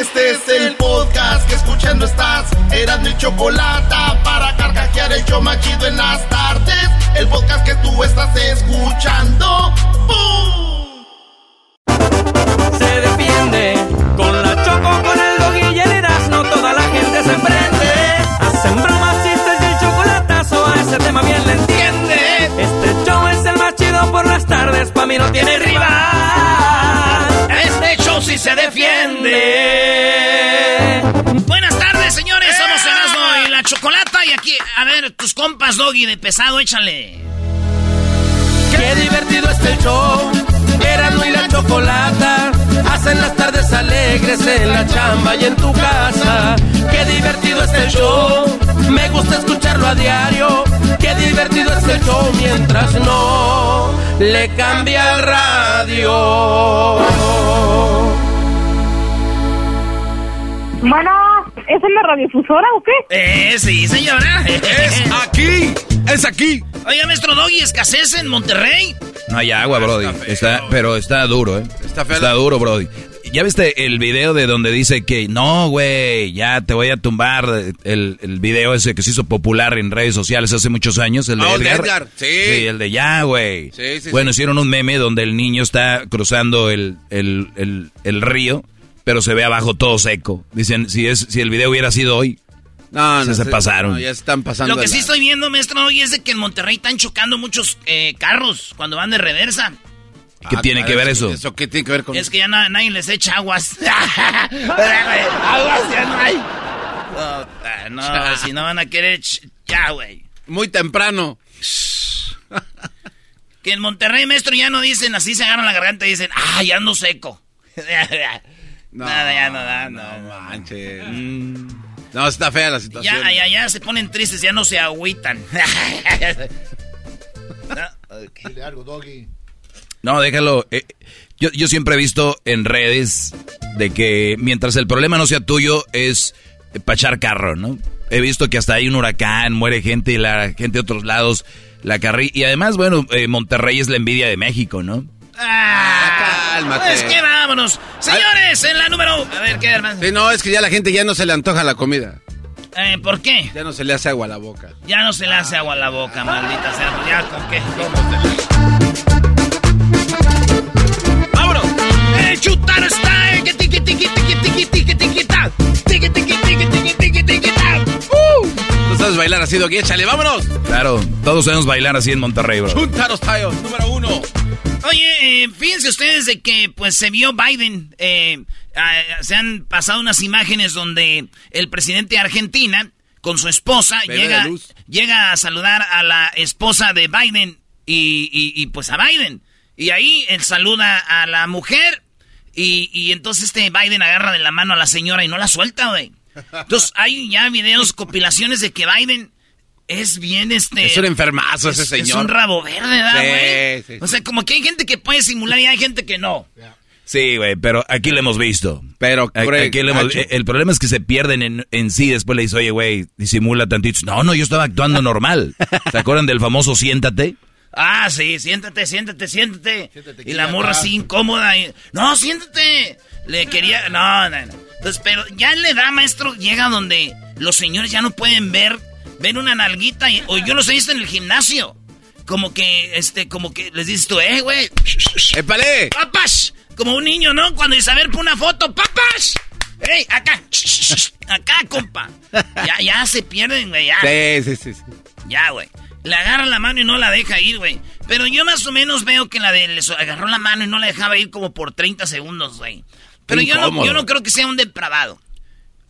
Este es el podcast que escuchando estás. Eran mi chocolate para carcajear el yo machido en las tardes. El podcast que tú estás escuchando. ¡Bum! Se defiende con la choco, con el doggy y el Erasmo, Toda la gente se prende. Hacen bromas, chistes y el chocolatazo. A ese tema bien le entiende. Este show es el más chido por las tardes. Pa' mí no tiene rival. Show sí se defiende. Buenas tardes, señores. Somos Erasmo y la Chocolata. Y aquí, a ver, tus compas, Doggy, de pesado, échale. Qué divertido está el show. Erasmo y la chocolata. Hacen las tardes alegres en la chamba y en tu casa. Qué divertido está el show. Me gusta escucharlo a diario. Qué divertido es el show mientras no le cambia el radio. Bueno, ¿es en la radiofusora o qué? Eh, sí, señora. Es aquí, es aquí. Oiga, maestro Doggy, escasez en Monterrey. No hay agua, Brody. Está, pero está duro, ¿eh? Está feo. Está duro, Brody. ¿Ya viste el video de donde dice que no, güey, ya te voy a tumbar? El, el video ese que se hizo popular en redes sociales hace muchos años, el de Ah, el de Edgar. Edgar, sí. el de ya, güey. Sí, sí, bueno, sí. hicieron un meme donde el niño está cruzando el, el, el, el río, pero se ve abajo todo seco. Dicen, si, es, si el video hubiera sido hoy, No, Se- se pasaron. no, ya están pasando. Lo que sí la- estoy viendo, maestro Doggy, es de que en Monterrey están chocando muchos eh, carros cuando van de reversa. ¿qué Ah, tiene que ver eso? ¿Eso qué tiene que ver con Es que ya na- nadie les echa aguas. aguas ya no hay. No, si no van a querer, ya, güey. Muy temprano. Que en Monterrey, maestro, ya no dicen así, se agarran la garganta y dicen, ah, ya ando seco. No, Nada, ya no da, no. No manches. No, está fea la situación. Ya, ya, ya se ponen tristes, ya no se agüitan. Dile algo, Doggy. No, déjalo. eh, yo, yo siempre he visto en redes de que mientras el problema no sea tuyo es pachar carro, ¿no? He visto que hasta hay un huracán, muere gente y la gente de otros lados la carrilla. Y además, bueno, eh, Monterrey es la envidia de México, ¿no? Ah, Cálmate. Pues que vámonos. Señores, en la número... A ver, ¿qué, hermano? Sí, no, es que ya la gente ya no se le antoja la comida. Eh, ¿Por qué? Ya no se le hace agua a la boca. Ya no se le hace agua a la boca, maldita sea. Pues ya, ¿con qué? ¡Vámonos! ¡Eh, chutar está! eh, que tiqui, tiqui, tiqui, tiqui, tiqui, tiqui, ta. Tiqui, tiqui, tiqui, tiqui, tiqui, tiqui, ta. ¿Tú sabes bailar así, Doggy? Échale, vámonos. Claro, todos sabemos bailar así en Monterrey, bro. Chuntaros Tayo, número uno. Oye, eh, fíjense ustedes de que pues se vio Biden. eh, se han pasado unas imágenes donde el presidente de Argentina con su esposa llega, llega a saludar a la esposa de Biden y, y- y, pues a Biden. Y ahí él saluda a la mujer y, y entonces este Biden agarra de la mano a la señora y no la suelta, güey. Entonces hay ya videos, compilaciones de que Biden es bien este... Es un enfermazo ese Es- señor. Es un rabo verde, ¿verdad, Sí, güey? sí, O sea, como que hay gente que puede simular y hay gente que no. Sí, güey, pero aquí lo hemos visto. Pero, Craig, aquí lo hemos- el problema es que se pierden en, en sí. Después le dice, oye, güey, disimula tantito. No, no, yo estaba actuando normal. ¿Se acuerdan del famoso siéntate? Ah, sí, siéntate, siéntate, siéntate. Siéntate, y la morra acá. así incómoda. y, no, siéntate. Le quería. No, no, no. Entonces, pero ya le da, maestro, llega donde los señores ya no pueden ver, ven una nalguita. y- o yo los he visto en el gimnasio. Como que, este, como que les dices tú, eh, güey. ¡Épale! ¡Papas! Como un niño, ¿no? Cuando dice, a ver, pon una foto, ¡papas! ¡Ey, acá! compa. Ya, ya se pierden, güey, ya. Sí, sí, sí. sí. Ya, güey. Le agarra la mano y no la deja ir, güey. Pero yo más o menos veo que la de le agarró la mano y no la dejaba ir como por 30 segundos, güey. Pero yo no, yo no creo que sea un depravado.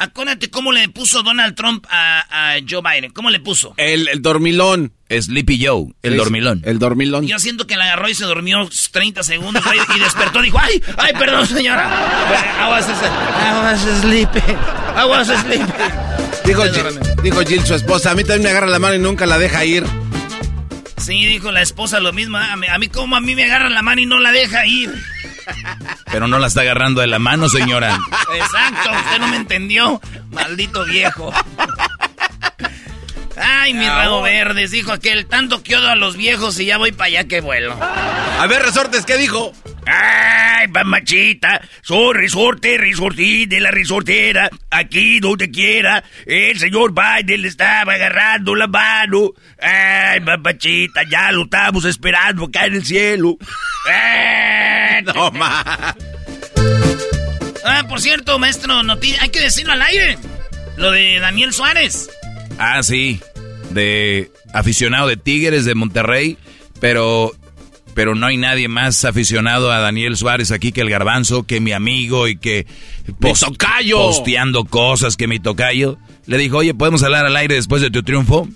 Acuérdate cómo le puso Donald Trump a, Joe Biden. ¿Cómo le puso? El, el dormilón. Sleepy Joe, el dormilón. El dormilón. Yo siento que la agarró y se durmió 30 segundos güey, y despertó y dijo, ¡ay! ¡Ay, perdón, señora! I was, I was sleeping. I was sleeping. Dijo, dijo Jill, su esposa, a mí también me agarra la mano y nunca la deja ir. Sí, dijo la esposa lo mismo. A mí, a mí como a mí me agarra la mano y no la deja ir. Pero no la está agarrando de la mano, señora. Exacto, usted no me entendió. Maldito viejo. Ay, mi rabo verdes, dijo aquel. Tanto que odio a los viejos y ya voy para allá que vuelo. A ver, resortes, ¿qué dijo? Ay, mamachita, soy resorte, resortí de la resortera. Aquí donde quiera, el señor Biden le estaba agarrando la mano. Ay, mamachita, ya lo estamos esperando acá en el cielo. no más. Ah, por cierto, maestro, hay que decirlo al aire. Lo de Daniel Suárez. Ah, sí. De aficionado de Tigres de Monterrey. Pero pero no hay nadie más aficionado a Daniel Suárez aquí que el garbanzo, que mi amigo y que posteando cosas que mi tocayo. Le dijo, oye, ¿podemos hablar al aire después de tu triunfo?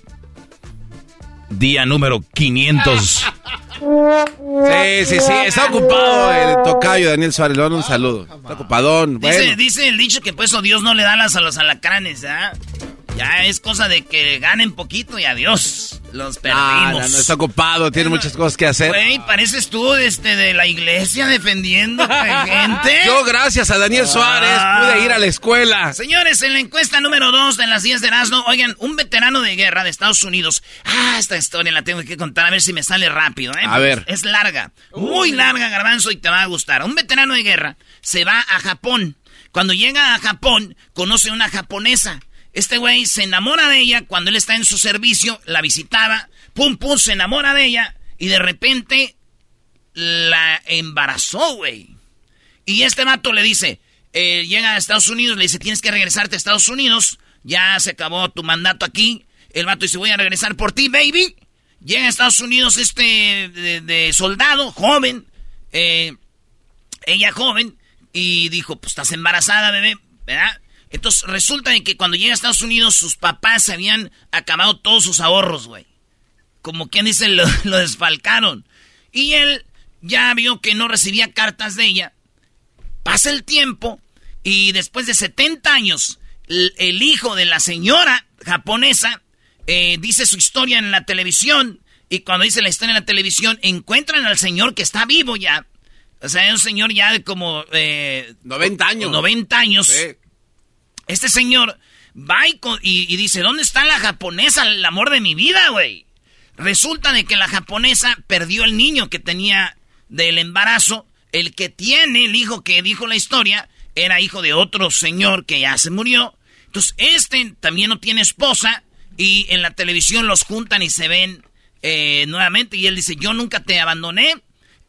Día número 500. Sí, sí, sí, está ocupado el tocayo Daniel Suárez, le un saludo. Está ocupadón. Dice, dice el dicho que pues eso Dios no le da las a los alacranes, ¿ah? Ya es cosa de que ganen poquito y adiós. Los perdimos. no, está ocupado, tiene muchas cosas que hacer. Güey, pareces tú este, de la iglesia defendiendo gente. Yo, gracias a Daniel Suárez, ah. pude ir a la escuela. Señores, en la encuesta número 2 de las 10 de Erasmo, oigan, un veterano de guerra de Estados Unidos. Ah, esta historia la tengo que contar a ver si me sale rápido, ¿eh? A ver. Es larga, muy larga, garbanzo, y te va a gustar. Un veterano de guerra se va a Japón. Cuando llega a Japón, conoce a una japonesa. Este güey se enamora de ella cuando él está en su servicio, la visitaba, pum, pum, se enamora de ella y de repente la embarazó, güey. Y este vato le dice, eh, llega a Estados Unidos, le dice, tienes que regresarte a Estados Unidos, ya se acabó tu mandato aquí. El vato dice, voy a regresar por ti, baby. Llega a Estados Unidos este de, soldado, joven, eh, ella joven, y dijo, pues estás embarazada, bebé, ¿verdad? Entonces resulta de que cuando llega a Estados Unidos sus papás se habían acabado todos sus ahorros, güey. Como quien dice, lo, desfalcaron. Y él ya vio que no recibía cartas de ella. Pasa el tiempo y después de 70 años, el, hijo de la señora japonesa eh, dice su historia en la televisión. Y cuando dice la historia en la televisión, encuentran al señor que está vivo ya. O sea, es un señor ya de como... Eh, 90 años. 90 años. Sí. Este señor va y, dice, ¿dónde está la japonesa, el amor de mi vida, güey? Resulta de que la japonesa perdió el niño que tenía del embarazo. El que tiene, el hijo que dijo la historia, era hijo de otro señor que ya se murió. Entonces, este también no tiene esposa y en la televisión los juntan y se ven eh, nuevamente. Y él dice, yo nunca te abandoné.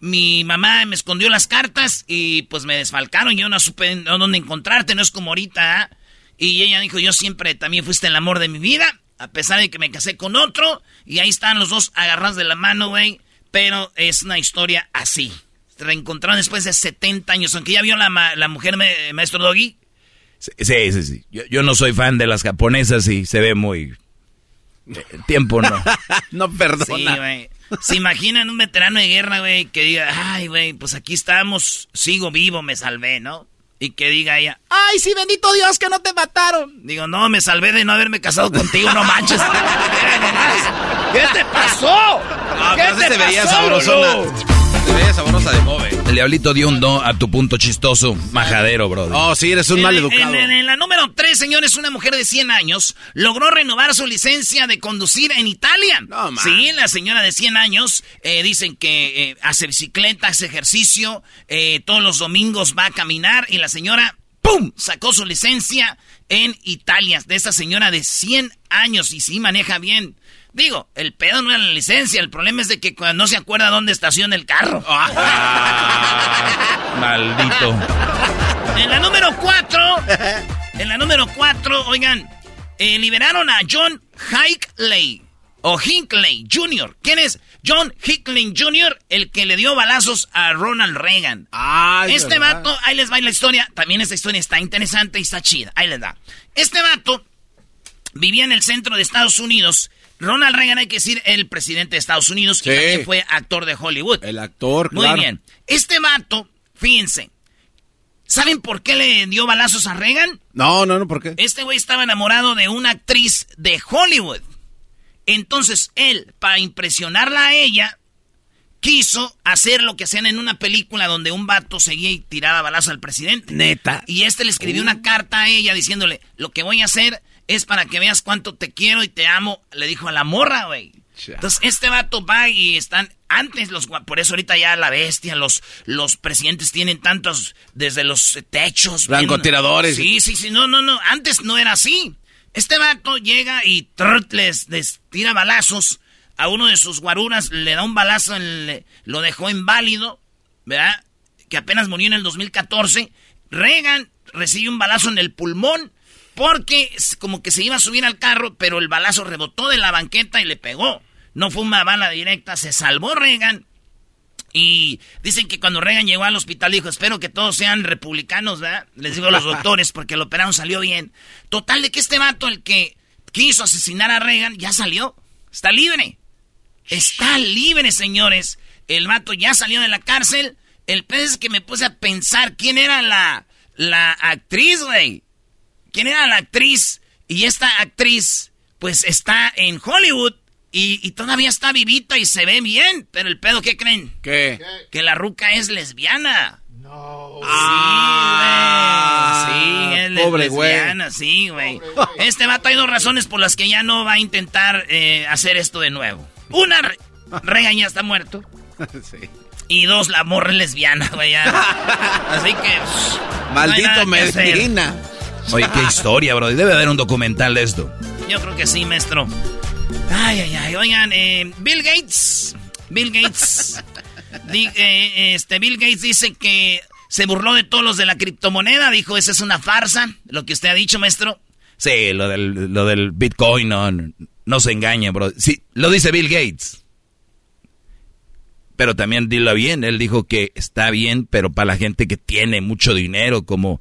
Mi mamá me escondió las cartas y pues me desfalcaron. Yo no supe dónde encontrarte. No es como ahorita. ¿ah? Y ella dijo, yo siempre también fuiste el amor de mi vida, a pesar de que me casé con otro. Y ahí están los dos agarrados de la mano, güey. Pero es una historia así. Se reencontraron después de 70 años, aunque ya vio la, la mujer, maestro Doggy. Sí, sí, sí. Yo, no soy fan de las japonesas y se ve muy... El eh, tiempo no. no perdona. Sí, güey. ¿Se imaginan un veterano de guerra, güey, que diga, ay, güey, pues aquí estamos, sigo vivo, me salvé, ¿no? Y que diga ella, ay, sí, bendito Dios que no te mataron. Digo, no, me salvé de no haberme casado contigo, no manches. ¿Qué te pasó? ¿Qué te pasó, sabrosa de Move. El diablito dio un do a tu punto chistoso, majadero, brother. Oh, sí, eres un mal educado. En, la número 3, señores, una mujer de 100 años logró renovar su licencia de conducir en Italia. No, sí, la señora de 100 años eh, dicen que eh, hace bicicleta, hace ejercicio, eh, todos los domingos va a caminar y la señora, ¡pum!, sacó su licencia en Italia. De esa señora de 100 años y sí maneja bien. Digo, el pedo no es la licencia, el problema es de que cuando no se acuerda dónde estaciona el carro. Ah, maldito. En la número 4, En la número 4, oigan, eh, liberaron a John Hinckley o Hinckley Jr. ¿Quién es? John Hinckley Jr., el que le dio balazos a Ronald Reagan. Este vato, ahí les va la historia. También esta historia está interesante y está chida. Ahí les da. Este vato vivía en el centro de Estados Unidos. Ronald Reagan, hay que decir, el presidente de Estados Unidos, y también fue actor de Hollywood. El actor, Muy bien. Este vato, fíjense, ¿saben por qué le dio balazos a Reagan? No, no, no, ¿por qué? Este güey estaba enamorado de una actriz de Hollywood. Entonces él, para impresionarla a ella, quiso hacer lo que hacían en una película donde un vato seguía y tiraba balazos al presidente. Neta. Y este le escribió una carta a ella diciéndole, lo que voy a hacer es para que veas cuánto te quiero y te amo, le dijo a la morra, güey. Entonces este vato va y están antes los por eso ahorita ya la bestia, los los presidentes tienen tantos desde los techos, francotiradores. Sí, sí, sí, no, no, no, antes no era así. Este vato llega y les, tira balazos a uno de sus guaruras, le da un balazo, lo dejó inválido, ¿verdad? Que apenas murió en el 2014. Reagan recibe un balazo en el pulmón porque como que se iba a subir al carro, pero el balazo rebotó de la banqueta y le pegó. No fue una bala directa, se salvó Reagan y dicen que cuando Reagan llegó al hospital dijo, espero que todos sean republicanos, ¿verdad? Les digo a los doctores porque el operaron salió bien. Total de que este vato, el que quiso asesinar a Reagan, ya salió. Está libre. Está libre, señores. El vato ya salió de la cárcel. El pez es que me puse a pensar quién era la, la actriz, güey. ¿Quién era la actriz? Y esta actriz, pues está en Hollywood y, todavía está vivita y se ve bien. Pero el pedo, ¿qué creen? ¿Qué? Que la ruca es lesbiana. No. Sí, güey. Sí, es pobre lesbiana, sí, güey. Este vato hay dos razones por las que ya no va a intentar eh, hacer esto de nuevo. Una, Regaña está muerto. sí. Y dos, la morra es lesbiana, güey. Así que... Maldito Medina. Oye, qué historia, bro. Debe haber un documental de esto. Yo creo que sí, maestro. Ay, ay, ay. Oigan, eh, Bill Gates. Bill Gates. Eh, este, Bill Gates dice que se burló de todos los de la criptomoneda. Dijo, esa es una farsa. Lo que usted ha dicho, maestro. Sí, lo del, lo del Bitcoin, no, no se engañe, bro. Sí, lo dice Bill Gates. Pero también dilo bien, él dijo que está bien, pero para la gente que tiene mucho dinero, como,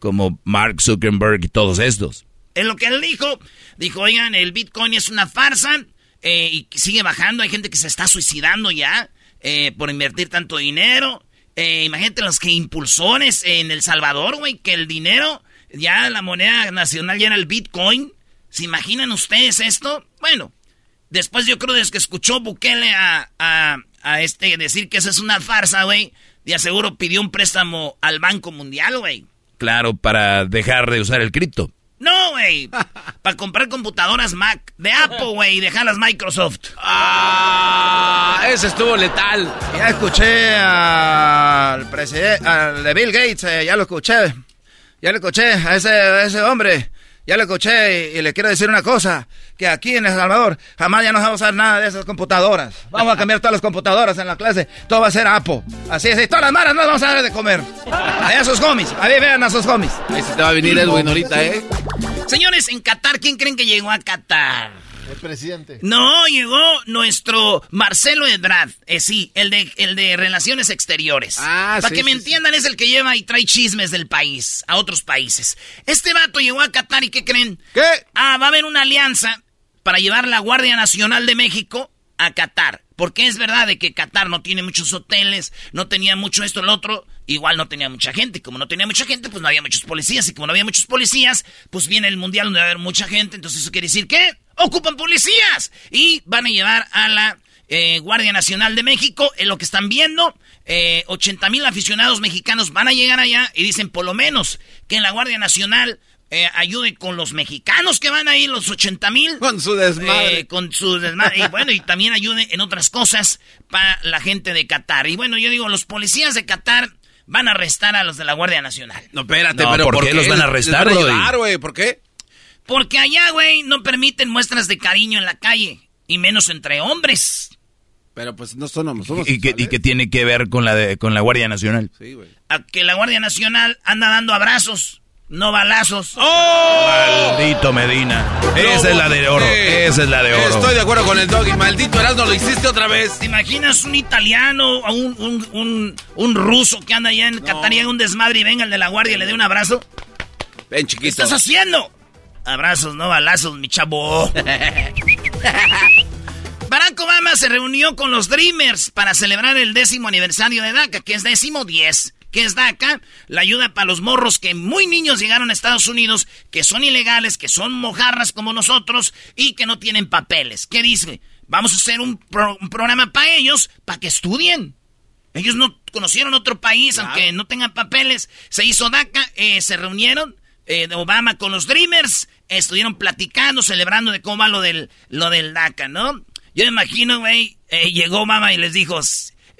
como Mark Zuckerberg y todos estos. Es lo que él dijo. Dijo, oigan, el Bitcoin es una farsa eh, y sigue bajando. Hay gente que se está suicidando ya eh, por invertir tanto dinero. Eh, imagínate los que impulsores en El Salvador, güey, que el dinero, ya la moneda nacional ya era el Bitcoin. ¿Se imaginan ustedes esto? Bueno, después yo creo desde que escuchó Bukele a, a, a este decir que esa es una farsa, güey, de aseguro pidió un préstamo al Banco Mundial, güey. Claro, para dejar de usar el cripto. No, güey. Para comprar computadoras Mac de Apple, güey, y dejarlas Microsoft. Ah, ese estuvo letal. Ya escuché al presidente, al de Bill Gates, eh, ya lo escuché. Ya lo escuché a ese, a ese hombre. Ya lo escuché y, le quiero decir una cosa, que aquí en El Salvador jamás ya no vamos a usar nada de esas computadoras. Vamos a cambiar todas las computadoras en la clase, todo va a ser Apple. Así es, y todas las maras no vamos a dar de comer. Allá sus homies, ahí vean a sus homies. Ahí se te va a venir Edwin ahorita, ¿eh? Señores, en Qatar, ¿quién creen que llegó a Qatar? El presidente. No, llegó nuestro Marcelo Ebrard. Eh, sí, el de, el de Relaciones Exteriores. Ah, Para que me entiendan, es el que lleva y trae chismes del país a otros países. Este vato llegó a Qatar y ¿qué creen? ¿Qué? Ah, va a haber una alianza para llevar la Guardia Nacional de México a Qatar. Porque es verdad de que Qatar no tiene muchos hoteles, no tenía mucho esto, lo otro, igual no tenía mucha gente. Como no tenía mucha gente, pues no había muchos policías. Y como no había muchos policías, pues viene el mundial donde va a haber mucha gente. Entonces eso quiere decir que ocupan policías. Y van a llevar a la eh, Guardia Nacional de México. En lo que están viendo, eh, 80 mil aficionados mexicanos van a llegar allá y dicen por lo menos que en la Guardia Nacional eh, ayude con los mexicanos que van ahí, los 80 mil. Con su desmadre. Eh, con su desmadre. y bueno, y también ayude en otras cosas para la gente de Qatar. Y bueno, yo digo, los policías de Qatar van a arrestar a los de la Guardia Nacional. No, espérate, pero ¿por, qué, los van a arrestar, güey? ¿Por qué? Porque allá, güey, no permiten muestras de cariño en la calle. Y menos entre hombres. Pero pues no son homosexuales. ¿Y, qué, ¿Y qué tiene que ver con la, de, con la Guardia Nacional? Sí, güey. A que la Guardia Nacional anda dando abrazos no balazos. ¡Oh! Maldito Medina. Esa es la de oro. Esa es la de oro. Estoy de acuerdo con el doggy. Maldito Erasmo, lo hiciste otra vez. ¿Te imaginas un italiano o un, un, un, un ruso que anda allá en Qatar y haga un desmadre y venga el de la guardia y le dé un abrazo? Ven, ¿Qué chiquito. estás haciendo? Abrazos, no balazos, mi chavo. Barack Obama se reunió con los Dreamers para celebrar el décimo aniversario de DACA, que es décimo diez. ¿Qué es DACA? La ayuda para los morros que muy niños llegaron a Estados Unidos, que son ilegales, que son mojarras como nosotros y que no tienen papeles. ¿Qué dice? Vamos a hacer un, pro- un programa para ellos, para que estudien. Ellos no conocieron otro país, aunque no tengan papeles. Se hizo DACA, eh, se reunieron eh, Obama con los Dreamers, estuvieron platicando, celebrando de cómo va lo del, lo del DACA, ¿no? Yo me imagino, güey, eh, llegó Obama y les dijo,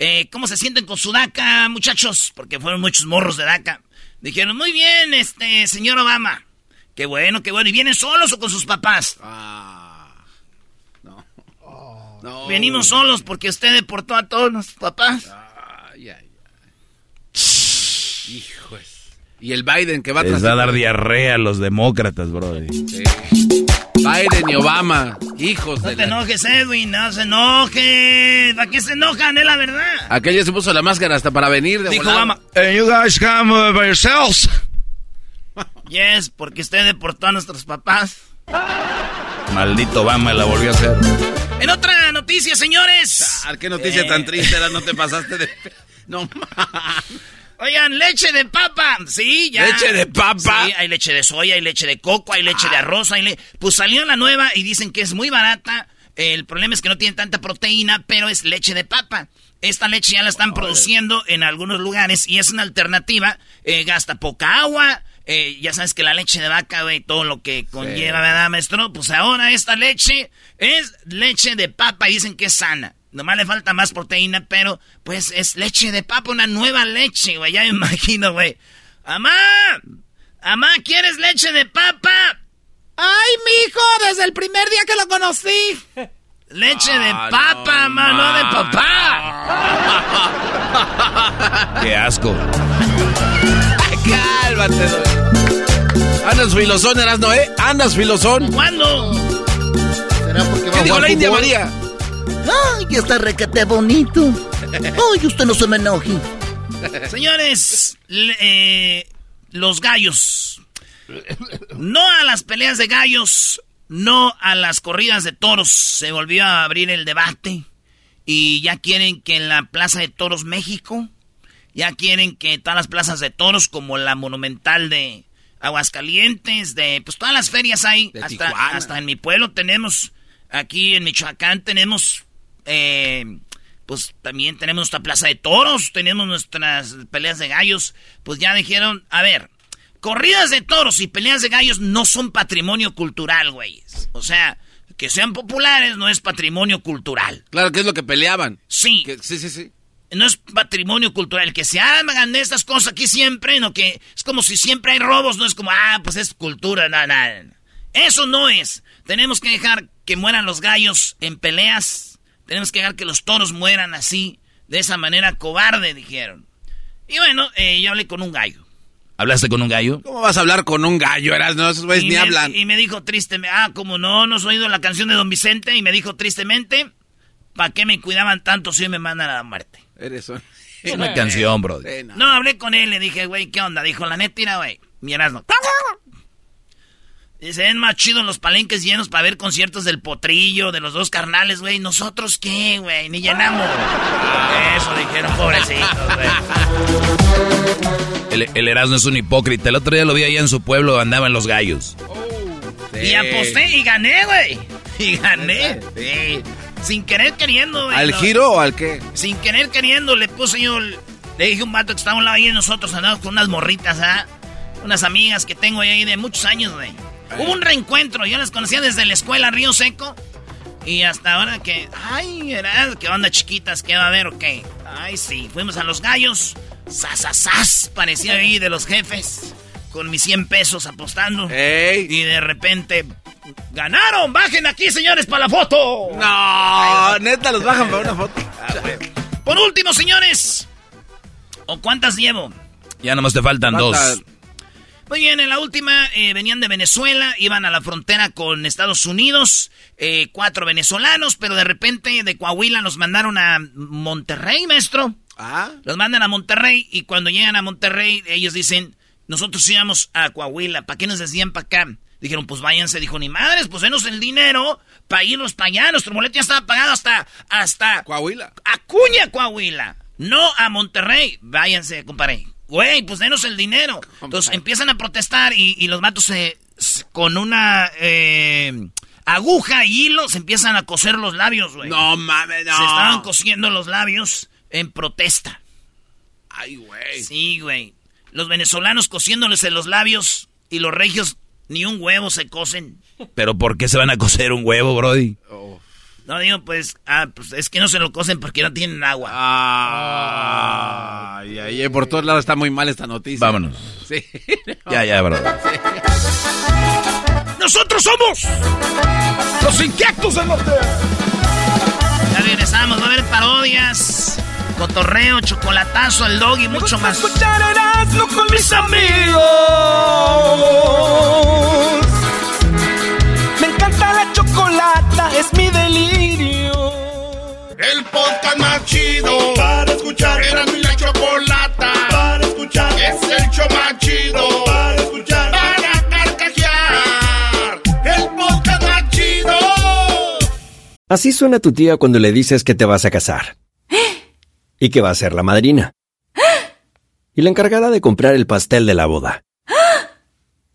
eh, ¿cómo se sienten con su DACA, muchachos? Porque fueron muchos morros de DACA. Dijeron, muy bien, este, señor Obama. Qué bueno, qué bueno. ¿Y vienen solos o con sus papás? No. Venimos solos porque usted deportó a todos nuestros papás. Ay, ay, ay. Hijos. Y el Biden que va Les tras va a dar diarrea a los demócratas, bro. Biden y Obama. Hijos No de te la... enojes, Edwin, no se enoje. ¿Para qué se enojan? Es la verdad. Aquel ya se puso la máscara hasta para venir de Dijo. Obama. And you guys come uh, by yourselves. Yes, porque usted deportó a nuestros papás. Maldito Obama la volvió a hacer. En otra noticia, señores. Ah, qué noticia Eh. tan triste, era, no te pasaste de... No, ma- Oigan, leche de papa. Sí, ya. ¿Leche de papa? Sí, hay leche de soya, hay leche de coco, hay leche de arroz. Hay le- Pues salió la nueva y dicen que es muy barata. El problema es que no tiene tanta proteína, pero es leche de papa. Esta leche ya la están produciendo en algunos lugares y es una alternativa. Eh, gasta poca agua. Eh, ya sabes que la leche de vaca, güey, todo lo que conlleva, ¿verdad, maestro? Pues ahora esta leche es leche de papa y dicen que es sana. Nomás le falta más proteína, pero pues es leche de papa, una nueva leche, güey. Ya me imagino, güey. ¡Amá! ¡Amá, ¿quieres leche de papa? ¡Ay, mijo! Desde el primer día que lo conocí. Leche de Ah, papa, no, ma, no de papá. Qué asco. Cálmate. Andas filosón, Erasno, ¿eh? Andas filosón. ¿Cuándo? ¿Será porque va ¿Qué a dijo jugar la India? María? Ay, está requete bonito. Ay, usted no se me enoje. Señores, le- eh, los gallos. No a las peleas de gallos, no a las corridas de toros. Se volvió a abrir el debate. Y ya quieren que en la Plaza de Toros México, ya quieren que todas las plazas de toros, como la Monumental de Aguascalientes, de pues todas las ferias hay, hasta en mi pueblo tenemos, aquí en Michoacán tenemos, eh, pues también tenemos nuestra plaza de toros, tenemos nuestras peleas de gallos, pues ya dijeron, a ver, corridas de toros y peleas de gallos no son patrimonio cultural, güeyes. O sea, que sean populares no es patrimonio cultural. Claro, que es lo que peleaban. Sí, Que- sí, sí, sí. no es patrimonio cultural. Que se hagan estas cosas aquí siempre, no que es como si siempre hay robos, no es como, ah, pues es cultura, nada, nada. Eso no es. Tenemos que dejar que mueran los gallos en peleas. Tenemos que dejar que los toros mueran así, de esa manera cobarde, dijeron. Y bueno, eh, yo hablé con un gallo. ¿Hablaste con un gallo? ¿Cómo vas a hablar con un gallo, Erasno? Esos güeyes ni me, hablan. Y me dijo tristemente, ah, como no, no has oído la canción de Don Vicente. Y me dijo tristemente, ¿para qué me cuidaban tanto si hoy me mandan a la muerte? Eres un... Es una canción, bro. Sí, no. No, hablé con él, le dije, güey, ¿qué onda? Dijo, la neta, mira, güey, mi Erasmo. Dice, ven más chidos los palenques llenos para ver conciertos del potrillo, de los dos carnales, güey. ¿Nosotros qué, güey? Ni llenamos. Eso dijeron, pobrecitos, güey. El, el Erasmo es un hipócrita. El otro día lo vi allá en su pueblo, andaba en los gallos. Y aposté y gané, güey. Y gané. Sí. Sin querer queriendo, güey. ¿Al giro o al qué? Sin querer queriendo, le puse yo. el- Le dije a un vato que estaba a un lado ahí de nosotros, andamos con unas morritas, ¿ah? Unas amigas que tengo ahí de muchos años, güey. Hubo un reencuentro, yo las conocía desde la escuela Río Seco. Y hasta ahora que. Ay, era, ¿qué onda, chiquitas? ¿Qué va a haber o qué? Ay, sí, fuimos a los gallos. ¡Sasasas! Parecía ahí de los jefes. Con mis 100 pesos apostando. ¡Ey! Y de repente. ¡Ganaron! ¡Bajen aquí, señores, para la foto! No, neta, los bajan para una foto. Por último, señores. ¿O cuántas llevo? Ya nomás te faltan Falta- dos. Muy bien, en la última eh, venían de Venezuela, iban a la frontera con Estados Unidos, eh, cuatro venezolanos, pero de repente de Coahuila los mandaron a Monterrey, maestro. Ah. Los mandan a Monterrey y cuando llegan a Monterrey ellos dicen, nosotros íbamos a Coahuila, ¿para qué nos decían para acá? Dijeron, pues váyanse, dijo, ni madres, pues denos el dinero para irnos para allá. Nuestro boleto ya estaba pagado hasta, hasta... Coahuila. Acuña, Coahuila. No a Monterrey. Váyanse, compadre. Güey, pues denos el dinero. Entonces empiezan a protestar y, los matos se, con una eh, aguja y hilo se empiezan a coser los labios, güey. No mames, no. Se estaban cosiendo los labios en protesta. Ay, güey. Sí, güey. Los venezolanos cosiéndoles en los labios y los regios ni un huevo se cosen. ¿Pero por qué se van a coser un huevo, Brody? Oh. No digo, pues, ah, pues, es que no se lo cosen porque no tienen agua. Ah, ay, ay, por todos lados está muy mal esta noticia. Vámonos. Sí. Ya, ya, bro. Nosotros somos los inquietos del norte. Ya regresamos, va a haber parodias, cotorreo, chocolatazo, el dog y mucho más. Escucharás con mis amigos. Chocolata, es mi delirio. El podcast más chido para escuchar. Era mi la chocolata para escuchar. Es el show más chido para escuchar. Para carcajear. El podcast más chido. Así suena tu tía cuando le dices que te vas a casar. Y que va a ser la madrina. Y la encargada de comprar el pastel de la boda.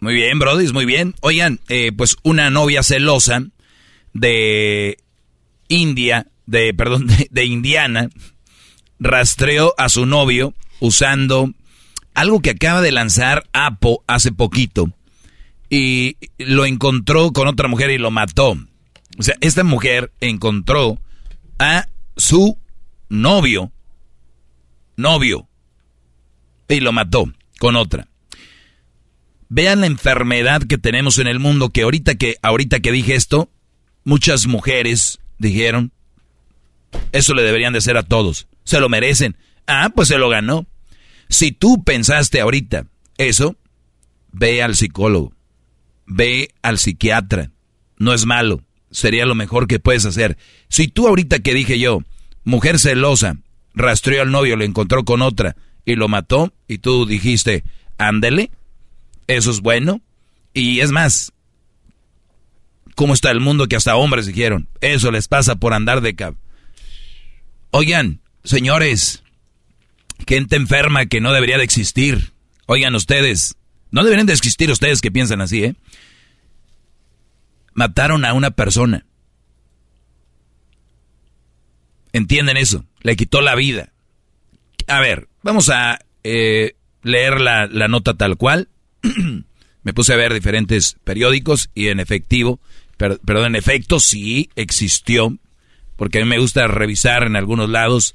Muy bien, Brody, muy bien. Oigan, eh, pues una novia celosa de India, de, perdón, de, Indiana, rastreó a su novio usando algo que acaba de lanzar Apo hace poquito y lo encontró con otra mujer y lo mató. O sea, esta mujer encontró a su novio, novio, y lo mató con otra. Vean la enfermedad que tenemos en el mundo, que ahorita que, ahorita que dije esto, muchas mujeres dijeron, eso le deberían de hacer a todos, se lo merecen. Ah, pues se lo ganó. Si tú pensaste ahorita eso, ve al psicólogo, ve al psiquiatra, no es malo, sería lo mejor que puedes hacer. Si tú ahorita que dije yo, mujer celosa, rastreó al novio, lo encontró con otra y lo mató, y tú dijiste, ándele, eso es bueno. Y es más, ¿cómo está el mundo que hasta hombres dijeron? Eso les pasa por andar de cab. Oigan, señores, gente enferma que no debería de existir. Oigan ustedes, no deberían de existir ustedes que piensan así, ¿eh? Mataron a una persona. ¿Entienden eso? Le quitó la vida. A ver, vamos a eh, leer la, la nota tal cual. Me puse a ver diferentes periódicos y en efectivo, perdón, en efecto sí existió, porque a mí me gusta revisar en algunos lados,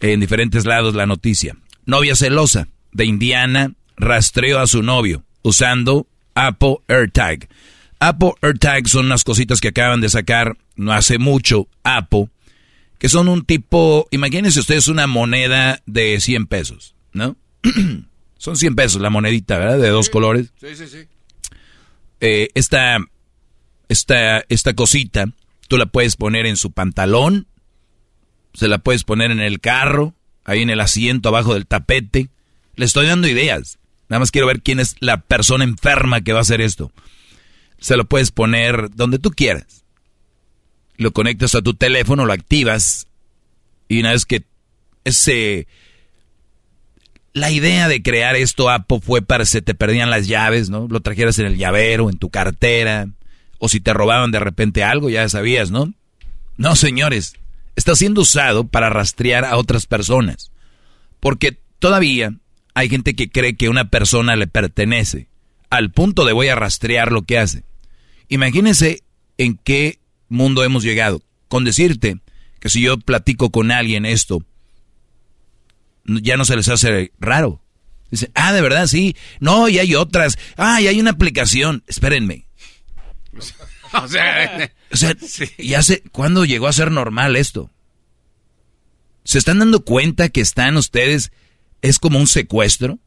en diferentes lados la noticia. Novia celosa de Indiana rastreó a su novio usando Apple AirTag. Apple AirTag son unas cositas que acaban de sacar no hace mucho Apple, que son un tipo, imagínense ustedes una moneda de 100 pesos, ¿no? son 100 pesos la monedita, ¿verdad? De dos colores. Sí, sí, sí. Eh, esta, esta, esta cosita, tú la puedes poner en su pantalón, se la puedes poner en el carro, ahí en el asiento abajo del tapete. Le estoy dando ideas. Nada más quiero ver quién es la persona enferma que va a hacer esto. Se lo puedes poner donde tú quieras. Lo conectas a tu teléfono, lo activas. Y una vez que ese... La idea de crear esto, Apple, fue para que se te perdían las llaves, ¿no? Lo trajeras en el llavero, en tu cartera. O si te robaban de repente algo, ya sabías, ¿no? No, señores. Está siendo usado para rastrear a otras personas. Porque todavía hay gente que cree que una persona le pertenece, al punto de voy a rastrear lo que hace. Imagínense en qué mundo hemos llegado. Con decirte que si yo platico con alguien esto, ya no se les hace raro. Dicen, ah, de verdad, sí. No, y hay otras. Ah, y hay una aplicación. Espérenme. o sea, o sea ya sé, ¿cuándo llegó a ser normal esto? ¿Se están dando cuenta que están ustedes es como un secuestro?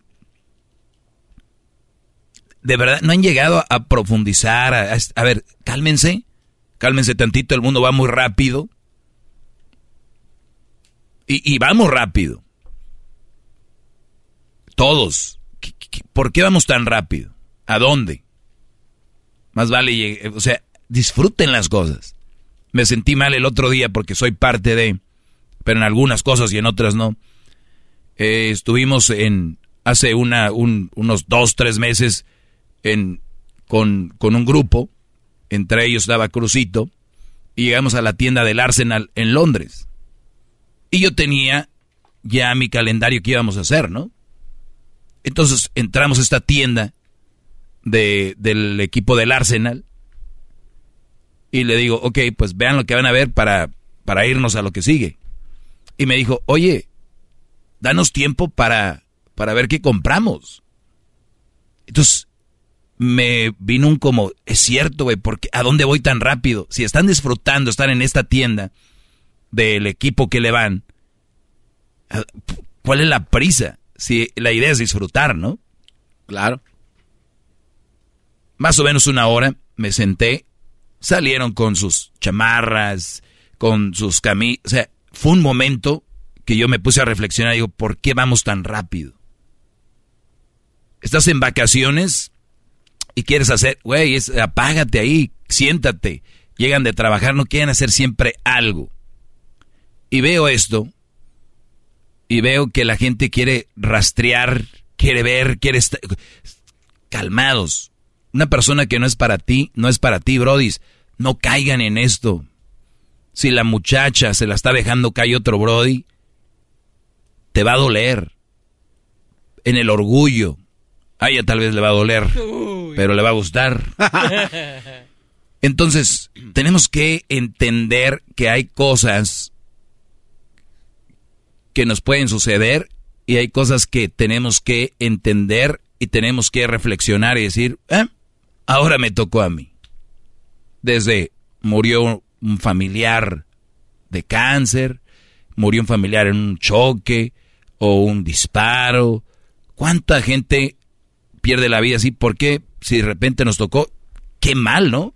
De verdad, no han llegado a, profundizar. A, ver, cálmense, cálmense tantito, el mundo va muy rápido. Y, y vamos rápido. Todos. ¿Por qué vamos tan rápido? ¿A dónde? Más vale, o sea, disfruten las cosas. Me sentí mal el otro día porque soy parte de, pero en algunas cosas y en otras no. Eh, estuvimos en hace una, unos dos, tres meses en, con, con un grupo, entre ellos estaba Crucito, y llegamos a la tienda del Arsenal en Londres. Y yo tenía ya mi calendario que íbamos a hacer, ¿no? Entonces entramos a esta tienda de, del equipo del Arsenal y le digo, ok, pues vean lo que van a ver para, para irnos a lo que sigue. Y me dijo, oye, danos tiempo para, para ver qué compramos. Entonces, me vino un como, es cierto, güey, porque ¿a dónde voy tan rápido? Si están disfrutando estar en esta tienda del equipo que le van, ¿cuál es la prisa? Si la idea es disfrutar, ¿no? Claro. Más o menos una hora me senté, salieron con sus chamarras, con sus camisas, o sea, fue un momento que yo me puse a reflexionar, digo, ¿por qué vamos tan rápido? Estás en vacaciones y quieres hacer, güey, apágate ahí, siéntate. Llegan de trabajar, no quieren hacer siempre algo. Y veo esto, y veo que la gente quiere rastrear, quiere ver, quiere estar... Calmados. Una persona que no es para ti, no es para ti, brodis. No caigan en esto. Si la muchacha se la está dejando caer otro brody, te va a doler. En el orgullo. A ella tal vez le va a doler, pero le va a gustar. Entonces, tenemos que entender que hay cosas que nos pueden suceder y hay cosas que tenemos que entender y tenemos que reflexionar y decir, eh, ahora me tocó a mí. Desde murió un familiar de cáncer, murió un familiar en un choque, o un disparo. ¿Cuánta gente pierde la vida así? ¿Por qué? Si de repente nos tocó, qué mal, ¿no?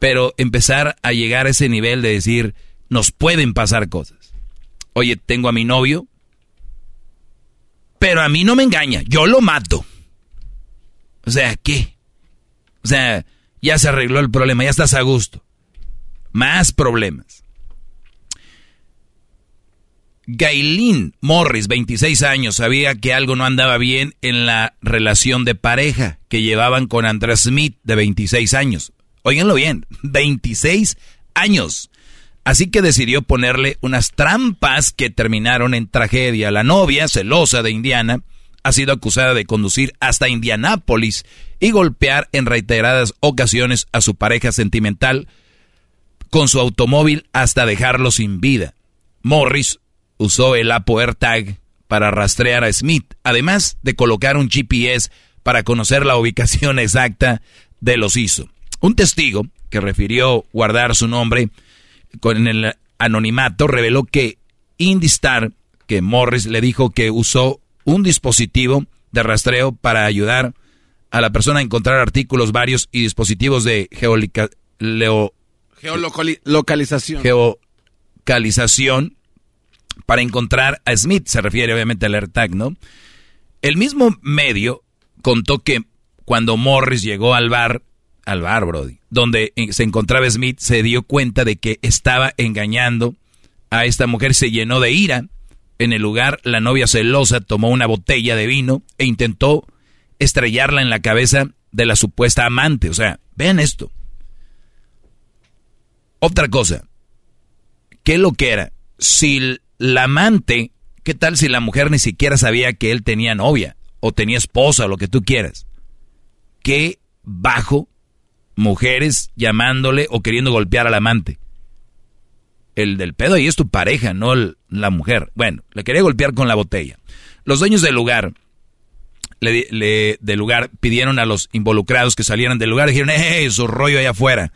pero empezar a llegar a ese nivel de decir, nos pueden pasar cosas. Oye, tengo a mi novio, pero a mí no me engaña, yo lo mato. O sea, ¿qué? O sea, ya se arregló el problema, ya estás a gusto. Más problemas. Gailin Morris, 26 años, sabía que algo no andaba bien en la relación de pareja que llevaban con Andrés Smith, de 26 años. Óiganlo bien, 26 años. Así que decidió ponerle unas trampas que terminaron en tragedia. La novia, celosa de Indiana, ha sido acusada de conducir hasta Indianápolis y golpear en reiteradas ocasiones a su pareja sentimental con su automóvil hasta dejarlo sin vida. Morris usó el Apo AirTag para rastrear a Smith, además de colocar un GPS para conocer la ubicación exacta de los hizo. Un testigo que refirió guardar su nombre con el anonimato reveló que Indistar, que Morris le dijo que usó un dispositivo de rastreo para ayudar a la persona a encontrar artículos varios y dispositivos de geolocalización. geolocalización para encontrar a Smith. Se refiere obviamente al AirTag, ¿no? El mismo medio contó que cuando Morris llegó al bar, al bar, Brody, donde se encontraba Smith, se dio cuenta de que estaba engañando a esta mujer, se llenó de ira. En el lugar, la novia celosa tomó una botella de vino e intentó estrellarla en la cabeza de la supuesta amante. O sea, vean esto. Otra cosa, ¿qué lo que era? Si la amante, ¿qué tal si la mujer ni siquiera sabía que él tenía novia o tenía esposa o lo que tú quieras? Qué bajo mujeres llamándole o queriendo golpear al amante. El del pedo ahí es tu pareja, no la mujer. Bueno, le quería golpear con la botella. Los dueños del lugar, le, del lugar pidieron a los involucrados que salieran del lugar y dijeron, ¡eh, su rollo allá afuera!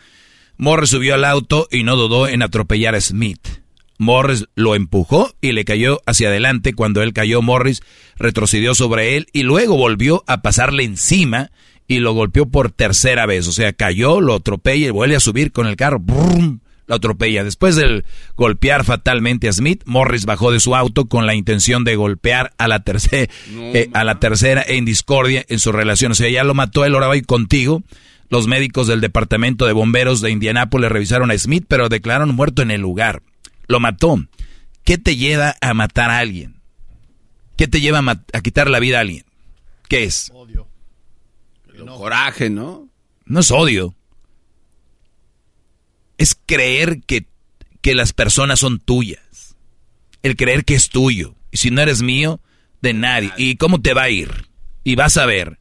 Morris subió al auto y no dudó en atropellar a Smith. Morris lo empujó y le cayó hacia adelante. Cuando él cayó, Morris retrocedió sobre él y luego volvió a pasarle encima y lo golpeó por tercera vez. O sea, cayó, lo atropella y vuelve a subir con el carro. ¡Brum! Lo atropella. Después de golpear fatalmente a Smith, Morris bajó de su auto con la intención de golpear a la, tercera eh, a la tercera en discordia en su relación. O sea, ya lo mató él, ahora va contigo. Los médicos del departamento de bomberos de Indianápolis revisaron a Smith, pero declararon muerto en el lugar. Lo mató. ¿Qué te lleva a matar a alguien? ¿Qué te lleva a, a quitar la vida a alguien? ¿Qué es? Odio. Coraje, ¿no? No es odio. Es creer que, que las personas son tuyas. El creer que es tuyo. Y si no eres mío, de nadie. ¿Y cómo te va a ir? Y vas a ver.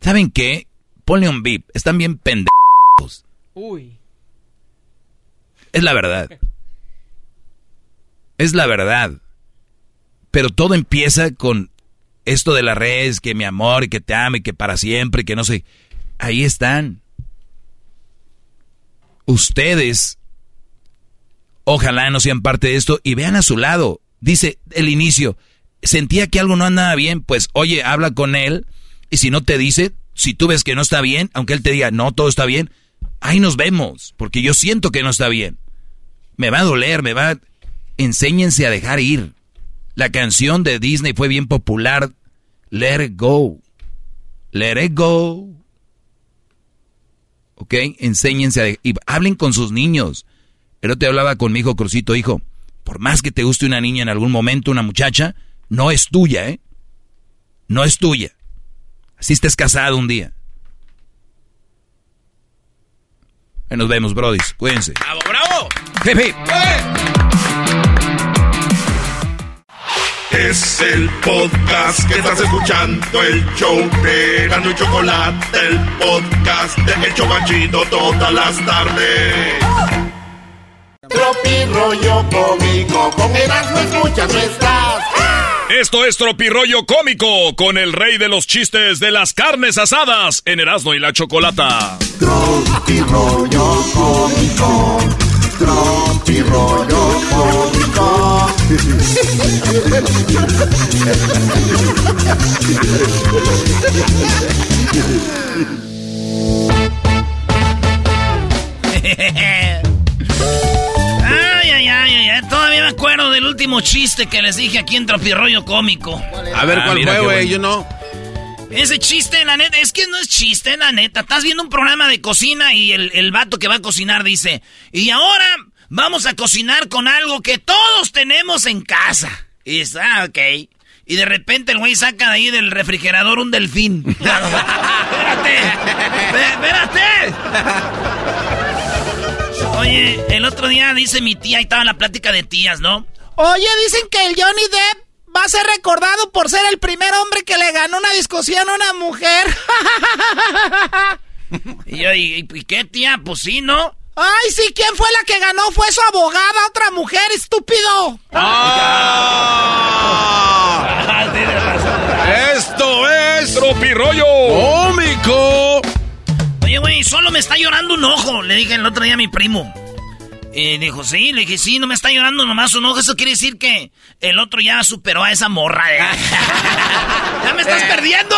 ¿Saben qué? Ponle un beep. Están bien pendejos. Uy. Es la verdad. Es la verdad. Pero todo empieza con esto de las redes, que mi amor, que te ame, que para siempre, que no sé. Ahí están. Ustedes, ojalá no sean parte de esto y vean a su lado. Dice el inicio, sentía que algo no andaba bien, pues oye, habla con él, y si no te dice, si tú ves que no está bien, aunque él te diga, no, todo está bien, ahí nos vemos, porque yo siento que no está bien. Me va a doler, me va... Enséñense a dejar ir. La canción de Disney fue bien popular. Let it go. Let it go. ¿Ok? Enséñense a... Y hablen con sus niños. El otro te hablaba con mi hijo Crucito, hijo. Por más que te guste una niña en algún momento, una muchacha, no es tuya, ¿eh? No es tuya. Así estés casado un día. Ahí nos vemos, brodis. Cuídense. ¡Bravo, bravo! ¡Hip, Es el podcast que estás escuchando, el show de Gano y Chocolate, el podcast de El Chocachito todas las tardes. Tropi rollo cómico, con Erasmo escuchas no estás. Esto es Tropirollo Cómico con el rey de los chistes de las carnes asadas en Erasmo y la Chocolata. Tropirollo cómico, tropirollo cómico ay, ay, ay, ay, todavía me acuerdo del último chiste que les dije aquí en Tropirroyo Cómico. A ver, ah, ¿cuál fue, güey? Yo no. Ese chiste, la neta, es que no es chiste, la neta. Estás viendo un programa de cocina y el, el vato que va a cocinar dice, y ahora vamos a cocinar con algo que todos tenemos en casa. Y dice, ah, ok. Y de repente el güey saca de ahí del refrigerador un delfín. espérate, espérate. Oye, el otro día dice mi tía, ahí estaba la plática de tías, ¿no? Oye, dicen que el Johnny Depp va a ser recordado por ser el primer hombre que le ganó una discusión a una mujer. Y yo, ¿y, y qué tía? Pues sí, ¿no? Ay, sí, ¿quién fue la que ganó? Fue su abogada, otra mujer, estúpido. Esto es. Tropirollo Cómico. Oye, güey, solo me está llorando un ojo, le dije el otro día a mi primo. Y dijo, sí, le dije, sí, no me está llorando nomás un ojo. Eso quiere decir que el otro ya superó a esa morra. eh. ¡Ya me estás perdiendo!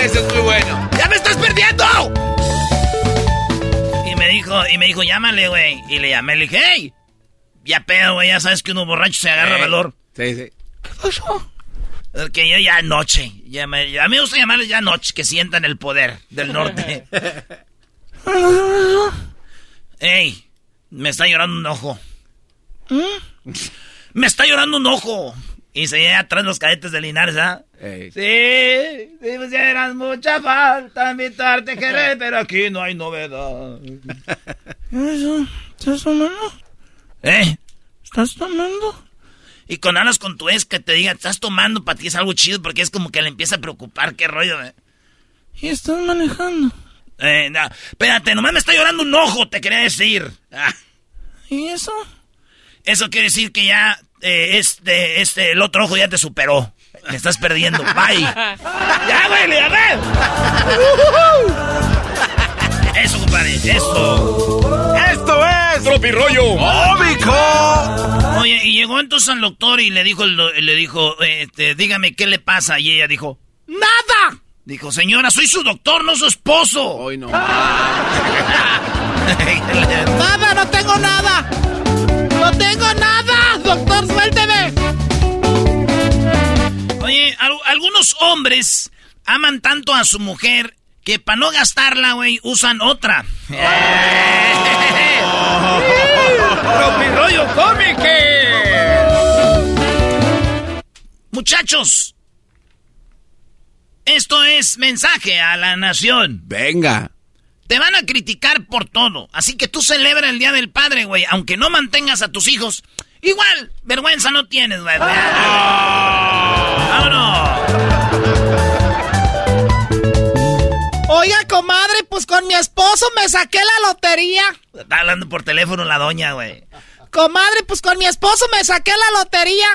Ese es muy bueno. ¡Ya me estás perdiendo! Y me dijo, y me dijo, llámale, güey. Y le llamé, le dije, hey, ya pedo, güey, ya sabes que uno borracho se agarra Eh. valor. Sí, sí. Que yo ya anoche, ya me, a mí me gusta llamarles ya anoche, que sientan el poder del norte. Ey, me está llorando un ojo. Me está llorando un ojo. Y se lleva atrás los cadetes de Linares, ¿ah? Ey. Sí, si pusieras mucha falta invitarte querer, pero aquí no hay novedad. ¿Estás tomando? ¿Eh? ¿Estás tomando? Y con hablas con tu ex que te diga, estás tomando, para ti es algo chido porque es como que le empieza a preocupar, qué rollo, eh. ¿Y estás manejando? Eh, no, espérate, nomás me está llorando un ojo, te quería decir. Ah, ¿Y eso? eso quiere decir que ya, eh, este, este, el otro ojo ya te superó. Me estás perdiendo, bye. ya, güey, le llamé. Eso, compadre, eso. Esto es. Tropirollo Cómico. Oye, y llegó entonces al doctor y le dijo, le dijo, este, dígame qué le pasa. Y ella dijo, ¡Nada! dijo, señora, soy su doctor, no su esposo. Hoy no. ¡Nada! ¡No tengo nada! ¡No tengo nada! Algunos hombres aman tanto a su mujer que para no gastarla, güey, usan otra. ¡Tropirollo cómico! Muchachos, esto es mensaje a la nación. Venga. Te van a criticar por todo, así que tú celebra el Día del Padre, güey, aunque no mantengas a tus hijos. Igual, vergüenza no tienes, güey. Oiga, comadre, pues con mi esposo me saqué la lotería. Está hablando por teléfono la doña, güey. Comadre, pues con mi esposo me saqué la lotería.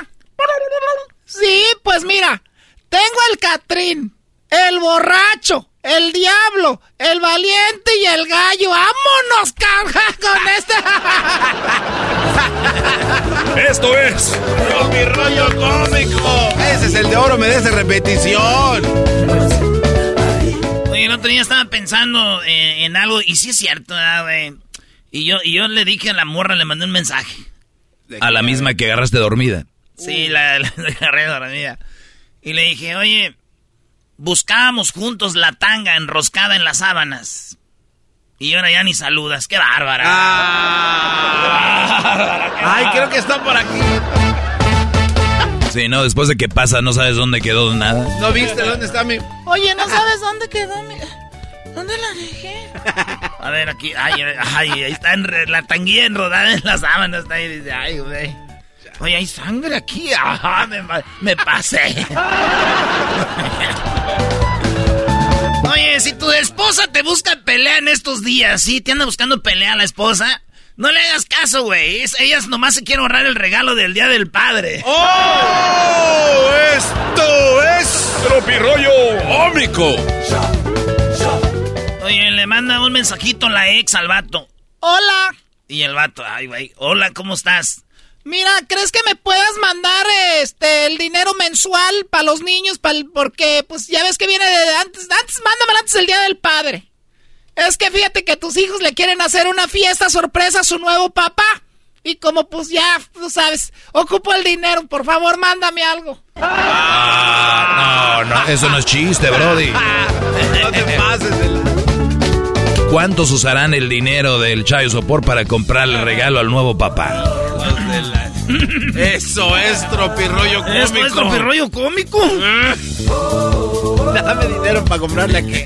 Sí, pues mira, tengo el Catrín, el borracho, el diablo, el valiente y el gallo. ¡Vámonos, carga, con este! Esto es Mi rollo cómico. Ese es el de oro, me des de repetición. Otro día estaba pensando eh, en algo, y sí es cierto, ¿verdad, güey. Y yo, y yo le dije a la morra, le mandé un mensaje. A la misma que agarraste dormida. Sí, la, la, la agarré dormida. Y le dije, oye, buscábamos juntos la tanga enroscada en las sábanas. Y ahora ya ni saludas, qué bárbara. Ay, creo que está por aquí. Sí, no, después de que pasa no sabes dónde quedó nada. ¿No viste dónde está mi.? Oye, ¿no sabes dónde quedó mi...? ¿Dónde la dejé? A ver, aquí, ay, ay, ahí está en- la tanguilla enrodada en las sábanas. Está ahí, dice, ay, güey. Oye, hay sangre aquí. Ajá, me, me pasé. Oye, si tu esposa te busca pelea en estos días, ¿sí? Te anda buscando pelea a la esposa. No le hagas caso, güey. Es- ellas nomás se quieren ahorrar el regalo del Día del Padre. ¡Oh! Esto es. Tropirollo Cómico. Oye, le manda un mensajito la ex al vato. Hola. Y el vato, ay, güey, hola, ¿cómo estás? Mira, ¿crees que me puedas mandar este el dinero mensual para los niños? Pa'l- porque pues ya ves que viene de antes, antes mándamelo antes del Día del Padre. Es que fíjate que tus hijos le quieren hacer una fiesta sorpresa a su nuevo papá. Y como pues ya, tú sabes, ocupo el dinero, por favor, mándame algo. Ah, no, no, eso no es chiste, Brody. no te pases de ¿Cuántos usarán el dinero del Chayo Sopor para comprarle regalo al nuevo papá? Eso es tropirroyo cómico. ¿Esto es tropirroyo cómico? Dame dinero para comprarle aquí.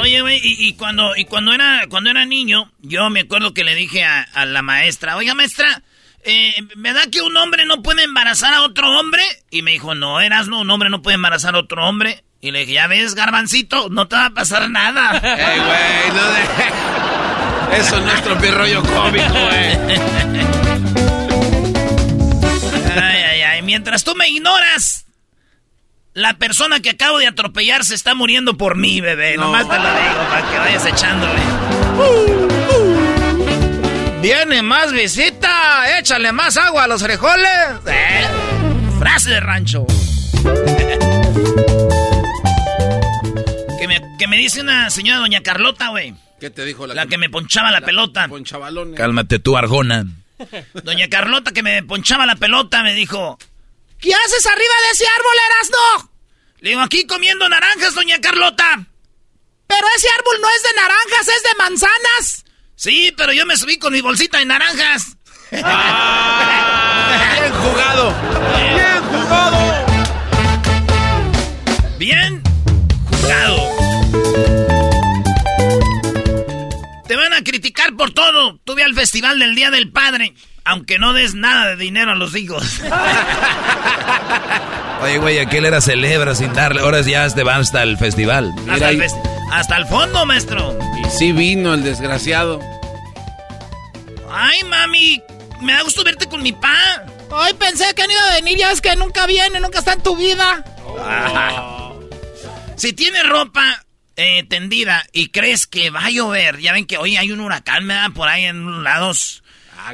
Oye, güey, y, cuando, y cuando, era, cuando era niño, yo me acuerdo que le dije a, la maestra, oiga, maestra, eh, ¿verdad que un hombre no puede embarazar a otro hombre? Y me dijo, no, eras no, un hombre no puede embarazar a otro hombre. Y le dije, ya ves, garbancito, no te va a pasar nada. Ey, güey, no de... Eso no es tropirroyo cómico, güey. Ay, ay, ay, mientras tú me ignoras, la persona que acabo de atropellar se está muriendo por mí, bebé. Nomás te lo digo para que vayas echándole. Viene más visita. Échale más agua a los frijoles. Eh, frase de rancho. Que, me, que me dice una señora doña Carlota, güey. ¿Qué te dijo la, la que, me ponchaba la, pelota? Cálmate tú, Argona. Doña Carlota que me ponchaba la pelota me dijo, ¿Qué haces arriba de ese árbol, Erasno? Le digo, aquí comiendo naranjas, doña Carlota. Pero ese árbol no es de naranjas, es de manzanas. Sí, pero yo me subí con mi bolsita de naranjas. Ah, bien jugado. Bien jugado. Bien jugado. A criticar por todo. Tuve al festival del Día del Padre. Aunque no des nada de dinero a los hijos. Oye, güey, aquel era celebra sin darle. Ahora ya te van hasta el festival. Hasta el, hasta el, fondo, maestro. Y sí vino el desgraciado. Ay, mami, me da gusto verte con mi pa. Ay, pensé que no iba a venir, ya es que nunca viene, nunca está en tu vida. Si tienes ropa eh, tendida y crees que va a llover, ya ven que hoy hay un huracán, me da por ahí en lados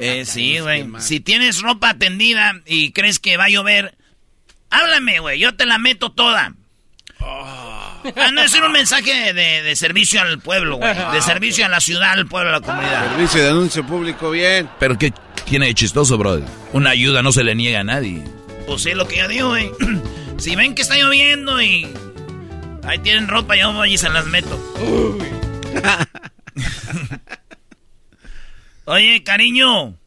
eh, sí, güey. Si tienes ropa tendida y crees que va a llover, háblame, güey. Yo te la meto toda. Oh. Ah, no, es un mensaje de, servicio al pueblo, güey. De servicio a la ciudad, al pueblo, a la comunidad. Servicio de anuncio público, bien. Pero ¿qué tiene de chistoso, brother? Una ayuda no se le niega a nadie. Pues sí, lo que yo digo, güey. Si ven que está lloviendo y ahí tienen ropa, yo voy y se las meto. Uy. Oye, cariño.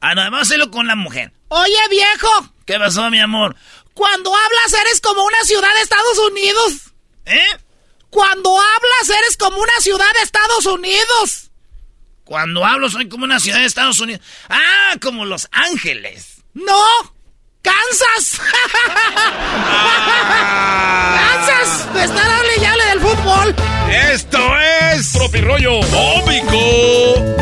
Ah, no, vamos a hacerlo con la mujer. Oye, viejo. ¿Qué pasó, mi amor? Cuando hablas eres como una ciudad de Estados Unidos. ¿Eh? Cuando hablas eres como una ciudad de Estados Unidos. Cuando hablo soy como una ciudad de Estados Unidos. Ah, como Los Ángeles. No, Kansas. Kansas. De estar hable y hable del fútbol. Esto es Tropirollo Cómico.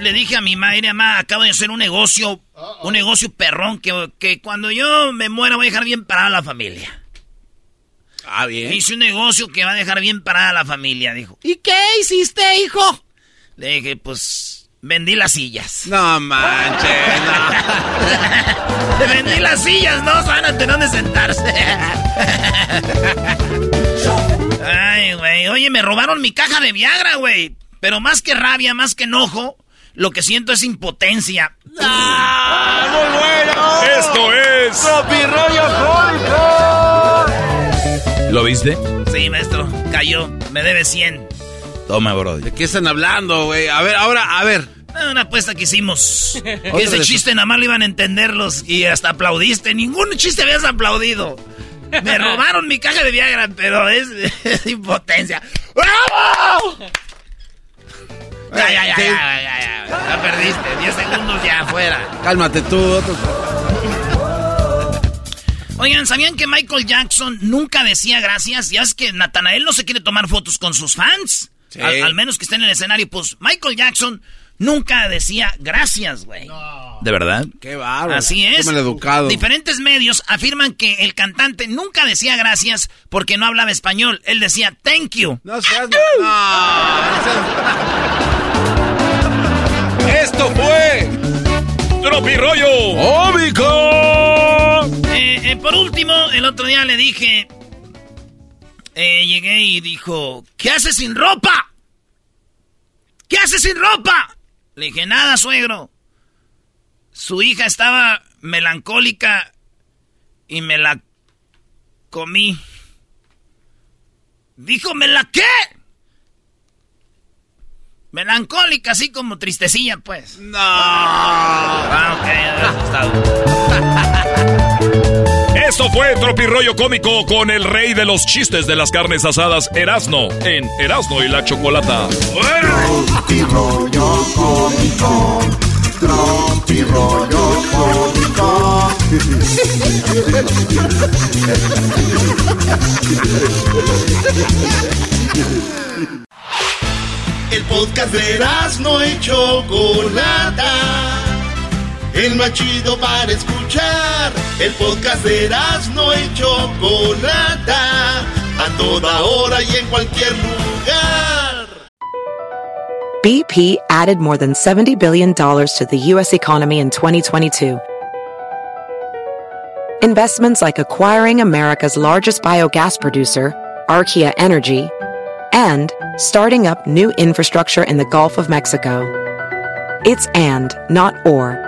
le dije a mi madre, mamá, acabo de hacer un negocio, un negocio perrón que, que cuando yo me muera voy a dejar bien parada la familia. Ah, bien. Hice un negocio que va a dejar bien parada la familia, dijo. ¿Y qué hiciste, hijo? Le dije, pues, vendí las sillas. No manches, no. vendí las sillas, no, van a tener donde sentarse. Ay, güey. Oye, me robaron mi caja de Viagra, güey. Pero más que rabia, más que enojo, lo que siento es impotencia. ¡Ah! ¡Muy bueno! ¡Esto es... ¡Rollo ¿Lo viste? Sí, maestro. Cayó. Me debe 100. Toma, bro. ¿De qué están hablando, güey? A ver, ahora, a ver. Una apuesta que hicimos. que ese chiste nada más lo iban a entenderlos y hasta aplaudiste. Ningún chiste habías aplaudido. Me robaron mi caja de Viagra, pero es, es impotencia. ¡Bravo! Ya, ya, ya, ya, ya, ya, ya, perdiste. 10 segundos ya afuera. Cálmate tú, Oigan, ¿sabían que Michael Jackson nunca decía gracias? Ya es que Natanael no se quiere tomar fotos con sus fans. Al, menos que esté en el escenario. Pues Michael Jackson nunca decía gracias, güey. ¿De verdad? Qué bárbaro. Así es. educado. Diferentes medios afirman que el cantante nunca decía gracias porque no hablaba español. Él decía thank you. No seas... Esto fue... Tropirollo Óbico. Eh, eh, por último, el otro día le dije... eh, llegué y dijo, ¿qué haces sin ropa? ¿Qué haces sin ropa? Le dije, nada, suegro. Su hija estaba melancólica y me la comí. Dijo, ¿me la qué? Melancólica, así como tristecilla, pues. No. Ah, Esto fue Tropirollo Cómico con el rey de los chistes de las carnes asadas, Erasno, en Erasno y la Chocolata. Tropirollo Cómico. Tropirollo Cómico. El podcast de Erasno y Chocolata el más chido para escuchar. El podcast de y Chocolata, a toda hora y en cualquier lugar. BP added more than $70 billion to the U.S. economy in 2022. Investments like acquiring America's largest biogas producer, Archaea Energy, and starting up new infrastructure in the Gulf of Mexico. It's and, not or.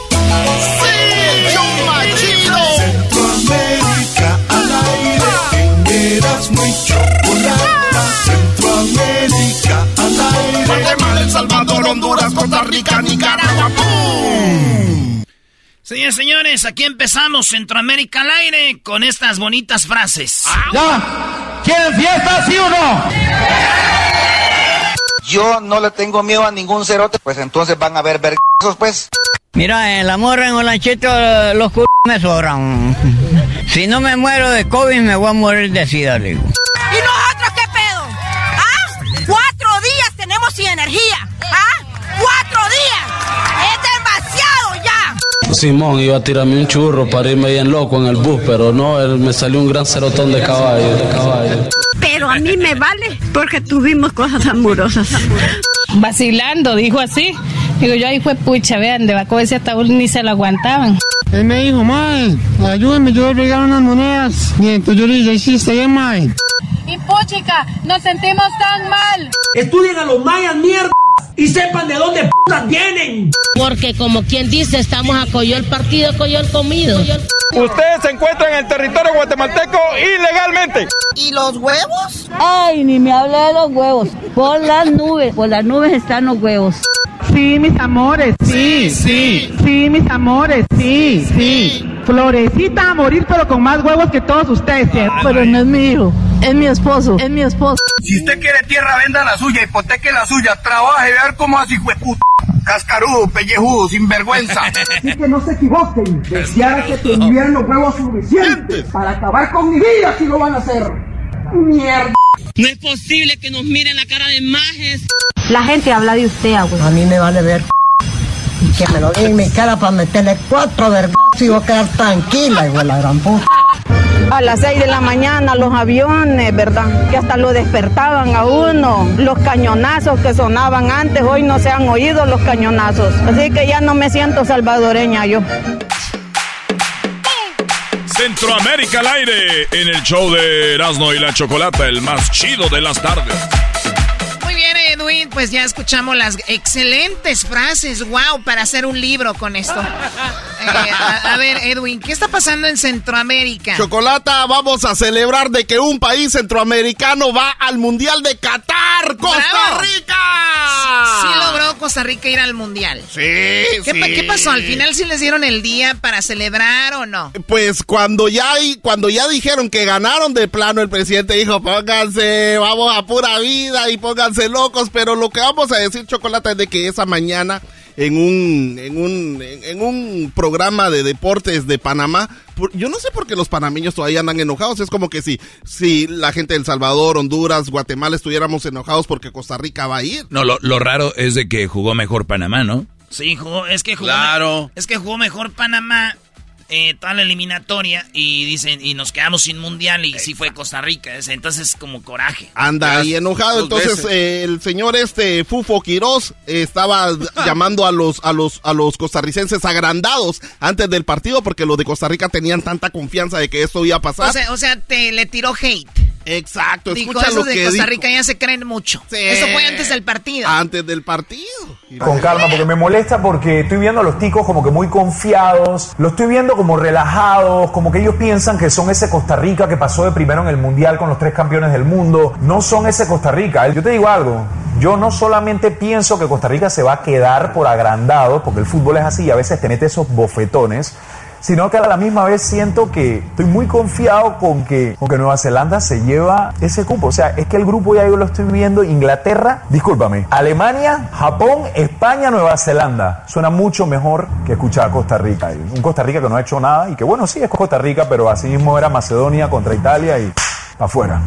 Centroamérica al aire, eras muy chocolata. Centroamérica al aire. Guatemala, El Salvador, Honduras, Costa Rica, Nicaragua. ¡Pum! Señores, señores, aquí empezamos Centroamérica al aire con estas bonitas frases. ¿Ya? ¿Quieren fiesta, sí o no? Yo no le tengo miedo a ningún cerote, pues entonces van a ver vergazos, pues. Mira, en la morra, en Olanchito, los c me sobran. Si no me muero de COVID, me voy a morir de sida, le digo. ¿Y nosotros qué pedo? ¿Ah? Cuatro días tenemos sin energía. ¿Ah? ¡Cuatro días! ¡Es demasiado ya! Simón iba a tirarme un churro para irme bien loco en el bus, pero no, él me salió un gran cerotón de caballo, de caballo. Pero a mí me vale porque tuvimos cosas amorosas. Vacilando, dijo así. Digo, yo ahí fue pucha, vean, de Baco ese ataúd ni se lo aguantaban. Él me dijo, mae, ayúdame, yo voy a unas monedas. Y entonces yo le dije, hiciste bien, mae. Y puchica, nos sentimos tan mal. Estudien a los mayas, mierda, y sepan de dónde putas vienen. Porque como quien dice, estamos a coyol partido, coyol comido. Ustedes se encuentran en el territorio guatemalteco ilegalmente. ¿Y los huevos? Ay, ni me hable de los huevos. Por las nubes, por las nubes están los huevos. Sí, mis amores, sí, sí, sí, mis amores, sí, sí. Florecita a morir, pero con más huevos que todos ustedes. Pero no es mi hijo, es mi esposo, es mi esposo. Si usted quiere tierra, venda la suya, hipoteque la suya, trabaje, ver cómo así, puta. Cascarudo, pellejudo, sinvergüenza. Así que no se equivoquen. Deseara que tuvieran los huevos suficientes para acabar con mi vida si lo van a hacer. Mierda. No es posible que nos miren la cara de majes. La gente habla de usted, güey. A mí me vale ver. Y que me lo diga en mi cara para meterle cuatro vergas y voy a quedar tranquila, igual la gran puta. A las 6 de la mañana los aviones, ¿verdad? Que hasta lo despertaban a uno. Los cañonazos que sonaban antes, hoy no se han oído los cañonazos. Así que ya no me siento salvadoreña yo. Centroamérica al aire en el show de Erasmo y la Chocolata, el más chido de las tardes. Edwin, pues ya escuchamos las excelentes frases. Wow, para hacer un libro con esto. Eh, a, a ver, Edwin, ¿qué está pasando en Centroamérica? Chocolata, vamos a celebrar de que un país centroamericano va al Mundial de Qatar, Costa ¡Bravo! Rica. Sí logró Costa Rica ir al mundial. Sí, ¿Qué, sí. ¿Qué pasó? ¿Al final sí les dieron el día para celebrar o no? Pues cuando ya, cuando ya dijeron que ganaron de plano, el presidente dijo, pónganse, vamos a pura vida y pónganse locos, pero lo que vamos a decir, Chocolata, es de que esa mañana en un, en un, en, en un programa de deportes de Panamá, por- yo no sé por qué los panameños todavía andan enojados, es como que si, si la gente de El Salvador, Honduras, Guatemala estuviéramos enojados porque Costa Rica va a ir. No, lo, lo raro es de que jugó mejor Panamá, ¿no? Sí, jugó, es que jugó. Claro. Es que jugó mejor Panamá eh, toda la eliminatoria y dicen, y nos quedamos sin mundial y sí fue Costa Rica. es- Entonces, como coraje. Anda ahí enojado. Entonces, eh, el señor este Fufo Quiroz eh, estaba llamando a los, a los, a los costarricenses agrandados antes del partido porque los de Costa Rica tenían tanta confianza de que esto iba a pasar. O sea, o sea, te le tiró hate. Exacto, Dijo, escucha lo de que Costa dijo. Rica ya se creen mucho. Eso fue antes del partido. Antes del partido. Con calma, porque me molesta porque estoy viendo a los ticos como que muy confiados, lo estoy viendo como relajados, como que ellos piensan que son ese Costa Rica que pasó de primero en el Mundial con los tres campeones del mundo. No son ese Costa Rica. Yo te digo algo, yo no solamente pienso que Costa Rica se va a quedar por agrandado, porque el fútbol es así y a veces te mete esos bofetones, sino que a la misma vez siento que estoy muy confiado con que, con que Nueva Zelanda se lleva ese cupo. O sea, es que el grupo ya yo lo estoy viendo, Inglaterra, discúlpame, Alemania, Japón, España, Nueva Zelanda. Suena mucho mejor que escuchar a Costa Rica. Un Costa Rica que no ha hecho nada y que bueno, sí es Costa Rica, pero así mismo era Macedonia contra Italia y afuera.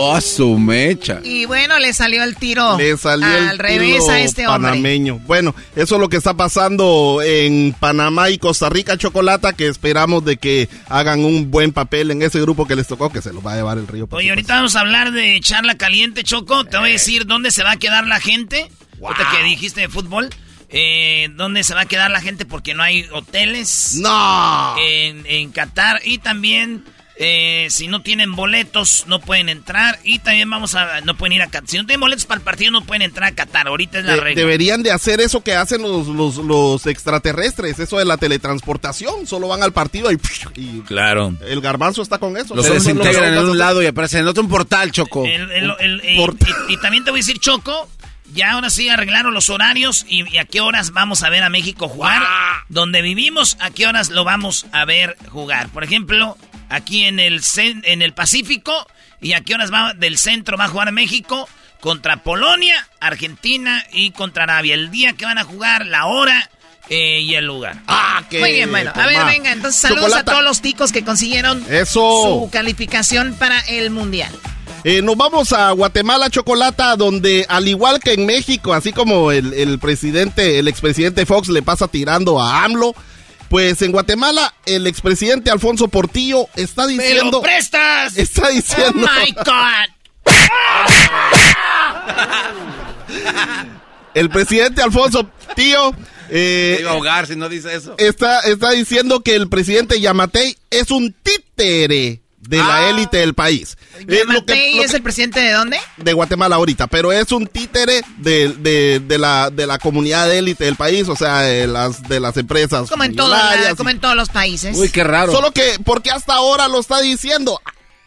Oh, su mecha. Y bueno, le salió el tiro Le salió al el revés tiro a este hombre. panameño. Bueno, eso es lo que está pasando en Panamá y Costa Rica, Chocolata, que esperamos de que hagan un buen papel en ese grupo que les tocó, que se los va a llevar el río. por Oye, ahorita vamos a hablar de charla caliente, Choco. Te voy a decir dónde se va a quedar la gente. Ahorita que dijiste de fútbol. Eh, ¿Dónde se va a quedar la gente? Porque no hay hoteles. ¡No! En, en Qatar. Y también, eh, si no tienen boletos, no pueden entrar. Y también vamos a... No pueden ir a Qatar. Si no tienen boletos para el partido, no pueden entrar a Qatar. Ahorita es la De- regla. deberían de hacer eso que hacen los, los, los extraterrestres, eso de la teletransportación. Solo van al partido y, y Claro. el garbanzo está con eso. Los que desintegran en un lado y aparecen en otro un portal, Choco. El- el- el- y, y- y también te voy a decir, Choco, ya ahora sí arreglaron los horarios y, y a qué horas vamos a ver a México jugar. Donde vivimos, a qué horas lo vamos a ver jugar. Por ejemplo, aquí en el, en el Pacífico y a qué horas va del centro va a jugar México contra Polonia, Argentina y contra Arabia. El día que van a jugar, la hora eh, y el lugar. Ah, Muy bien, bueno. A ver, venga, entonces saludos Chocolata. a todos los ticos que consiguieron Eso. su calificación para el Mundial. Eh, nos vamos a Guatemala, Chocolata, donde al igual que en México, así como el, el presidente, el expresidente Fox le pasa tirando a AMLO, pues en Guatemala el expresidente Alfonso Portillo está ¡Me diciendo... lo prestas! Está diciendo... ¡Oh, my God! El presidente Alfonso Tío eh, iba a ahogar si no dice eso. está, está diciendo que el presidente Yamatei es un títere de Ah. la élite del país. Eh, lo que- Matei lo es que- el presidente de dónde? de Guatemala ahorita, pero es un títere de, de, de la, de la comunidad de élite del país, o sea, de las, de las empresas. Como en, todo la- como en todos los países. Solo que, porque hasta ahora lo está diciendo.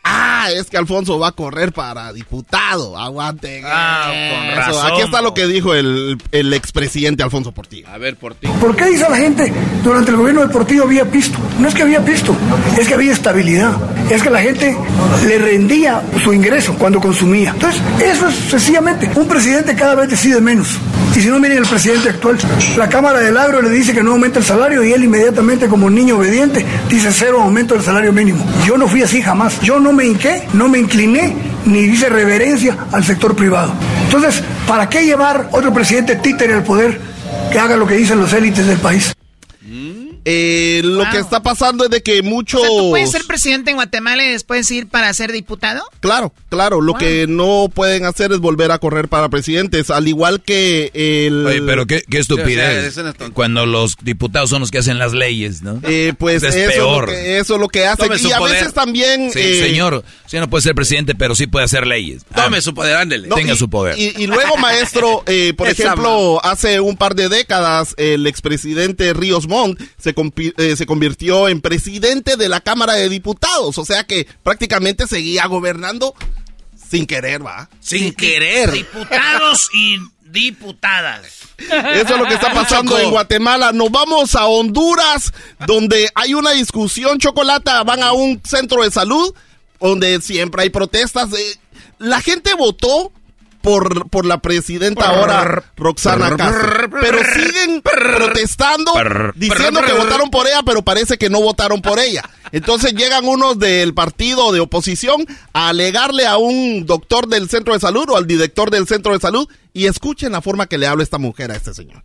Ah, es que Alfonso va a correr para diputado. Aguanten. Ah, con razón, Aquí está lo que dijo el, el expresidente Alfonso Portillo. A ver, por ti. ¿Por qué dice la gente durante el gobierno del Portillo había pisto? No es que había pisto, es que había estabilidad. Es que la gente le rendía su ingreso cuando consumía. Entonces, eso es sencillamente. Un presidente cada vez decide menos. Y si no, miren el presidente actual. La Cámara del Agro le dice que no aumenta el salario y él inmediatamente, como niño obediente, dice cero aumento del salario mínimo. Yo no fui así jamás. Yo no me hinqué, no me incliné, ni hice reverencia al sector privado. Entonces, ¿para qué llevar otro presidente títere al poder que haga lo que dicen los élites del país? Eh, lo que está pasando es de que muchos... ¿Tú puedes ser presidente en Guatemala y después ir para ser diputado? Claro, claro. Lo que no pueden hacer es volver a correr para presidentes, al igual que el... Oye, pero qué, qué Sí, o sea, estupidez. Cuando los diputados son los que hacen las leyes, ¿no? Eh, pues es eso, Es peor. lo que, eso es lo que hacen. Tome su Y a poder. veces también... Sí, eh, señor, usted no puede ser presidente, pero sí puede hacer leyes. Tome Ah, su poder, ándele. No, tenga y- su poder. Y, y luego, maestro, eh, por ejemplo, hace un par de décadas, el expresidente Ríos Montt se, eh, se convirtió en presidente de la Cámara de Diputados. O sea que prácticamente seguía gobernando Sin querer, va. Sin querer. Diputados y diputadas. Eso es lo que está pasando en Guatemala. Nos vamos a Honduras, donde hay una discusión, Chocolata. Van a un centro de salud, donde siempre hay protestas. Eh, La gente votó por, por la presidenta ahora, Roxana Castro. Pero siguen protestando, diciendo que votaron por ella, pero parece que no votaron por ella. Entonces llegan unos del partido de oposición a alegarle a un doctor del centro de salud o al director del centro de salud y escuchen la forma que le habla esta mujer a este señor.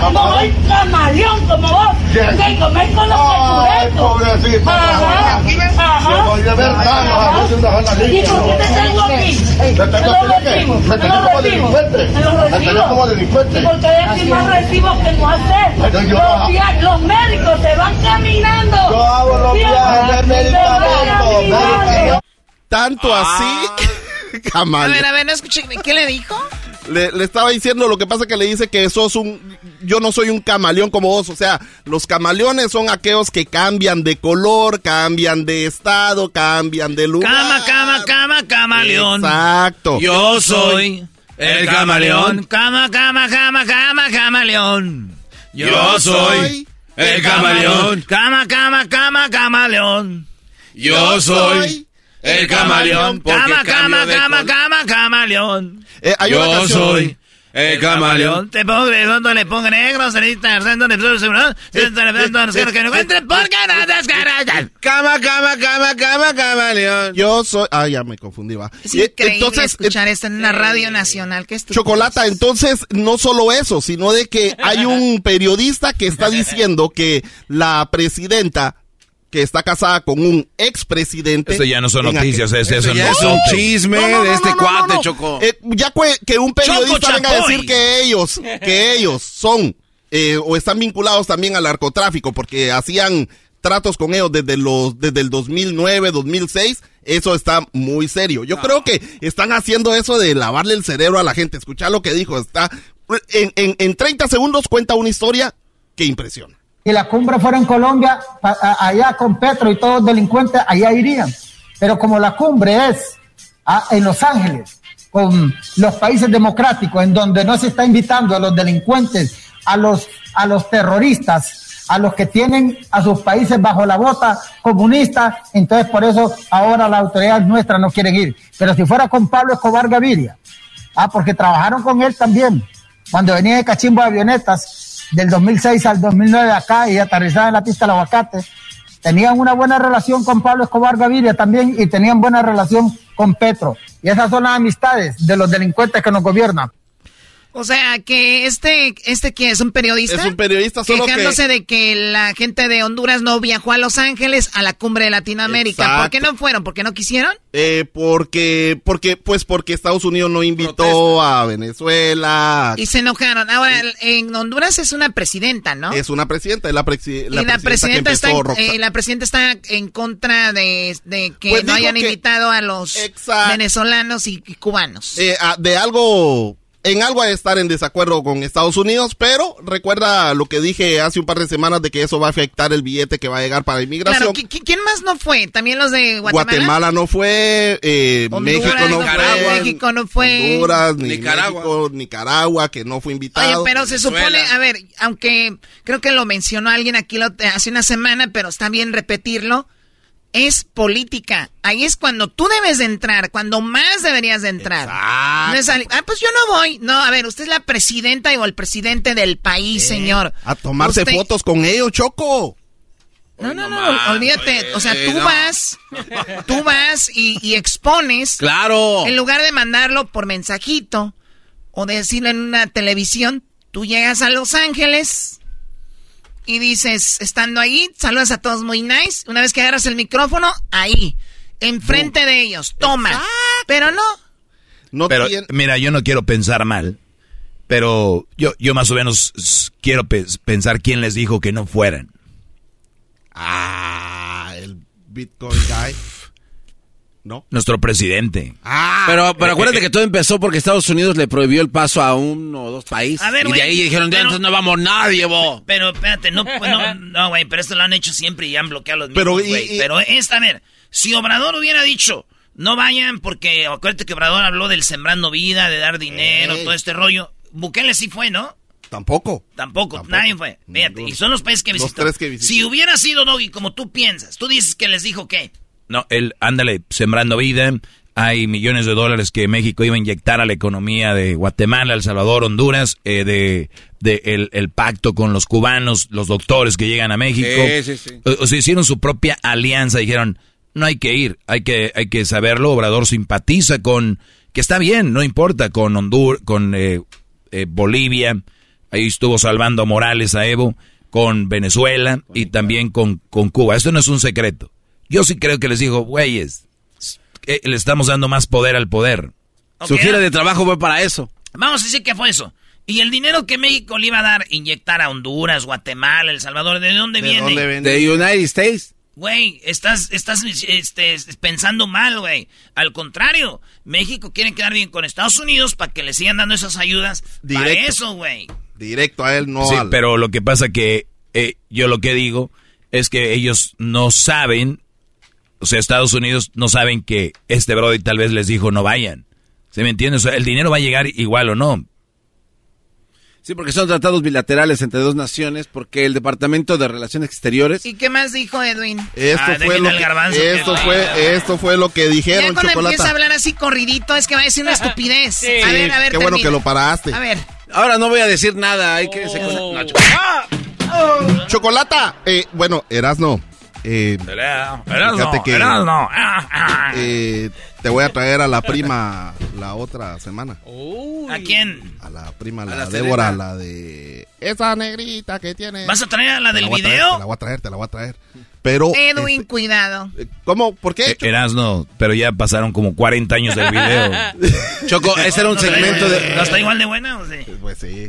Como el camaleón como vos, que comer con los pechuguetos. Ajá, ajá. ¿Y por qué te tengo aquí? Me tengo aquí, me tengo como delincuente. Me tengo como delincuente. Porque hay aquí más recibos que no hacer. Pero yo- Los, via- los médicos se van caminando. Yo hago los viajes de Se van medicamentos, caminando. Tanto así, A Camal. ver, a ver, no escuché. ¿Qué le dijo? Le, le estaba diciendo lo que pasa que le dice que sos un yo no soy un camaleón como vos, o sea, los camaleones son aquellos que cambian de color, cambian de estado, cambian de lugar. Cama, cama, cama, camaleón. Exacto. Yo soy el camaleón. Cama, cama, cama, cama, camaleón. Yo soy el camaleón. Cama, cama, cama, camaleón. Yo soy el camaleón. Cama, cama, cama, cama, camaleón. Eh, hay una Yo canción- soy el camaleón. Te pongo redondo, le pongo negro, cerita, redondo, le pongo seguro, que no encuentre porque no descarga. Cama, cama, cama, cama, camaleón. Yo soy ah ya me confundí va. Es Eh, increíble entonces escuchar esto en una radio nacional. ¿Qué es Chocolata, entonces no solo eso, sino de que hay un periodista que está diciendo que la presidenta que está casada con un expresidente. Eso ya no son noticias, aquel- ese- eso ya no es un chisme de este cuate, Choco. Eh, ya que, un periodista Choco venga a decir que ellos, que ellos son eh, o están vinculados también al narcotráfico porque hacían tratos con ellos desde los desde el 2009, 2006, eso está muy serio. Yo creo que están haciendo eso de lavarle el cerebro a la gente. Escucha lo que dijo, está en, en, en 30 segundos cuenta una historia que impresiona. Si la cumbre fuera en Colombia, allá con Petro y todos los delincuentes, allá irían. Pero como la cumbre es en Los Ángeles, con los países democráticos, en donde no se está invitando a los delincuentes, a los, a los terroristas, a los que tienen a sus países bajo la bota comunista, entonces por eso ahora las autoridades nuestras no quieren ir. Pero si fuera con Pablo Escobar Gaviria, Ah, porque trabajaron con él también. Cuando venía de cachimbo de avionetas del 2006 al 2009 acá y aterrizaba en la pista del aguacate, tenían una buena relación con Pablo Escobar Gaviria también y tenían buena relación con Petro. Y esas son las amistades de los delincuentes que nos gobiernan. O sea, que este, este que es un periodista. Es un periodista, solo que- Quejándose de que la gente de Honduras no viajó a Los Ángeles a la cumbre de Latinoamérica. ¿Por qué no fueron? ¿Por qué no quisieron? Eh, porque, porque, pues porque Estados Unidos no invitó a Venezuela. Y se enojaron. Ahora, en Honduras es una presidenta, ¿no? Es una presidenta, es la, presi- y la presidenta, presidenta, que está, en, eh, la presidenta está en contra de, de que Pues no hayan que- invitado a los venezolanos y, y cubanos. Eh, ah, de algo, en algo a estar en desacuerdo con Estados Unidos, pero recuerda lo que dije hace un par de semanas de que eso va a afectar el billete que va a llegar para inmigración. Claro, ¿qui- qui- ¿quién más no fue? ¿También los de Guatemala? Guatemala no fue, eh, Honduras México no fue, fue, México no fue. Honduras, ni Nicaragua. México, Nicaragua, que no fue invitado. Oye, pero se supone, a ver, aunque creo que lo mencionó alguien aquí lo- hace una semana, pero está bien repetirlo, es política. Ahí es cuando tú debes de entrar, cuando más deberías de entrar. No es ah, pues yo no voy. No, a ver, usted es la presidenta o el presidente del país, señor. A tomarse Usted- fotos con ellos, Choco. No, no, no, olvídate. O sea, tú no. vas, tú vas y, y expones. Claro. En lugar de mandarlo por mensajito o decirlo en una televisión, tú llegas a Los Ángeles y dices, estando ahí, saludas a todos muy nice. Una vez que agarras el micrófono, ahí, enfrente de ellos, toma. Pero no. No pero tiene- mira, yo no quiero pensar mal, pero yo, yo más o menos quiero pe- pensar quién les dijo que no fueran. Ah, el Bitcoin guy. ¿No? Nuestro presidente. Ah, Pero, pero acuérdate que todo empezó porque Estados Unidos le prohibió el paso a uno o dos países. A ver, y de ahí dijeron, pero- entonces no vamos nadie, bo. Pero espérate, no, pues, no, no, güey, pero esto lo han hecho siempre y han bloqueado los Pero, mismos, y- güey. y- Pero esta, a ver, Si Obrador hubiera dicho, no vayan porque acuérdate que Obrador habló del sembrando vida, de dar dinero, todo este rollo. Bukele sí fue, ¿no? Tampoco. Tampoco, nadie fue. Fíjate, y son los países que Los visitó. tres que visitó. Si hubiera sido Doggy como tú piensas, tú dices que les dijo qué. No, él, ándale, sembrando vida. Hay millones de dólares que México iba a inyectar a la economía de Guatemala, El Salvador, Honduras, eh, de, de el, el pacto con los cubanos, los doctores que llegan a México. Sí, sí, sí. O, sea, hicieron su propia alianza, dijeron, no hay que ir, hay que, hay que saberlo. Obrador simpatiza con, que está bien, no importa, con Honduras, con eh, eh, Bolivia, ahí estuvo salvando a Morales a Evo, con Venezuela y también con, con Cuba. Esto no es un secreto. Yo sí creo que les dijo, güeyes, eh, le estamos dando más poder al poder. Su gira de trabajo fue para eso. Vamos a decir que fue eso. Y el dinero que México le iba a dar, inyectar a Honduras, Guatemala, El Salvador, ¿de dónde viene? De United States. Güey, estás, estás este, pensando mal, güey. Al contrario, México quiere quedar bien con Estados Unidos para que le sigan dando esas ayudas. Para Directo. eso, güey. Directo a él, no sí, al- pero lo que pasa que eh, yo lo que digo es que ellos no saben, o sea, Estados Unidos no saben que este Brody tal vez les dijo no vayan. ¿Se me entiende? O sea, el dinero va a llegar igual o no. Sí, porque son tratados bilaterales entre dos naciones, porque el Departamento de Relaciones Exteriores... ¿Y qué más dijo Edwin? Esto Ah, fue lo que, esto fue esto fue lo que Ya dijeron cuando empieza a hablar así corridito es que va a decir una estupidez. a ver, a ver, qué bueno que lo paraste. A ver. Ahora no voy a decir nada, hay que... se- No, Chocolata. Chocolata, eh, bueno, Erasno. Eh, fíjate que Erasno. eh, te voy a traer a la prima la otra semana. ¿A quién? A la prima, la, la Débora, la de... Esa negrita que tiene... ¿Vas a traer a la del traer, video? te la voy a traer, te la voy a traer. Pero... Edwin, cuidado. ¿Cómo? ¿Por qué? Erasno, pero ya pasaron como 40 años del video. Choco, ese era un No, segmento de... ¿No está igual de buena o sí? Pues sí.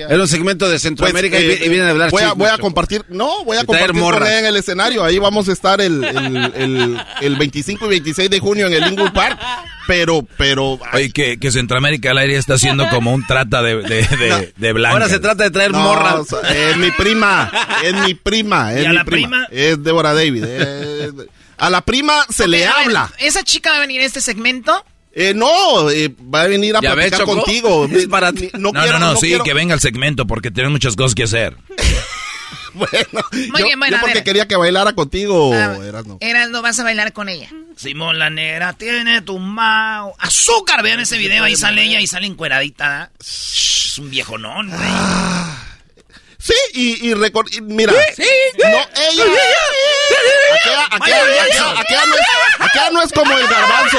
Era un segmento de Centroamérica Pues, y eh, vi- y, vienen a hablar voy a, voy a compartir, no, voy a Y compartir con eh. en el escenario. Ahí vamos a estar el, el, el, el 25 y 26 de junio en el Linwood Park. Pero, pero. Oye, que, que Centroamérica al aire está haciendo como un trata de, de, de, de blancas. Ahora se trata de traer No, morras. O sea, Es mi prima, es mi prima, es ¿Y a mi la prima. Es Deborah David. es- a la prima se le ver, habla. ¿Esa chica va a venir a este segmento? Eh, no, eh, va a venir a ¿Ya ves, platicar contigo. Es para ti. No, No, quiero, no, no, sí, quiero- que venga al segmento porque tenemos muchas cosas que hacer. Muy yo, bien, bueno, yo porque quería que bailara contigo, Ah, Erasno. Eras, no vas a bailar con ella. Simón la negra tiene tumbao. Azúcar, vean ese video, ahí sale ella y sale encueradita. Es un viejonón, güey. Sí, y, y, mira. Sí, No, ella. Aquella, no es, aquella no es como el garbanzo.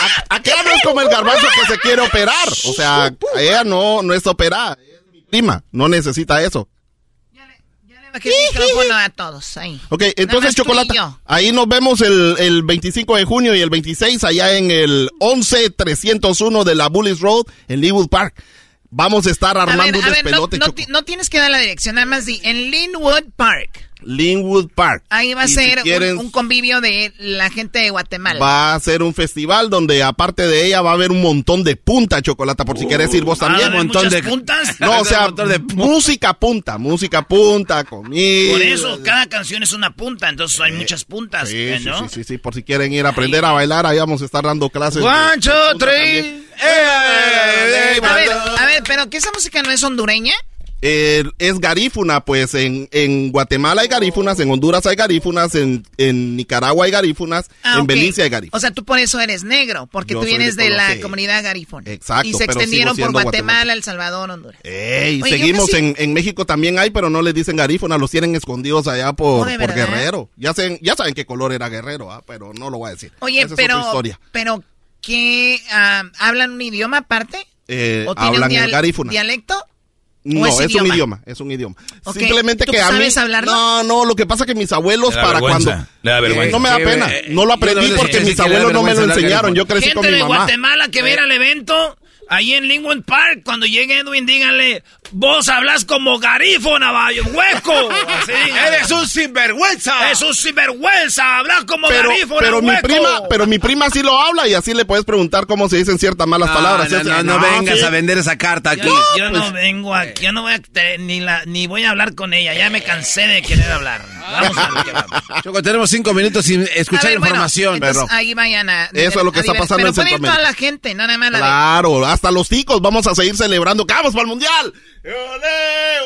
A- Aquella no es como el garbanzo que se quiere operar. O sea, ella no, no es operada. Es mi prima. No necesita eso. Bajé el micrófono a todos, ahí. Ok, entonces, Chocolata, ahí nos vemos el, el 25 de junio y el 26 allá en el 11301 de la Bullis Road en Leewood Park. Vamos a estar A armando un a ver, despelote, no tienes que dar la dirección, nada más di, en Linwood Park. Linwood Park. Ahí va a Y si ser un- quieren- un, convivio de la gente de Guatemala. Va a ser un festival donde aparte de ella va a haber un montón de punta chocolate por si quieres ir vos ¿va a también. un montón muchas de puntas? No, o sea, de música punta, música punta, comida. Por eso, cada canción es una punta, entonces hay muchas puntas, Sí, ¿eh, sí, ¿no? sí, sí, sí, por si quieren ir a aprender a bailar, ahí vamos a estar dando clases. One, two, three. también. a ver, a ver, pero que esa música no es hondureña. Eh, es garífuna, pues en, en Guatemala hay garífunas, en Honduras hay garífunas, en, en Nicaragua hay garífunas, Ah, en ok. Belice hay garífunas. O sea, tú por eso eres negro, porque Yo tú vienes de de la comunidad garífuna. Exacto, Y se extendieron por Guatemala, El Salvador, Honduras. Ey, Oye, yo seguimos que en, en México también hay, pero no les dicen garífuna, los tienen escondidos allá por, Oh, ¿de por? Guerrero. Ya saben, ya saben qué color era Guerrero, ah, pero no lo voy a decir. Oye, Esa es pero, historia. pero, ¿qué? ah, ¿Hablan un idioma aparte? Eh, ¿O hablan un el garífuna. dialecto? No, es es, un idioma? es un idioma. Ok, Simplemente ¿tú que a mí. sabes hablarlo? No, no, lo que pasa es que mis abuelos para cuando. le da Eh, vergüenza. no me da pena. eh, no lo aprendí porque mis abuelos no me lo enseñaron. Yo crecí Gente con mi de mamá. Guatemala que viera el evento, ahí en Linwood Park, cuando llegue Edwin, díganle, vos hablas como garífona, vaya, hueco. Así, Eres un sinvergüenza. Es un sinvergüenza, hablas como Pero, garífona, pero mi hueco. prima, pero mi prima sí lo habla y así le puedes preguntar cómo se dicen ciertas malas palabras. no, no vengas sí. a vender esa carta aquí. Yo, yo no vengo aquí, yo no voy a, te- ni, la, ni voy a hablar con ella, ya me cansé de querer hablar. Vamos a. Choco, tenemos cinco minutos sin escuchar ver, bueno, información. entonces pero ahí vayan a... Eso es lo que está pasando Pero en Centroamérica. toda la gente, no nada más la de- Claro, hasta los ticos vamos a seguir celebrando. ¡Que ¡Vamos para el mundial!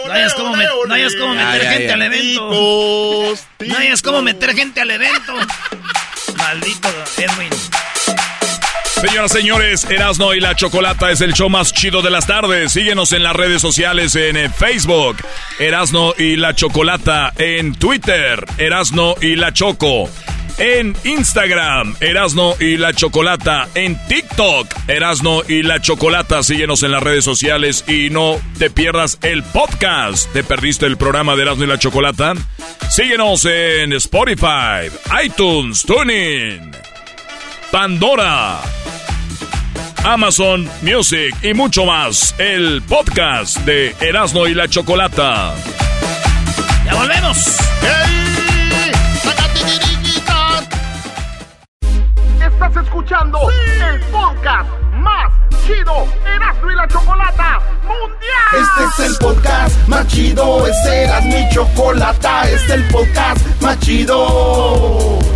No hayas como, met- no hayas como Ya, meter gente al evento. Ticos, No hayas como meter gente al evento. Maldito Edwin. Señoras, señores, Erasno y la Chocolata es el show más chido de las tardes. Síguenos en las redes sociales en eh, Facebook, Erasno y la Chocolata, en Twitter, Erasno y la Choco, en Instagram, Erasno y la Chocolata, en TikTok, Erasno y la Chocolata. Síguenos en las redes sociales y no te pierdas el podcast. ¿Te perdiste el programa de Erasno y la Chocolata? Síguenos en Spotify, iTunes, TuneIn. Pandora, Amazon Music y mucho más. El podcast de Erasmo y la Chocolata. ¡Ya volvemos! Estás escuchando el podcast más chido Erasmo y la Chocolata Mundial. Este es el podcast más chido, este era mi chocolata, este es el podcast más chido.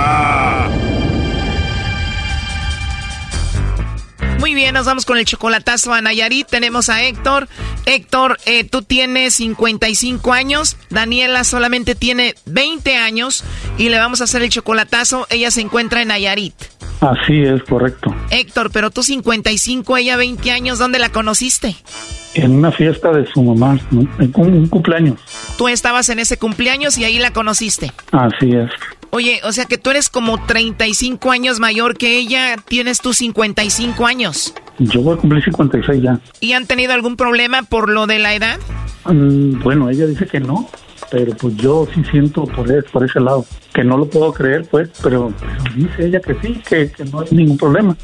Muy bien, nos vamos con el chocolatazo a Nayarit. Tenemos a Héctor. Héctor, eh, tú tienes 55 años. Daniela solamente tiene 20 años. Y le vamos a hacer el chocolatazo. Ella se encuentra en Nayarit. Así es, correcto. Héctor, pero tú 55, ella 20 años. ¿Dónde la conociste? En una fiesta de su mamá, ¿no? en un, un cumpleaños. Tú estabas en ese cumpleaños y ahí la conociste. Así es. Oye, o sea que tú eres como 35 años mayor que ella. Tienes tus 55 años. Yo voy a cumplir 56 ya. ¿Y han tenido algún problema por lo de la edad? Mm, bueno, ella dice que no, pero pues yo sí siento por, es- por ese lado. Que no lo puedo creer, pues, pero, pero dice ella que sí, que, que no hay ningún problema.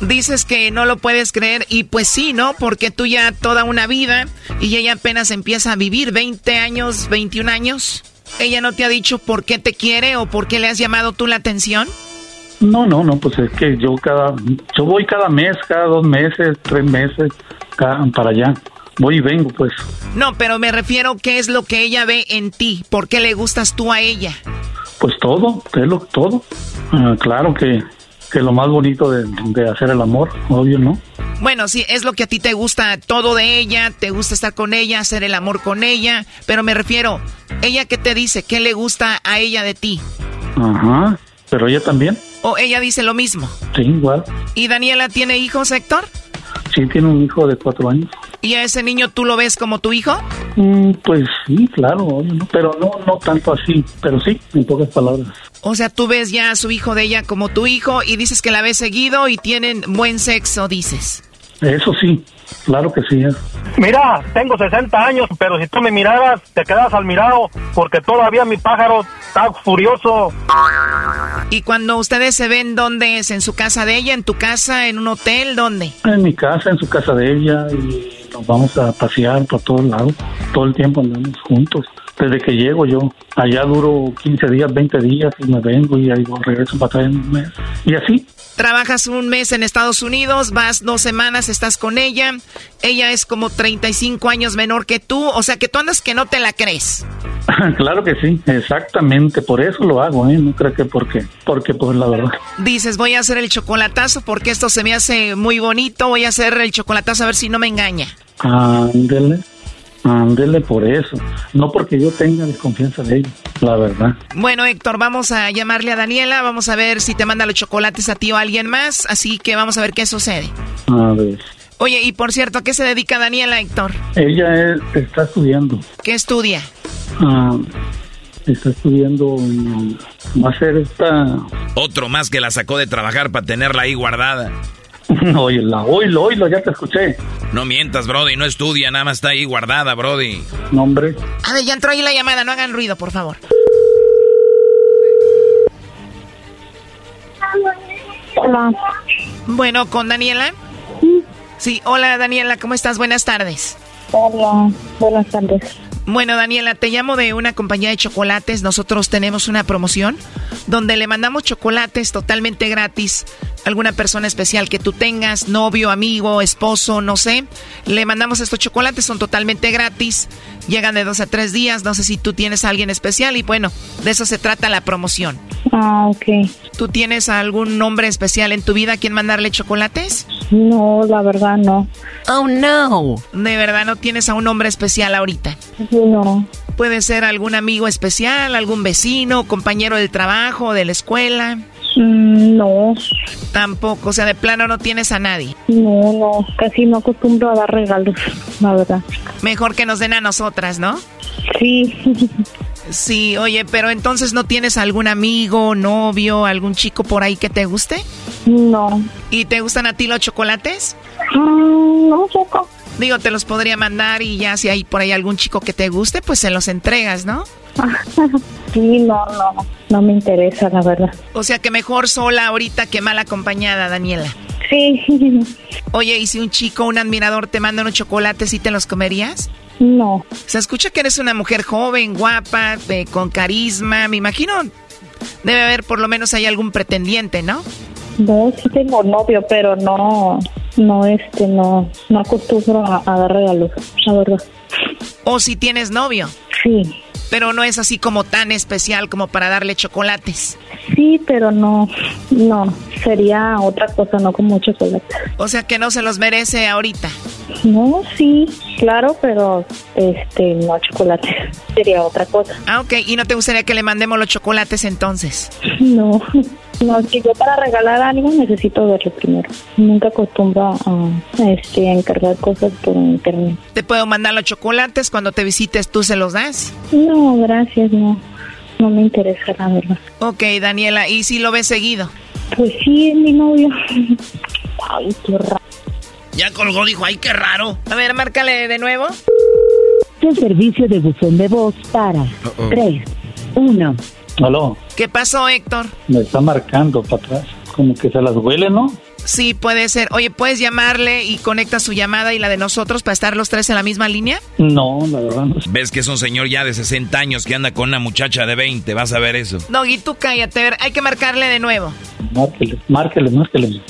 Dices que no lo puedes creer y pues sí, ¿no? Porque tú ya toda una vida y ella apenas empieza a vivir 20 años, 21 años. ¿Ella no te ha dicho por qué te quiere o por qué le has llamado tú la atención? No, no, no, pues es que yo cada, yo voy cada mes, cada dos meses, tres meses, cada- para allá. Voy y vengo, pues. No, pero me refiero qué es lo que ella ve en ti, por qué le gustas tú a ella. Pues todo, es lo todo. Ah, claro que, que lo más bonito de, de hacer el amor, obvio, ¿no? Bueno, sí, es lo que a ti te gusta todo de ella, te gusta estar con ella, hacer el amor con ella, pero me refiero, ¿ella qué te dice? ¿Qué le gusta a ella de ti? Ajá, pero ella también, ¿O ella dice lo mismo? sí, igual. ¿Y Daniela tiene hijos, Héctor? Sí, tiene un hijo de cuatro años. ¿Y a ese niño tú lo ves como tu hijo? Mm, pues sí, claro, obvio, ¿no? pero no, no tanto así, pero sí, en pocas palabras. O sea, tú ves ya a su hijo de ella como tu hijo y dices que la ves seguido y tienen buen sexo, dices. Eso sí, claro que sí. Mira, tengo 60 años, pero si tú me miraras, te quedas al mirado, porque todavía mi pájaro está furioso. ¿Y cuando ustedes se ven, dónde es? ¿En su casa de ella? ¿En tu casa? ¿En un hotel? ¿Dónde? En mi casa, en su casa de ella, y nos vamos a pasear por todos lados. Todo el tiempo andamos juntos. Desde que llego yo, allá duro 15 días, 20 días, y me vengo y ahí regreso para atrás en un mes. Y así, Trabajas un mes en Estados Unidos, vas dos semanas, estás con ella. Ella es como 35 años menor que tú, o sea que tú andas que no te la crees. claro que sí, exactamente, por eso lo hago, ¿eh? No creo que porque, porque pues la verdad. Dices, voy a hacer el chocolatazo porque esto se me hace muy bonito, voy a hacer el chocolatazo a ver si no me engaña. Ándele. Ándele por eso. No porque yo tenga desconfianza de ella, la verdad. Bueno, Héctor, vamos a llamarle a Daniela. Vamos a ver si te manda los chocolates a ti o a alguien más. Así que vamos a ver qué sucede. A ver. Oye, y por cierto, ¿a qué se dedica Daniela, Héctor? Ella está estudiando. ¿Qué estudia? Ah, está estudiando. Va a ser esta. Otro más que la sacó de trabajar para tenerla ahí guardada. Oíla, oílo, oílo, ya te escuché. No mientas, Brody, no estudia, nada más está ahí guardada, Brody. No, hombre. A ver, ya entró ahí la llamada, no hagan ruido, por favor. Hola. Bueno, ¿con Daniela? Sí, hola Daniela, ¿cómo estás? Buenas tardes. Hola, buenas tardes. Bueno, Daniela, te llamo de una compañía de chocolates. Nosotros tenemos una promoción donde le mandamos chocolates totalmente gratis alguna persona especial que tú tengas, novio, amigo, esposo, no sé. Le mandamos estos chocolates, son totalmente gratis. Llegan de dos a tres días. No sé si tú tienes a alguien especial y bueno, de eso se trata la promoción. Ah, ok. ¿Tú tienes algún nombre especial en tu vida a quien mandarle chocolates? No, la verdad no. Oh, no. ¿De verdad no tienes a un hombre especial ahorita? No. Puede ser algún amigo especial, algún vecino, compañero del trabajo, de la escuela. Mm, no. Tampoco, o sea, de plano no tienes a nadie. No, no, casi no acostumbro a dar regalos, la verdad. Mejor que nos den a nosotras, ¿no? Sí. Sí, oye, pero entonces no tienes algún amigo, novio, algún chico por ahí que te guste? No. ¿Y te gustan a ti los chocolates? Mm, no, poco. Digo, te los podría mandar y ya si hay por ahí algún chico que te guste, pues se los entregas, ¿no? Sí, no, no, no me interesa, la verdad. O sea que mejor sola ahorita que mal acompañada, Daniela. Sí. Oye, ¿y si un chico, un admirador te manda unos chocolates y te los comerías? No. Se escucha que eres una mujer joven, guapa, con carisma. Me imagino debe haber por lo menos hay algún pretendiente, ¿no? No, sí tengo novio, pero no, no, este, no, no acostumbro a, a dar regalos, la verdad. ¿O si tienes novio? Sí. Pero no es así como tan especial como para darle chocolates. Sí, pero no, no, sería otra cosa, no como chocolate. O sea que no se los merece ahorita. No, sí, claro, pero este, no chocolate, sería otra cosa. Ah, ok, ¿y no te gustaría que le mandemos los chocolates entonces? No, no, que yo para regalar algo necesito verlo primero. Nunca acostumbro a, este, a encargar cosas por internet. ¿Te puedo mandar los chocolates cuando te visites tú se los das? No, gracias, no. No me interesa, la verdad. Ok, Daniela, ¿y si lo ves seguido? Pues sí, es mi novio. Ay, qué raro. Ya colgó, dijo, ay, qué raro. A ver, márcale de nuevo. El servicio de buzón de voz para 3, 1. Aló, ¿Qué pasó, Héctor? me está marcando para atrás. Como que se las huele, ¿no? Sí, puede ser. Oye, ¿puedes llamarle y conecta su llamada y la de nosotros para estar los tres en la misma línea? No, la verdad no. Ves que es un señor ya de 60 años que anda con una muchacha de 20, vas a ver eso. Doggy, tú cállate. A ver, hay que marcarle de nuevo. Márquele, márquele, márquele.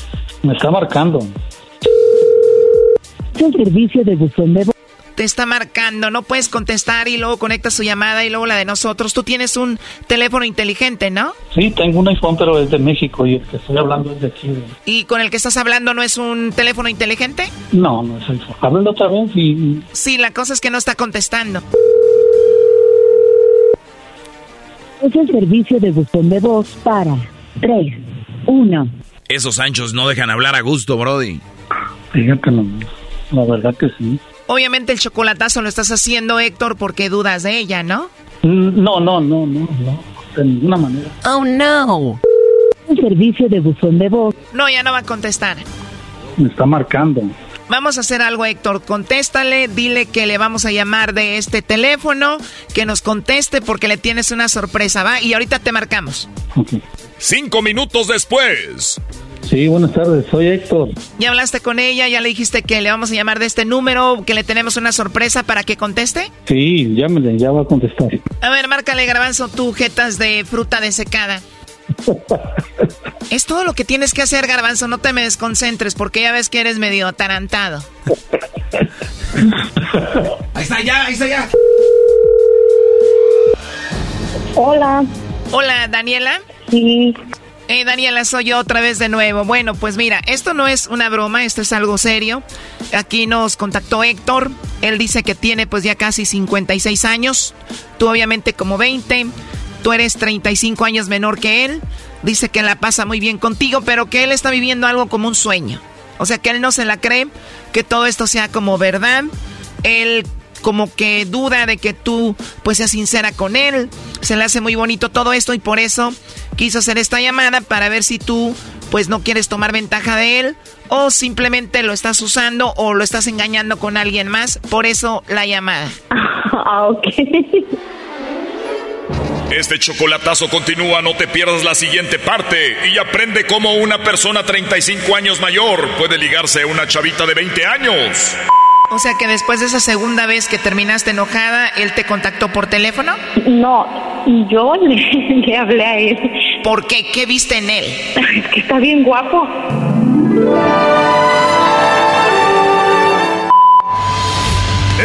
Me está marcando. El servicio de buzón de voz. Te está marcando, no puedes contestar y luego conecta su llamada y luego la de nosotros. Tú tienes un teléfono inteligente, ¿no? Sí, tengo un iPhone, pero es de México y el que estoy hablando es de aquí. ¿Y con el que estás hablando no es un teléfono inteligente? No, no es iPhone. Háblalo otra vez y... Sí, la cosa es que no está contestando. Es el servicio de buzón de voz para 3, 1. Esos anchos no dejan hablar a gusto, Brody. Fíjate. La verdad que sí. Obviamente el chocolatazo lo estás haciendo, Héctor, porque dudas de ella, ¿no? Mm, No, no, no, no, no. De ninguna manera. Oh, no. El servicio de buzón de voz. No, ya no va a contestar. Me está marcando. Vamos a hacer algo, Héctor. Contéstale, dile que le vamos a llamar de este teléfono, que nos conteste porque le tienes una sorpresa, ¿va? Y ahorita te marcamos. Cinco minutos después. Sí, buenas tardes. Soy Héctor. ¿Ya hablaste con ella? ¿Ya le dijiste que le vamos a llamar de este número, que le tenemos una sorpresa para que conteste? Sí, llámele, ya va a contestar. A ver, márcale, garbanzo, tú, jetas de fruta desecada. es todo lo que tienes que hacer, garbanzo, no te me desconcentres, porque ya ves que eres medio atarantado. Ahí está ya, ahí está ya. Hola. Hola, Daniela. Sí. Eh, Daniela, soy yo otra vez de nuevo. Bueno, pues mira, esto no es una broma, esto es algo serio. Aquí nos contactó Héctor Él dice que tiene pues ya casi 56 años, tú obviamente como 20, tú eres 35 años menor que él. Dice que la pasa muy bien contigo, pero que él está viviendo algo como un sueño. O sea que él no se la cree, que todo esto sea como verdad. Él como que duda de que tú pues seas sincera con él. Se le hace muy bonito todo esto y por eso quiso hacer esta llamada para ver si tú pues no quieres tomar ventaja de él o simplemente lo estás usando o lo estás engañando con alguien más. Por eso la llamada. Ah, ok. Este chocolatazo continúa, no te pierdas la siguiente parte y aprende cómo una persona 35 años mayor puede ligarse a una chavita de 20 años. O sea que después de esa segunda vez que terminaste enojada, ¿él te contactó por teléfono? No, y yo le, hablé a él. ¿Por qué? ¿Qué viste en él? Es que está bien guapo.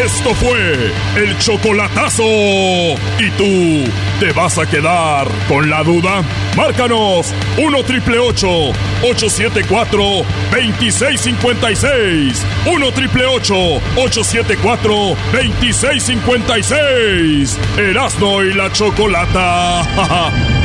Esto fue el chocolatazo. ¿Y tú te vas a quedar con la duda? Márcanos 1 triple 874 2656. 1 triple 874 2656. Erasno y la chocolata.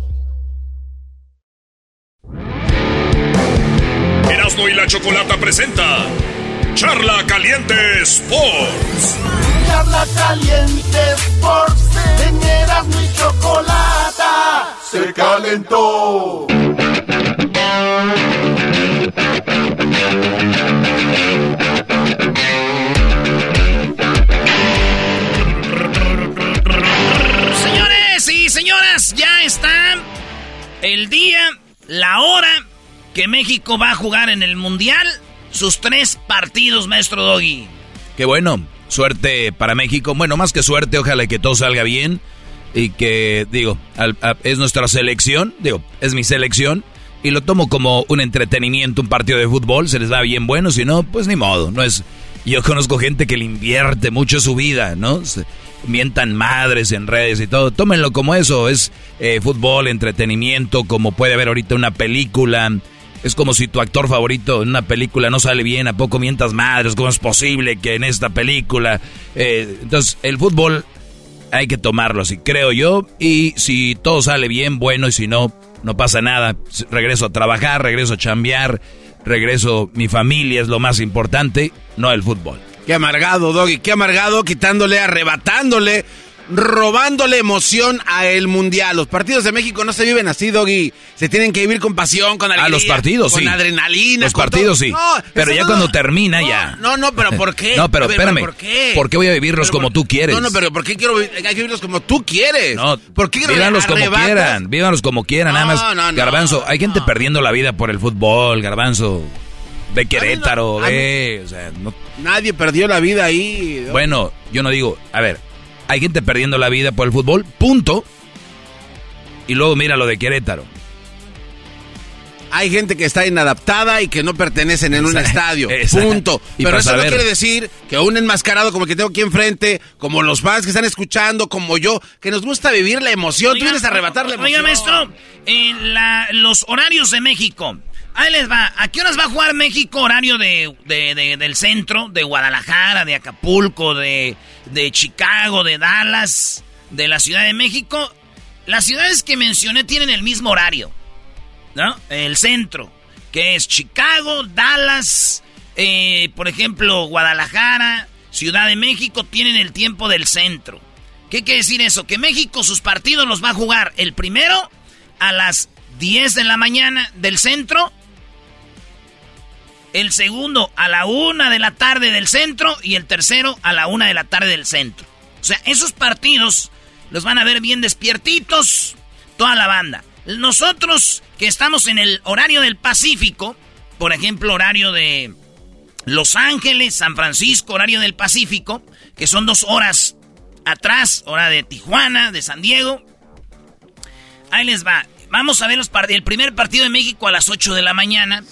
Erasmo y la Chocolata presenta Charla Caliente Sports. Charla Caliente Sports. En Erasmo y Chocolata se calentó. Señores y señoras, ya está el día, la hora que México va a jugar en el Mundial sus tres partidos, maestro Doggy. Qué bueno, suerte para México. Bueno, más que suerte, ojalá que todo salga bien y que, digo, es nuestra selección, digo, es mi selección y lo tomo como un entretenimiento, un partido de fútbol, se les va bien bueno, si no, pues ni modo, no es... Yo conozco gente que le invierte mucho su vida, ¿no? mientan madres en redes y todo. Tómenlo como eso, es eh, fútbol, entretenimiento, como puede haber ahorita una película. Es como si tu actor favorito en una película no sale bien, ¿a poco mientas madres? ¿Cómo es posible que en esta película? Eh, entonces, el fútbol hay que tomarlo así, creo yo. Y si todo sale bien, bueno, y si no, no pasa nada. Regreso a trabajar, regreso a chambear, regreso, mi familia es lo más importante, no el fútbol. Qué amargado, Doggy, qué amargado, quitándole, arrebatándole robándole emoción a el mundial. Los partidos de México no se viven así, Doggy. Se tienen que vivir con pasión, con alegría. A los partidos, con sí. adrenalina. Los partidos, sí. pero ya cuando termina, ya. No, no, pero ¿por qué? No, pero espérame. ¿Por qué? ¿Por qué voy a vivirlos como tú quieres? No, no, pero ¿por qué quiero hay que vivirlos como tú quieres? No, ¿por qué vívanlos como quieran. Vívanlos como quieran, nada más. No, Garbanzo, hay gente perdiendo la vida por el fútbol, Garbanzo. Ve Querétaro, ve. O sea, Nadie perdió la vida ahí. Bueno, yo no digo. A ver, hay gente perdiendo la vida por el fútbol, punto. Y luego mira lo de Querétaro. Hay gente que está inadaptada y que no pertenecen en un estadio. Punto. Pero eso no quiere decir que un enmascarado como el que tengo aquí enfrente, como los fans que están escuchando, como yo, que nos gusta vivir la emoción. Tú vienes a arrebatar la emoción. Oiga, maestro, en los horarios de México. Ahí les va. ¿A qué horas va a jugar México? Horario de, del centro, de Guadalajara, de Acapulco, de, de Chicago, de Dallas, de la Ciudad de México. Las ciudades que mencioné tienen el mismo horario. ¿No? El centro, que es Chicago, Dallas, eh, por ejemplo, Guadalajara, Ciudad de México, tienen el tiempo del centro. ¿Qué quiere decir eso? Que México sus partidos los va a jugar el primero a las 10 de la mañana del centro, el segundo a la 1 de la tarde del centro y el tercero a la 1 de la tarde del centro. O sea, esos partidos los van a ver bien despiertitos toda la banda. Nosotros que estamos en el horario del Pacífico, por ejemplo, horario de Los Ángeles, San Francisco, horario del Pacífico, que son dos horas atrás, hora de Tijuana, de San Diego. Ahí les va. Vamos a ver los el primer partido de México a las 8 de la mañana.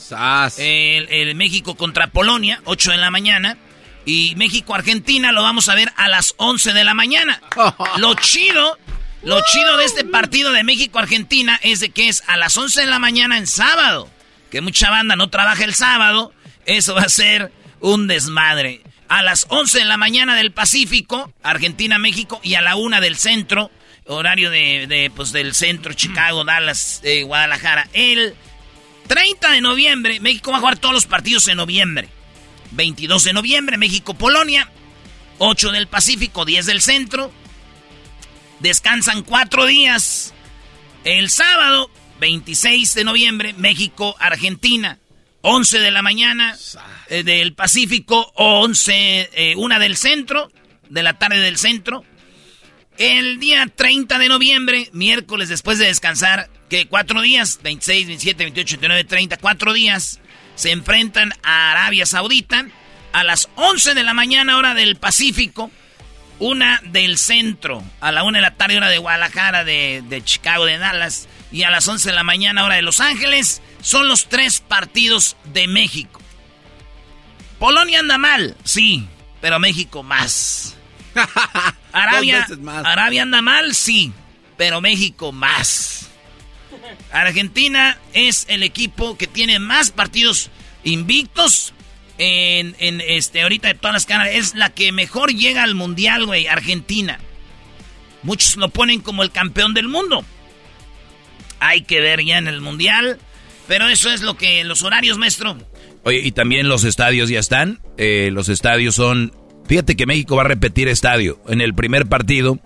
El, México contra Polonia, 8 de la mañana. Y México-Argentina lo vamos a ver a las 11 de la mañana. Lo chido, lo chido de este partido de México-Argentina es de que es a las 11 de la mañana en sábado. Que mucha banda no trabaja el sábado. Eso va a ser un desmadre a las 11 de la mañana del Pacífico, Argentina-México, y a la 1 del centro, horario de, pues, del centro, Chicago, Dallas, eh, Guadalajara. El 30 de noviembre, México va a jugar todos los partidos en noviembre. 22 de noviembre, México-Polonia. 8 del Pacífico, 10 del centro. Descansan 4 días. El sábado, 26 de noviembre, México-Argentina. 11 de la mañana eh, del Pacífico, 11, eh, una del centro, de la tarde del centro. El día 30 de noviembre, miércoles después de descansar, que cuatro días, 26, 27, 28, 29, 30, cuatro días, se enfrentan a Arabia Saudita a las 11 de la mañana hora del Pacífico, una del centro, a la una de la tarde hora de Guadalajara, de, de Chicago, de Dallas, y a las 11 de la mañana hora de Los Ángeles, son los tres partidos de México. Polonia anda mal, sí, pero México más. Arabia, Arabia anda mal, sí, pero México más. Argentina es el equipo que tiene más partidos invictos en, en este ahorita de todas las caras. Es la que mejor llega al mundial, güey, Argentina. Muchos lo ponen como el campeón del mundo. Hay que ver ya en el mundial pero eso es lo que los horarios, maestro. Oye, y también los estadios ya están. Eh, los estadios son. Fíjate que México va a repetir estadio. En el primer partido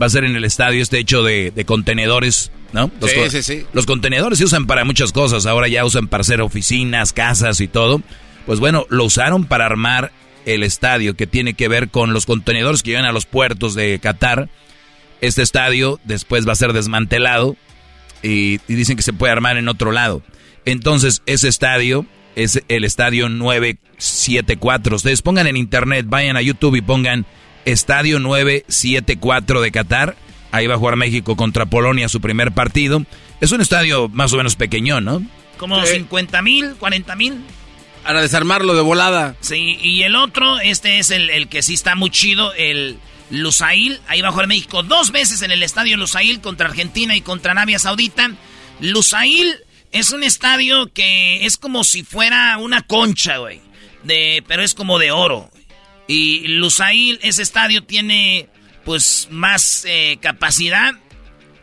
va a ser en el estadio este hecho de, contenedores, ¿no? Los, sí, sí, sí. Los contenedores se usan para muchas cosas. Ahora ya usan para hacer oficinas, casas y todo. Pues bueno, lo usaron para armar el estadio que tiene que ver con los contenedores que llegan a los puertos de Qatar. Este estadio después va a ser desmantelado y dicen que se puede armar en otro lado. Entonces, ese estadio es el estadio 974. Ustedes pongan en internet, vayan a YouTube y pongan Estadio 974 de Qatar. Ahí va a jugar México contra Polonia su primer partido. Es un estadio más o menos pequeño, ¿no? Como 50 mil, 40 mil. Para desarmarlo de volada. Sí, y el otro, este es el, el que sí está muy chido, el Lusail. Ahí va a jugar México dos veces en el estadio Lusail contra Argentina y contra Arabia Saudita. Lusail es un estadio que es como si fuera una concha, güey. De, pero es como de oro. Y Lusail, ese estadio tiene pues más eh, capacidad.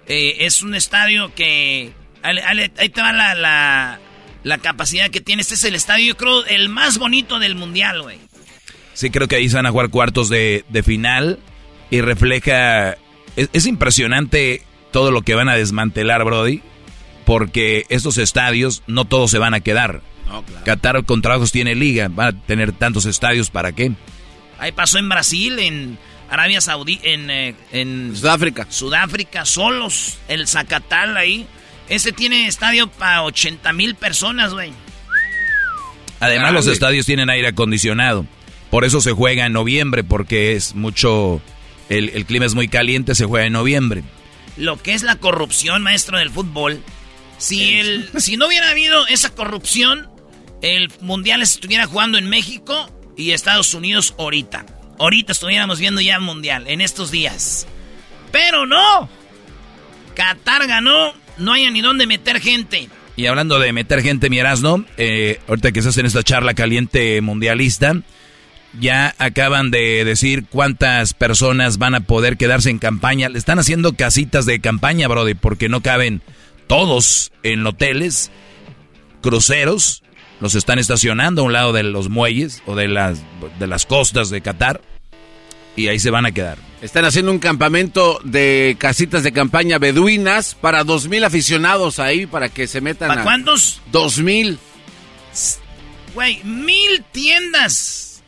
Eh, es un estadio que... Ahí te va la, la, capacidad que tiene. Este es el estadio, yo creo, el más bonito del mundial, güey. Sí, creo que ahí se van a jugar cuartos de, final. Y refleja... es impresionante todo lo que van a desmantelar, Brody porque estos estadios no todos se van a quedar. Qatar con trabajos tiene liga, van a tener tantos estadios para qué. Ahí pasó en Brasil, en Arabia Saudí, en, eh, en Sudáfrica. Sudáfrica, solos, el Zacatal ahí. Ese tiene estadio para 80 mil personas, güey. Además, los estadios tienen aire acondicionado. Por eso se juega en noviembre, porque es mucho. El, el clima es muy caliente, se juega en noviembre. Lo que es la corrupción, maestro del fútbol, si, el, si no hubiera habido esa corrupción, el Mundial estuviera jugando en México y Estados Unidos ahorita. Ahorita estuviéramos viendo ya el Mundial, en estos días. Pero no. Qatar ganó, no hay ni dónde meter gente. Y hablando de meter gente, mi Erasno, eh, ahorita que estás en esta charla caliente mundialista, ya acaban de decir cuántas personas van a poder quedarse en campaña. Le están haciendo casitas de campaña, Brody, porque no caben todos en hoteles, cruceros, los están estacionando a un lado de los muelles o de las, de las costas de Qatar y ahí se van a quedar. Están haciendo un campamento de casitas de campaña beduinas para dos mil aficionados ahí para que se metan. ¿Para cuántos? Dos mil. Güey, mil tiendas.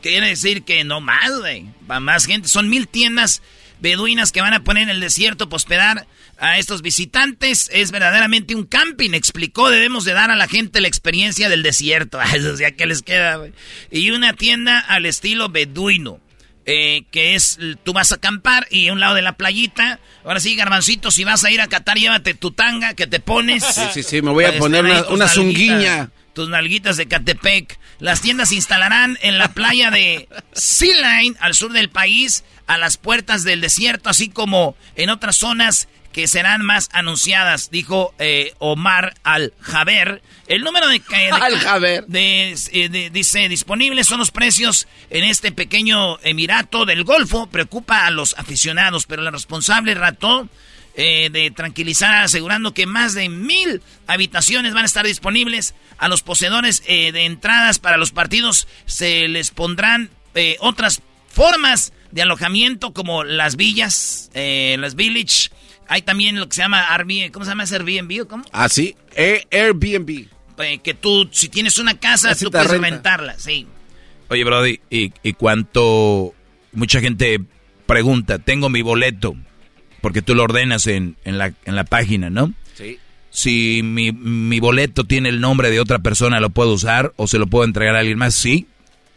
Quiere decir que no más, güey. Va más gente. Son mil tiendas beduinas que van a poner en el desierto para hospedar a estos visitantes. Es verdaderamente un camping, explicó. Debemos de dar a la gente la experiencia del desierto. Eso ya que les queda. Y una tienda al estilo beduino. Eh, que es, tú vas a acampar y a un lado de la playita. Ahora sí, garbancito, si vas a ir a Qatar, llévate tu tanga que te pones. Sí, sí, sí, me voy a poner una, zunguiña. Tus nalguitas de Catepec. Las tiendas se instalarán en la playa de Sea Line, al sur del país, a las puertas del desierto, así como en otras zonas que serán más anunciadas, dijo eh, Omar Al-Jaber. El número de... Al-Jaber. Eh, dice, disponibles son los precios en este pequeño emirato del Golfo. Preocupa a los aficionados, pero la responsable rató eh, de tranquilizar asegurando que más de mil habitaciones van a estar disponibles. A los poseedores de entradas para los partidos se les pondrán otras formas de alojamiento como las villas, las village hay también lo que se llama Airbnb. ¿Cómo se llama ese Airbnb cómo? Ah, sí. Airbnb. Eh, que tú, si tienes una casa, tú puedes rentarla, sí. Oye, Brody, ¿y, ¿y cuánto? Mucha gente pregunta, tengo mi boleto, porque tú lo ordenas en, en, la, en la página, ¿no? Sí. Si mi, mi boleto tiene el nombre de otra persona, ¿lo puedo usar o se lo puedo entregar a alguien más? Sí.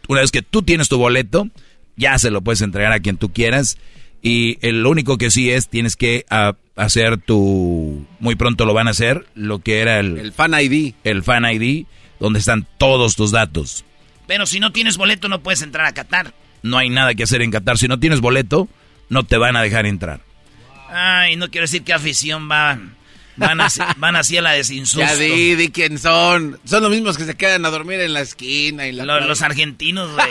Una vez que tú tienes tu boleto, ya se lo puedes entregar a quien tú quieras. Y el, lo único que sí es, tienes que ah, hacer tu... Muy pronto lo van a hacer, lo que era el... El Fan ID. El Fan ID, donde están todos tus datos. Pero si no tienes boleto no puedes entrar a Qatar. No hay nada que hacer en Qatar. Si no tienes boleto, no te van a dejar entrar. Ay, no quiero decir qué afición va Van así, van así a la desinsusto. Ya di, di quién son. Son los mismos que se quedan a dormir en la esquina. Y la los, argentinos, güey.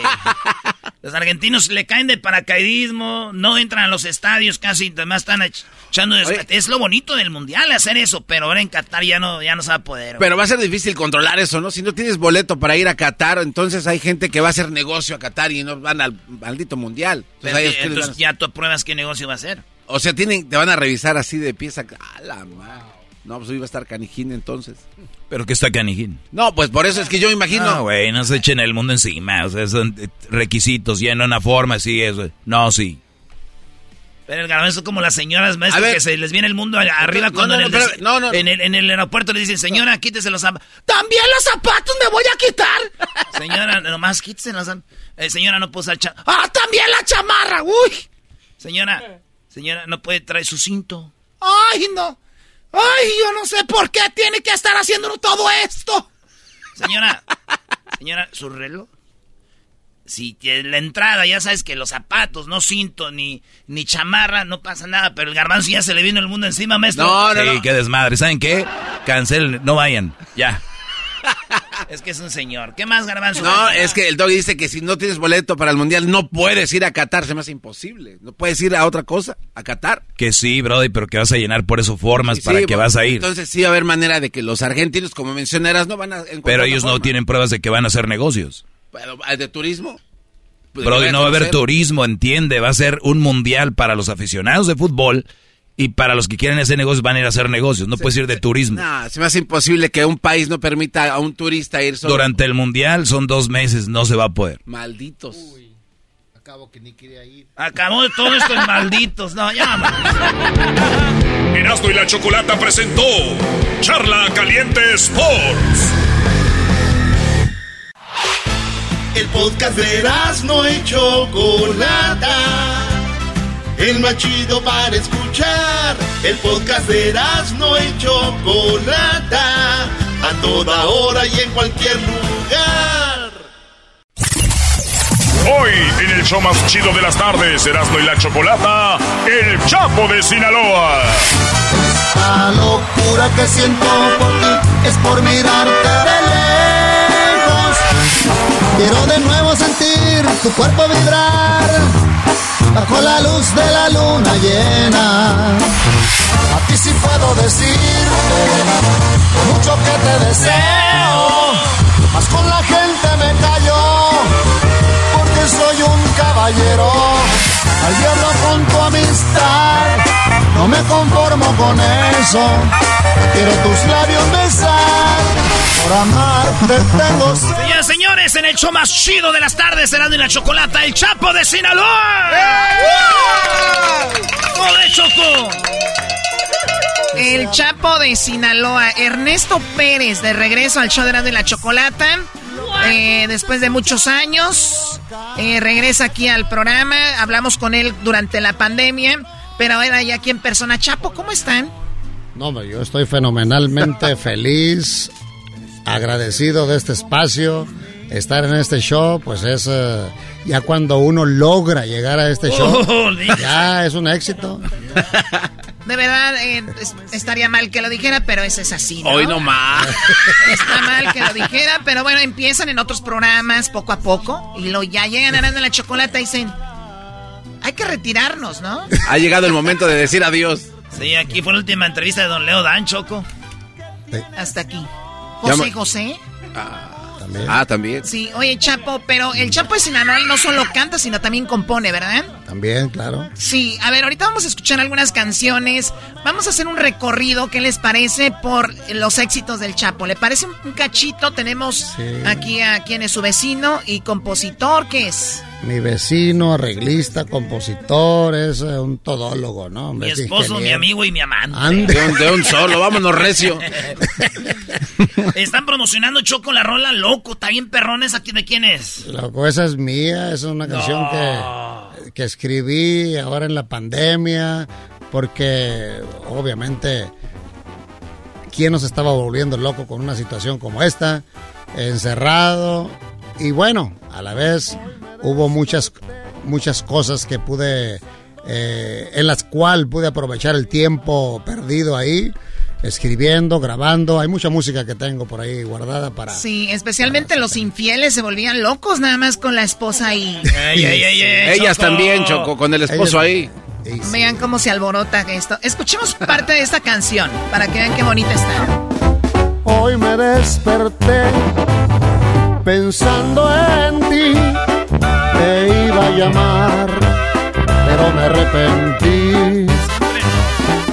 los argentinos le caen de paracaidismo, no entran a los estadios casi, además están echando... Es lo bonito del mundial hacer eso, pero ahora en Qatar ya no, ya no se va a poder. Pero va a ser difícil controlar eso, ¿no? Si no tienes boleto para ir a Qatar, entonces hay gente que va a hacer negocio a Qatar y no van al maldito mundial. Entonces, ya tú pruebas qué negocio va a hacer. O sea, tienen, te van a revisar así de pieza. A la madre. No, pues iba a estar Canijín entonces. ¿Pero qué está Canijín? No, pues por eso es que yo imagino. No, güey, no se echen el mundo encima. O sea, son requisitos, ya en una forma, sí, eso. No, sí. Pero el garbanzo es como las señoras maestras que se les viene el mundo arriba cuando en, el en, el, aeropuerto le dicen, señora, quítese los zapatos. ¡También los zapatos me voy a quitar! señora, nomás quítese los zapatos. Eh, señora, no puedo usar cha ¡Ah, también la chamarra! ¡Uy! Señora, señora, no puede traer su cinto. ¡Ay, no! ¡Ay, yo no sé por qué tiene que estar haciendo todo esto! Señora, señora, ¿su reloj? Si la entrada, ya sabes que los zapatos, no cinto ni, ni chamarra, no pasa nada, pero el garbanzo ya se le vino el mundo encima, maestro. No, no, sí, qué desmadre. ¿Saben qué? Cancelen, no vayan, ya. Es que es un señor. ¿Qué más, Garbanzo? No, es que el dog dice que si no tienes boleto para el mundial no puedes ir a Qatar. Se me hace imposible. No puedes ir a otra cosa, a Qatar. Que sí, Brody, pero que vas a llenar por eso formas para que vas a ir. Entonces sí va a haber manera de que los argentinos, como mencionarás, no van a. Pero ellos no tienen pruebas de que van a hacer negocios. ¿De turismo? Brody, no va a haber turismo, entiende. Va a ser un mundial para los aficionados de fútbol y para los que quieren hacer negocios van a ir a hacer negocios, no puedes ir de turismo. No, se me hace imposible que un país no permita a un turista ir solo. Durante el mundial son dos meses, no se va a poder. Malditos. Uy, acabo que ni quería ir. Acabó todo esto en malditos, no, ya Erasmo y la Chocolata presentó Charla Caliente Sports. El podcast de Erasmo y Chocolata el más chido para escuchar. El podcast de no y Chocolata, a toda hora y en cualquier lugar. Hoy, en el show más chido de las tardes, Erasmo y la Chocolata, El Chapo de Sinaloa. La locura que siento por ti es por mirarte de lejos. Quiero de nuevo tu cuerpo vibrar bajo la luz de la luna llena. A ti sí puedo decirte mucho que te deseo, mas con la gente me callo porque soy un caballero. Al diablo con tu amistad, no me conformo con eso. Quiero tus labios besar, por amarte tengo. Señores, señores, en el show más chido de las tardes, será de la chocolata, el Chapo de Sinaloa. ¡Joder, Choco! El Chapo de Sinaloa, Ernesto Pérez, de regreso al show de la Chocolata. Eh, después de muchos años, eh, regresa aquí al programa. Hablamos con él durante la pandemia, pero ahora ya aquí en persona. Chapo, ¿cómo están? No, yo estoy fenomenalmente feliz, agradecido de este espacio. Estar en este show, pues es eh, ya cuando uno logra llegar a este show, Oh, ya es un éxito. De verdad, eh, es- estaría mal que lo dijera, pero eso es así, ¿no? Hoy no más. Está mal que lo dijera, pero bueno, empiezan en otros programas poco a poco y lo ya llegan a la chocolate y dicen, hay que retirarnos, ¿no? Ha llegado el momento de decir adiós. Sí, aquí fue la última entrevista de Don Leo Dan, Choco. Hasta aquí. José José. Ah, también. Sí, oye, Chapo, pero el Chapo de Sinaloa no solo canta, sino también compone, ¿verdad? También, claro. Sí, a ver, ahorita vamos a escuchar algunas canciones. Vamos a hacer un recorrido, ¿qué les parece? Por los éxitos del Chapo. ¿Le parece un, un cachito? Tenemos Sí. aquí a quien es su vecino y compositor, ¿qué es? Mi vecino, arreglista, compositor, es eh, un todólogo, ¿no? Mi esposo, mi amigo y mi amante. Ande. De un, de un solo, vámonos recio. Están promocionando Choco la rola loco. Está bien perrón esa. ¿De quién es? Loco, esa es mía, es una canción que, que escribí ahora en la pandemia, porque obviamente, ¿quién nos estaba volviendo loco con una situación como esta? Encerrado, y bueno, a la vez hubo muchas, muchas cosas que pude, eh, en las cuales pude aprovechar el tiempo perdido ahí. Escribiendo, grabando, hay mucha música que tengo por ahí guardada para... Sí, especialmente los infieles se volvían locos nada más con la esposa ahí. Ey, ey, ey, ey, Ellas Choco. también, Choco, con el esposo ahí. Vean cómo se alborota esto. Escuchemos parte de esta canción para que vean qué bonita está. Hoy me desperté pensando en ti. Te iba a llamar, pero me arrepentí.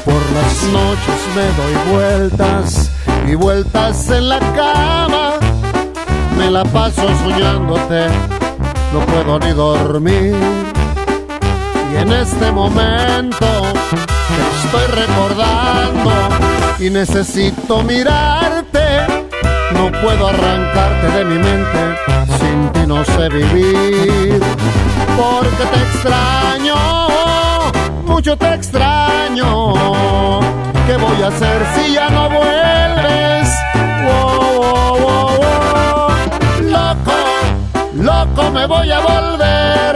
Por las noches me doy vueltas y vueltas en la cama. Me la paso soñándote, no puedo ni dormir. Y en este momento te estoy recordando y necesito mirarte. No puedo arrancarte de mi mente, sin ti no sé vivir. Porque te extraño, mucho te extraño. ¿Qué voy a hacer si ya no vuelves? Loco, loco me voy a volver.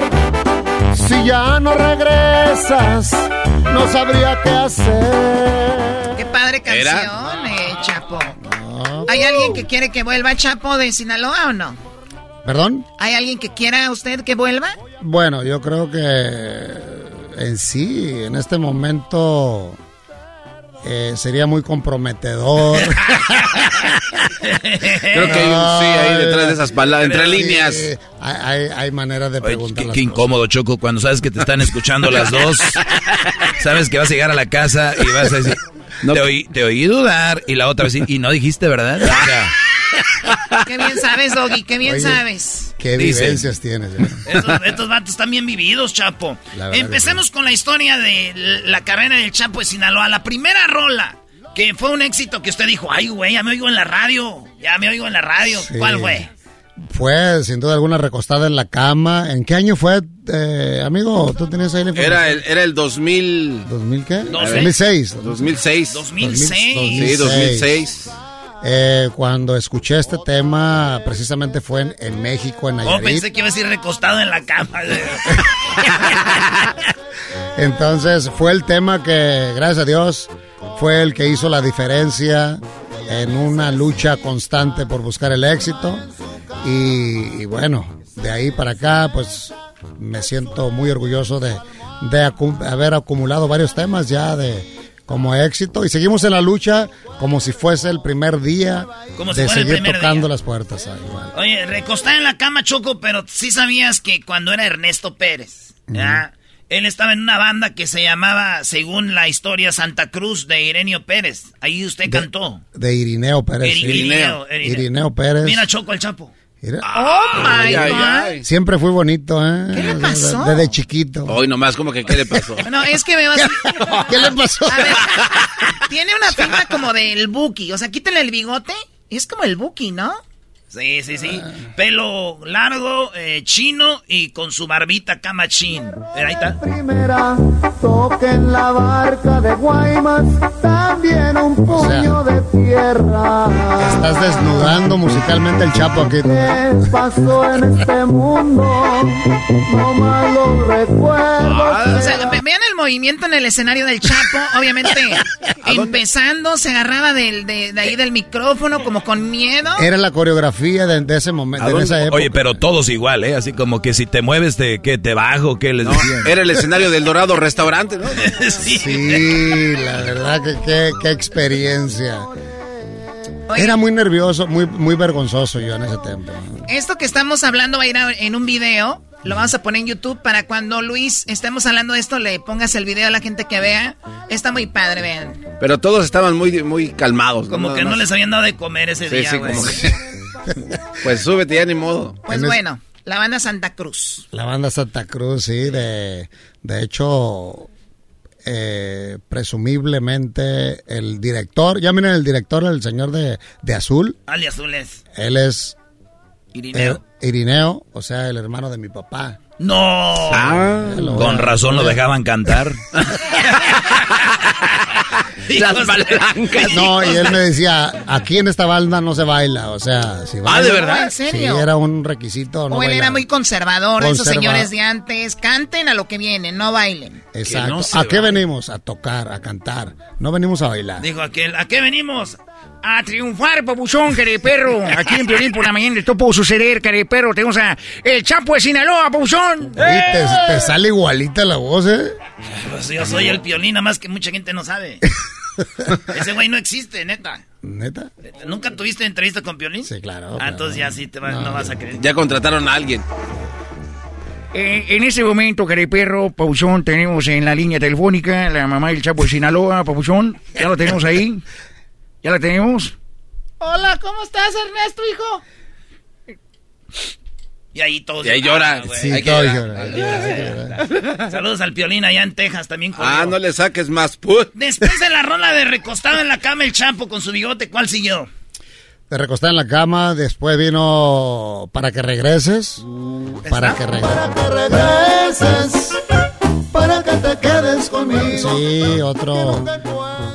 Si ya no regresas, no sabría qué hacer. Qué padre canción, eh, Chapo. ¿Hay alguien que quiere que vuelva Chapo de Sinaloa o no? ¿Perdón? ¿Hay alguien que quiera usted que vuelva? Bueno, yo creo que en sí, en este momento eh, sería muy comprometedor. Creo que hay un sí ahí detrás de esas palabras, entre Sí, líneas. Hay, hay, hay maneras de preguntar. Qué, las qué incómodo, Choco, cuando sabes que te están escuchando las dos. sabes que vas a llegar a la casa y vas a decir, te, oí, te oí dudar. Y la otra vez, y no dijiste verdad. O sea, Qué bien sabes, Doggy, qué bien Oye, sabes. ¿Qué Dice. vivencias tienes? eh? Estos, estos vatos están bien vividos, Chapo. Empecemos con la historia de la carrera del Chapo de Sinaloa. La primera rola, que fue un éxito que usted dijo, ay, güey, ya me oigo en la radio. Ya me oigo en la radio. Sí. ¿Cuál fue? Fue sin duda alguna recostada en la cama. ¿En qué año fue, eh, amigo? ¿Tú tenías ahí la información? Era el, era el 2000. ¿2000 qué? Doce. 2006. 2006. 2006. Sí, 2006. Eh, cuando escuché este tema, precisamente fue en, en México, en Oh, Nayarit. pensé que iba a decir recostado en la cama. Entonces fue el tema que, gracias a Dios, fue el que hizo la diferencia en una lucha constante por buscar el éxito. Y, bueno, de ahí para acá, pues me siento muy orgulloso de, de haber acumulado varios temas ya de como éxito y seguimos en la lucha como si fuese el primer día de seguir tocando las puertas. Oye, recostar en la cama, Choco, pero sí sabías que cuando era Ernesto Pérez. Él estaba en una banda que se llamaba, según la historia, Santa Cruz de Ireneo Pérez. Ahí usted cantó. De Irineo Pérez. Irineo, Irineo, Pérez. Mira, Choco, el Chapo. Oh my God. Siempre fui bonito, ¿eh? ¿Qué le pasó? Desde chiquito. Hoy nomás, como que, ¿qué le pasó? no, es que me vas. ¿Qué le pasó? A ver, tiene una pinta como del Buki. O sea, quítale el bigote. Es como el Buki, ¿no? Sí, sí, sí. Pelo largo, eh, chino y con su barbita camachín. Ahí está. Primera, toquen la barca de Guaymas, también un puño de tierra. Estás desnudando musicalmente el chapo aquí. ¿Qué pasó en este mundo? No malos recuerdos. O sea, vean movimiento en el escenario del chapo. Obviamente, empezando, se agarraba del, de, de ahí del micrófono como con miedo. Era la coreografía de, ese momento, de esa época. Oye, pero todos igual, ¿eh? Así como que si te mueves, de que te bajo, ¿qué les no, Era el escenario del Dorado Restaurante, ¿no? sí. la verdad que qué, experiencia. Era muy nervioso, muy, muy vergonzoso yo en ese tiempo. Esto que estamos hablando va a ir en un video. Lo vamos a poner en YouTube para cuando Luis estemos hablando de esto le pongas el video a la gente que vea. Está muy padre, vean. Pero todos estaban muy, muy calmados. Como que no les habían dado de comer ese día, sí, como que... Pues súbete ya ni modo. Pues bueno, la banda Santa Cruz. La banda Santa Cruz, sí, de, de hecho, eh, presumiblemente el director, ya miren el director, el señor de, de Azul. Ali Azul es. Él es Irineo. Irineo, o sea, el hermano de mi papá. No. Ah, con razón lo dejaban cantar. Las. No, y él me decía, aquí en esta banda no se baila, o sea, si Ah, ¿de verdad? ¿En serio? Sí, era un requisito. No o él era muy conservador, esos señores de antes, canten a lo que vienen, no bailen. Exacto. ¿A qué venimos? A tocar, a cantar. No venimos a bailar. Dijo aquel, ¿a qué venimos? A triunfar, papuchón, perro. Aquí en Piolín por la mañana esto pudo suceder, perro. Tenemos a el Chapo de Sinaloa, papuchón. Te, te, sale igualita la voz, ¿eh? Pues yo soy el Piolín, nada más que mucha gente no sabe. Ese güey no existe, neta. ¿Neta? ¿Nunca tuviste entrevista con Piolín? Sí, claro. Ah, entonces ya sí te no, vas a creer. Ya contrataron a alguien. Eh, en ese momento, perro, Papuchón, tenemos en la línea telefónica la mamá del Chapo de Sinaloa, Papuchón. Ya lo tenemos ahí. ¿Ya la tenemos? Hola, ¿cómo estás, Ernesto, hijo? Y ahí todos. Y ahí llora. Sí, llora. Saludos al Piolín allá en Texas también. Ah, no le saques más put. Después de la rola de recostado en la cama el champo con su bigote, ¿cuál siguió? De recostar en la cama, después vino Para que regreses. para que regreses. Para que regreses. Para que te quedes conmigo. Sí, otro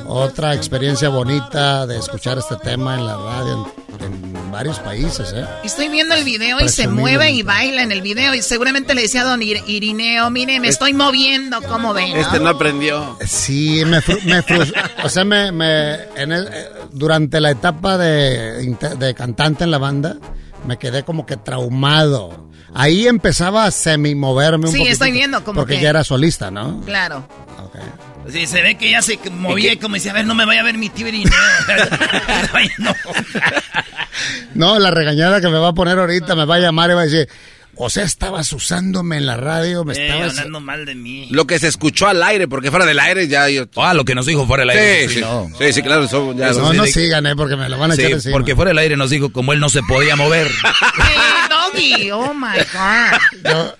otra experiencia bonita de escuchar este tema en la radio en, varios países, ¿eh? Estoy viendo el video y se mueve y baila en el video y seguramente le decía a don Irineo, mire, me estoy moviendo, ¿cómo ven? Este no aprendió. Sí, me, me o sea, me, eh, durante la etapa de, de cantante en la banda, me quedé como que traumado. Ahí empezaba a semi moverme un Sí, estoy viendo como Porque ya era solista, ¿no? Claro. Okay. Sí, se ve que ya se movía como decía, a ver, no me vaya a ver mi tío no. no, la regañada que me va a poner ahorita me va a llamar y va a decir, o sea, estabas usándome en la radio, me eh, estabas... hablando mal de mí. Lo que se escuchó al aire, porque fuera del aire ya... Yo... Ah, lo que nos dijo fuera del aire. Sí, sí, sí, sí, claro. ya no, no sigan, eh, porque me lo van a echar encima. porque fuera del aire nos dijo como él no se podía mover. Doggy, oh my God.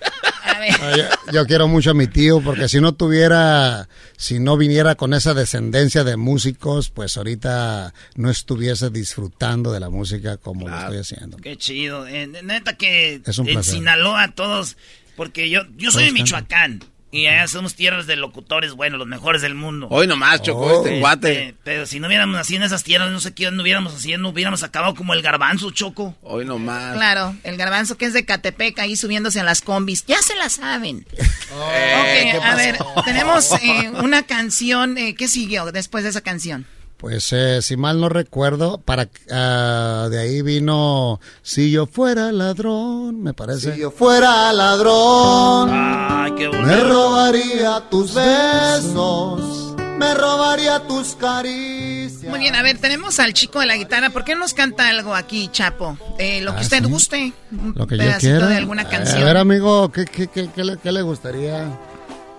Yo, yo, quiero mucho a mi tío, porque si no tuviera, si no viniera con esa descendencia de músicos, pues ahorita no estuviese disfrutando de la música como lo estoy haciendo. Qué chido. Eh, neta que en Sinaloa todos, porque yo, yo soy de Michoacán. Y allá somos tierras de locutores, bueno, los mejores del mundo. Hoy nomás, Choco, este, este guate. Pero si no hubiéramos nacido en esas tierras, no sé qué no hubiéramos haciendo, hubiéramos acabado como el garbanzo, Choco. Hoy nomás. Claro, el garbanzo que es de Catepec, ahí subiéndose a las combis. Ya se la saben. Eh, ok, a ver, tenemos eh, una canción. Eh, ¿Qué siguió después de esa canción? Pues eh, si mal no recuerdo, para ah, de ahí vino Si yo fuera ladrón, me parece. Si yo fuera ladrón, Ay, qué me robaría tus besos, me robaría tus caricias. Muy bien, a ver, tenemos al chico de la guitarra. ¿Por qué no nos canta algo aquí, Chapo? Eh, lo que Ah, usted ¿sí? guste. Un Lo que yo quiera. de alguna canción. A ver, amigo, ¿qué, qué, qué, qué le, qué le gustaría?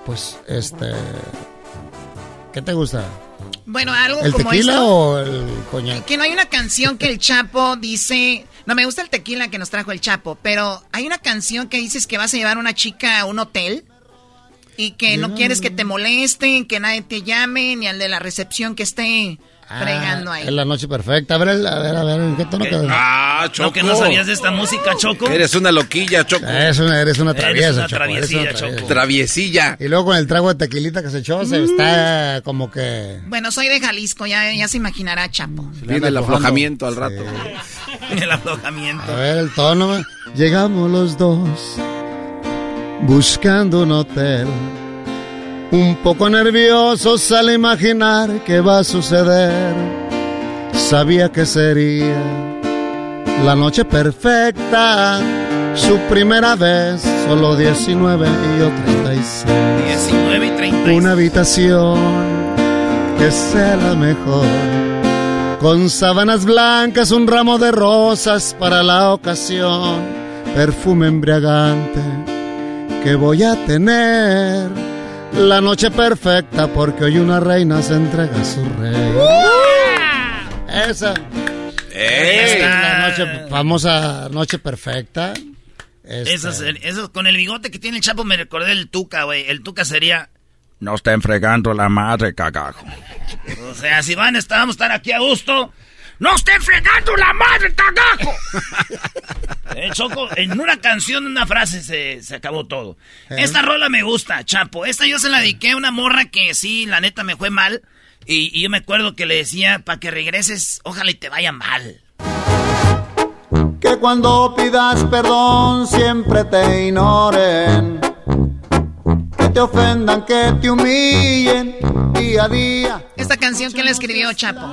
Pues, este... ¿Qué te gusta? Bueno, algo ¿El como tequila esto. o el coñac? Que no hay una canción que el Chapo dice. No me gusta el tequila que nos trajo el Chapo, pero hay una canción que dices que vas a llevar a una chica a un hotel y que no Ya. quieres que te molesten, que nadie te llame, ni al de la recepción que esté fregando ahí. Ah, Es la noche perfecta. A ver, a ver, a ver, ¿en qué tono quedó? Ah, Choco. ¿No que no sabías de esta música, Choco? Eres una loquilla, Choco. Eres una, eres una Eres traviesa, una Choco, eres traviesilla, una traviesa. Choco. Traviesilla. Y luego con el trago de tequilita que se echó, se está como que... Bueno, soy de Jalisco, ya, ya se imaginará Chapo. Viene el aflojamiento al rato. El aflojamiento. A ver, el tono. Llegamos los dos buscando un hotel. Un poco nerviosos al imaginar qué va a suceder. Sabía que sería la noche perfecta. Su primera vez, solo 19 y yo 36. 19 y 30. Una habitación que sea la mejor. Con sábanas blancas, un ramo de rosas para la ocasión. Perfume embriagante que voy a tener. La noche perfecta porque hoy una reina se entrega a su rey. Esa es la noche, famosa noche perfecta. Este, Eso, es- eso con el bigote que tiene el Chapo me recordé el Tuca, güey. El Tuca sería... No estén fregando la madre, cagajo. O sea, si van, estábamos estar aquí a gusto. ¡No estén fregando la madre, cagajo! Eh, Choco, en una canción, en una frase se, se acabó todo. Esta rola me gusta, Chapo. Esta yo se la dediqué a una morra que sí, la neta me fue mal. Y, y yo me acuerdo que le decía, para que regreses, ojalá y te vaya mal. Que cuando pidas perdón siempre te ignoren. Que te ofendan, que te humillen día a día. Esta canción, ¿quién la escribió, Chapo?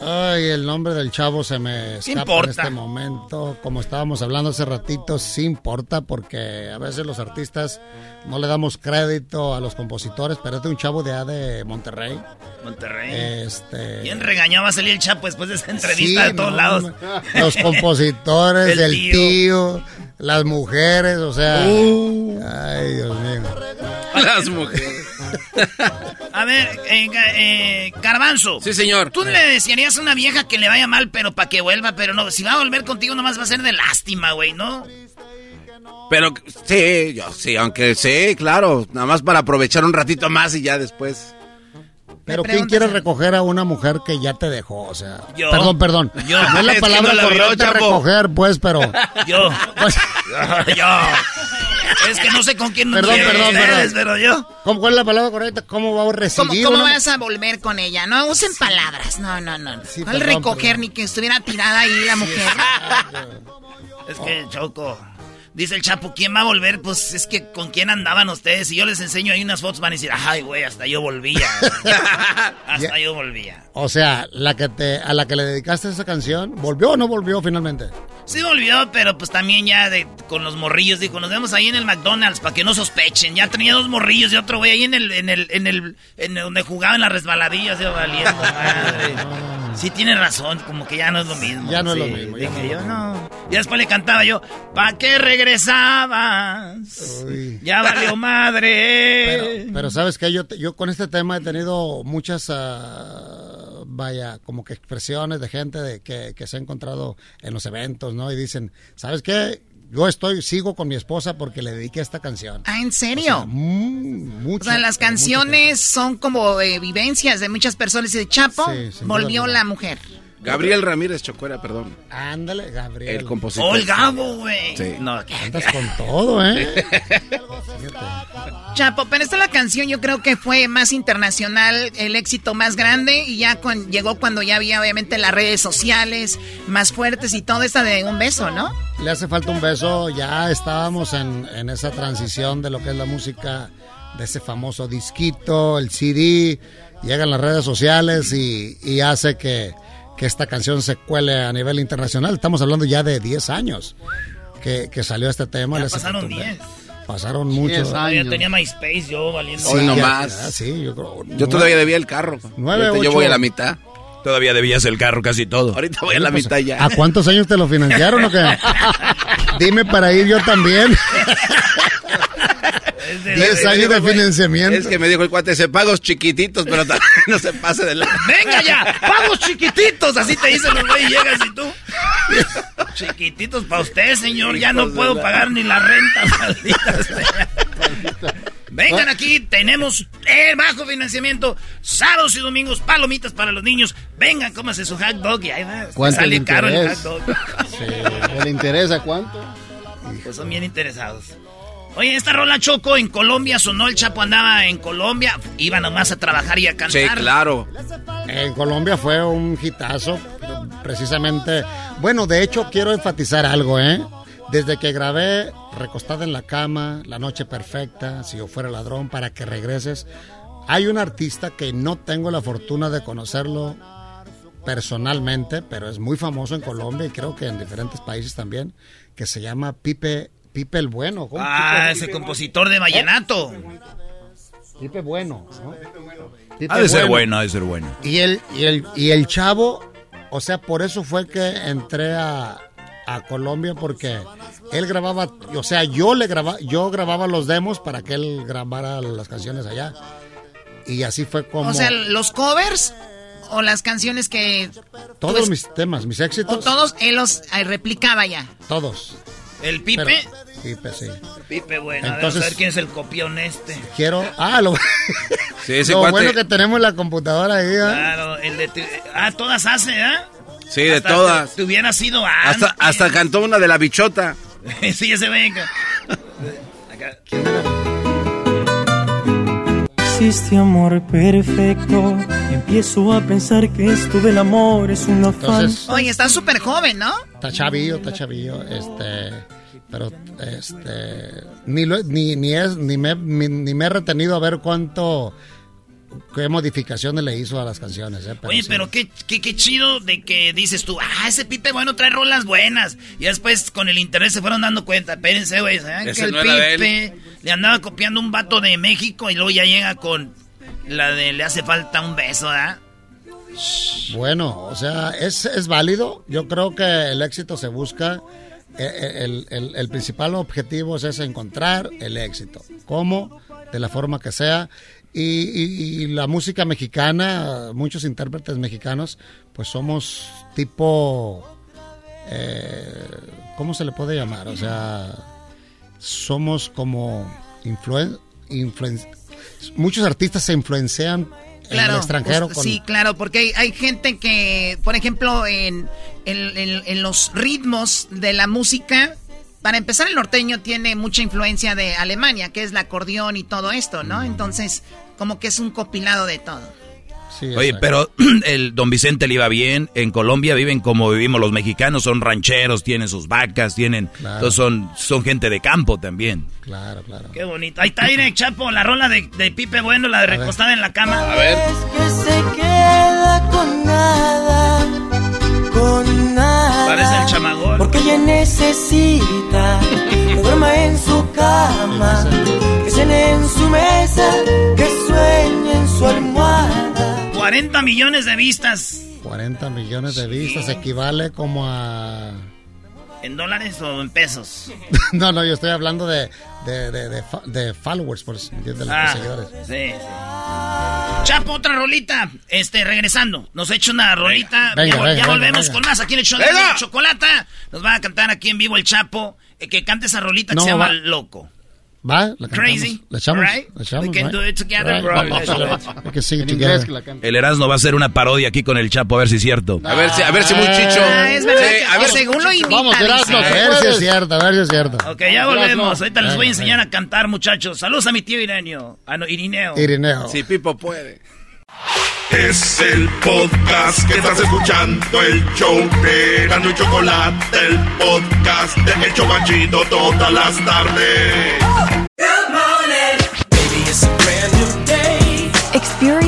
Ay, el nombre del chavo se me escapa en importa. este momento. Como estábamos hablando hace ratito, sí importa porque a veces los artistas no le damos crédito a los compositores, pero este es un chavo de A de Monterrey. Monterrey. Este. ¿Quién regañaba a salir el Chapo después de esa entrevista Sí, de todos no, lados? no. Los compositores, El el, tío. tío. las mujeres, o sea. Uh. Ay, Dios mío. Las mujeres. A ver, eh, eh, Garbanzo. Sí, señor. Tú le desearías a una vieja que le vaya mal, pero para que vuelva, pero no, si va a volver contigo nomás va a ser de lástima, güey, ¿no? Pero sí, yo sí, aunque sí, claro, nada más para aprovechar un ratito más y ya después. Pero ¿quién quiere recoger a una mujer que ya te dejó? O sea, Yo. perdón, perdón. Yo. No es la Es que palabra no la correcta recoger, pues, pero Yo. yo. Es que no sé con quién Perdón, perdón, ustedes, perdón. pero yo. ¿cómo, ¿cuál es la palabra correcta? ¿Cómo va a ¿Cómo, recibir? cómo una- vas a volver con ella? No usen palabras. No, no, no. Sí, ¿Cuál perdón, recoger perdón. ni que estuviera tirada ahí la mujer? Es que, Choco. Dice el Chapo, ¿quién va a volver? Pues es que con quién andaban ustedes. Si yo les enseño ahí unas fotos, van a decir, ay, güey, hasta yo volvía. hasta yo volvía. O sea, la que te, a la que le dedicaste esa canción, ¿volvió o no volvió finalmente? Sí volvió, pero pues también ya de, con los morrillos, dijo, nos vemos ahí en el McDonald's para que no sospechen. Ya tenía dos morrillos y otro güey ahí en el, en el, en el, en donde jugaban las resbaladillas, yo valiendo madre. Sí tiene razón, como que ya no es lo mismo. Ya no es lo mismo, ya Dije no yo, no. Y después le cantaba yo, ¿pa' qué regresabas? Uy. Ya valió madre. Pero, pero sabes que yo, yo con este tema he tenido muchas, ah, vaya, como que expresiones de gente de que, que se ha encontrado en los eventos, ¿no? Y dicen, ¿sabes qué? Yo estoy, sigo con mi esposa porque le dediqué esta canción. Ah, ¿en serio? Mm, mucho, O sea, las canciones son como eh, vivencias de muchas personas y de Chapo Sí, volvió la mujer. Gabriel Ramírez Chocuera, perdón. Ándale, Gabriel. El compositor. Oh, el Gabo, güey. Sí. No, Andas con todo, ¿eh? Chapo, pero esta la canción yo creo que fue más internacional, el éxito más grande y ya con, llegó cuando ya había obviamente las redes sociales más fuertes y todo esta de un beso, ¿no? Le hace falta un beso, ya estábamos en, en esa transición de lo que es la música, de ese famoso disquito, el CD, llegan las redes sociales y, y hace que, que esta canción se cuele a nivel internacional. Estamos hablando ya de 10 años que, que salió este tema. Ya pasaron falta un 10. beso. Pasaron muchos Yo tenía MySpace, yo valiendo. Sí, Hoy nomás. ya, sí, yo creo. Yo todavía debía el carro. Nueve, Ahorita yo ocho. voy a la mitad. Todavía debías el carro casi todo. Ahorita voy a la mitad ya. ¿A cuántos años te lo financiaron o qué? Dime para ir yo también. 10 años de financiamiento. Es que me dijo el cuate, se pagos chiquititos, pero también no se pase de la... Venga ya, pagos chiquititos, así te dicen los güeyes, llegas y tú. Chiquititos para usted, señor, ya no puedo pagar ni la renta, maldita. Vengan aquí, tenemos el bajo financiamiento, sábados y domingos, palomitas para los niños. Vengan, cómase su hot dog y ahí va. ¿Cuánto Sale le caro el hot interesa? dog. Sí, ¿Le interesa cuánto? Pues son bien interesados. Oye, esta rola Choco en Colombia sonó, el Chapo andaba en Colombia, iba nomás a trabajar y a cantar. claro. En Colombia fue un hitazo, precisamente. Bueno, de hecho quiero enfatizar algo, ¿eh? Desde que grabé Recostada en la cama, La noche perfecta, Si yo fuera ladrón, para que regreses, hay un artista que no tengo la fortuna de conocerlo personalmente, pero es muy famoso en Colombia y creo que en diferentes países también, que se llama Pipe Pipe el Bueno. ¿Cómo? Ah, Pipe- ese compositor de vallenato. Pipe Bueno. ¿no? Pipe Ha de ser bueno, ha de ser bueno. Y el, y el, y el chavo, o sea, por eso fue que entré a, a Colombia porque él grababa, o sea, yo le grababa, yo grababa los demos para que él grabara las canciones allá. Y así fue como O sea, los covers o las canciones que todos pues, mis temas, mis o éxitos, todos él los eh, replicaba ya. todos. ¿El Pipe? Pero- Pipe, sí. Pipe, bueno, a ver, Entonces- vamos a ver quién es el copión este. Quiero, ah, lo, Sí, ese lo cuate- bueno que tenemos la computadora ahí. ¿eh? Claro, el de... tu- Ah, todas hace, ¿ah? Sí, de todas. Te, te hubiera sido antes. Hasta, hasta cantó una de la bichota. sí, ese venga. Existe amor perfecto. Empiezo a pensar que esto del amor es un afán. Oye, está súper joven, ¿no? Está chavillo, está chavillo, este, pero, este, ni, lo- ni, ni, es, ni, me, ni, ni me he retenido a ver cuánto, qué modificaciones le hizo a las canciones, eh, Oye, sí. pero qué, qué, qué chido de que dices tú, ah, ese Pipe bueno trae rolas buenas. Y después con el internet se fueron dando cuenta. Espérense, güey, ¿saben que el no Pipe le andaba copiando un vato de México y luego ya llega con la de le hace falta un beso, ¿ah? Bueno, o sea, es, es válido, yo creo que el éxito se busca, eh, el, el- el principal objetivo es ese, encontrar el éxito, ¿cómo? De la forma que sea. Y, y- y la música mexicana, muchos intérpretes mexicanos, pues somos tipo, eh, ¿cómo se le puede llamar? O sea, somos como influen, influen- muchos artistas se influencian en el extranjero. pues, con- Sí, claro, porque hay, hay gente que, por ejemplo, en, en- en- en los ritmos de la música, para empezar, el norteño tiene mucha influencia de Alemania, que es el acordeón y todo esto, ¿no? Entonces, como que es un copilado de todo. Oye, pero el don Vicente le iba bien. En Colombia viven como vivimos los mexicanos, son rancheros, tienen sus vacas, tienen, entonces son, son gente de campo también. Claro, claro. Qué bonito. Ahí está, mire, Chapo, la rola de, de Pipe Bueno, la de recostada en la cama. A ver. que se queda con nada, con nada. Parece el chamagón. Porque ella necesita que duerma en su cama, que cene en su mesa, que sueñe en su almohada. 40 millones de vistas 40 millones de vistas equivale como a... en dólares o en pesos. No, no, yo estoy hablando de, de, de, de fa- de followers, por, de los Ah, seguidores. sí, sí. Chapo, otra rolita. Este, regresando. Nos ha hecho una rolita. Venga, ya, venga, ya venga, volvemos venga. con más aquí en el show de Venga. la Chocolata. Nos va a cantar aquí en vivo el Chapo. eh, que cante esa rolita No, que se llama va- Loco. Va, la Crazy. La echamos. Right? La echamos. We can right? do it together, Right. bro. Let's do it. we can sing it together. que la canta. El Erasmo va a hacer una parodia aquí con el Chapo, a ver si es cierto. A ver si, a ver si muchicho. Ah, es verdad Sí, a ver, según lo imita. Vamos. Erasmo, A ver si es cierto, a ver si es cierto. Ok, ya volvemos. Ahorita les voy a enseñar a cantar, muchachos. Saludos a mi tío Ireneo. Ah, no, Irineo. Irineo. si Pipo puede. Es el podcast que estás escuchando, el show de Gano y Chocolate, el podcast de El Chocachito todas las tardes. Experience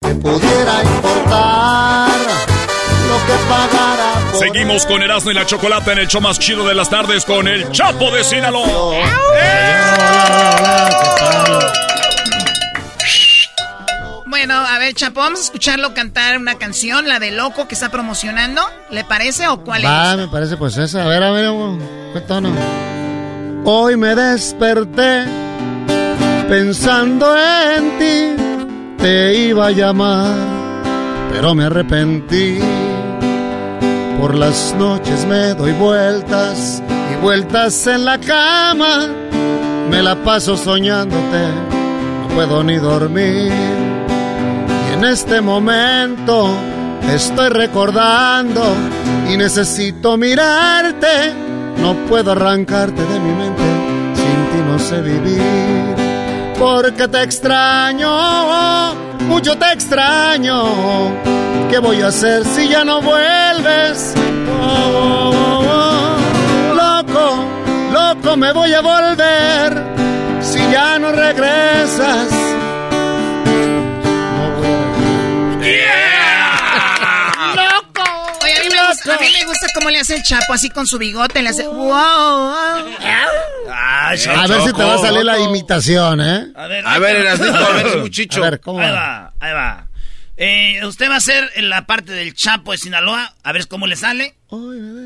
Pudiera importar lo que pagara por Seguimos con Erasmo y la Chocolata en el show más chido de las tardes con el Chapo de Sinaloa. Bueno, a ver, Chapo, vamos a escucharlo cantar una canción, la de Loco que está promocionando. ¿Le parece o cuál Va, es? me parece pues esa. A ver, a ver, ¿qué tono? Hoy me desperté pensando en ti. Te iba a llamar, pero me arrepentí. Por las noches me doy vueltas y vueltas en la cama. Me la paso soñándote, no puedo ni dormir. Y en este momento estoy recordando y necesito mirarte. No puedo arrancarte de mi mente, sin ti no sé vivir. Porque te extraño, mucho te extraño. ¿Qué voy a hacer si ya no vuelves? Oh, oh, oh. Loco, loco me voy a volver si ya no regresas. A mí, me gusta, cómo le hace el Chapo así con su bigote, le hace wow, wow. Ah, A ver si te va a salir la imitación, ¿eh? A ver, A ver, a ver, muchicho. A ver, ¿cómo Ahí va? ahí va. Eh, usted va a hacer la parte del Chapo de Sinaloa, a ver cómo le sale.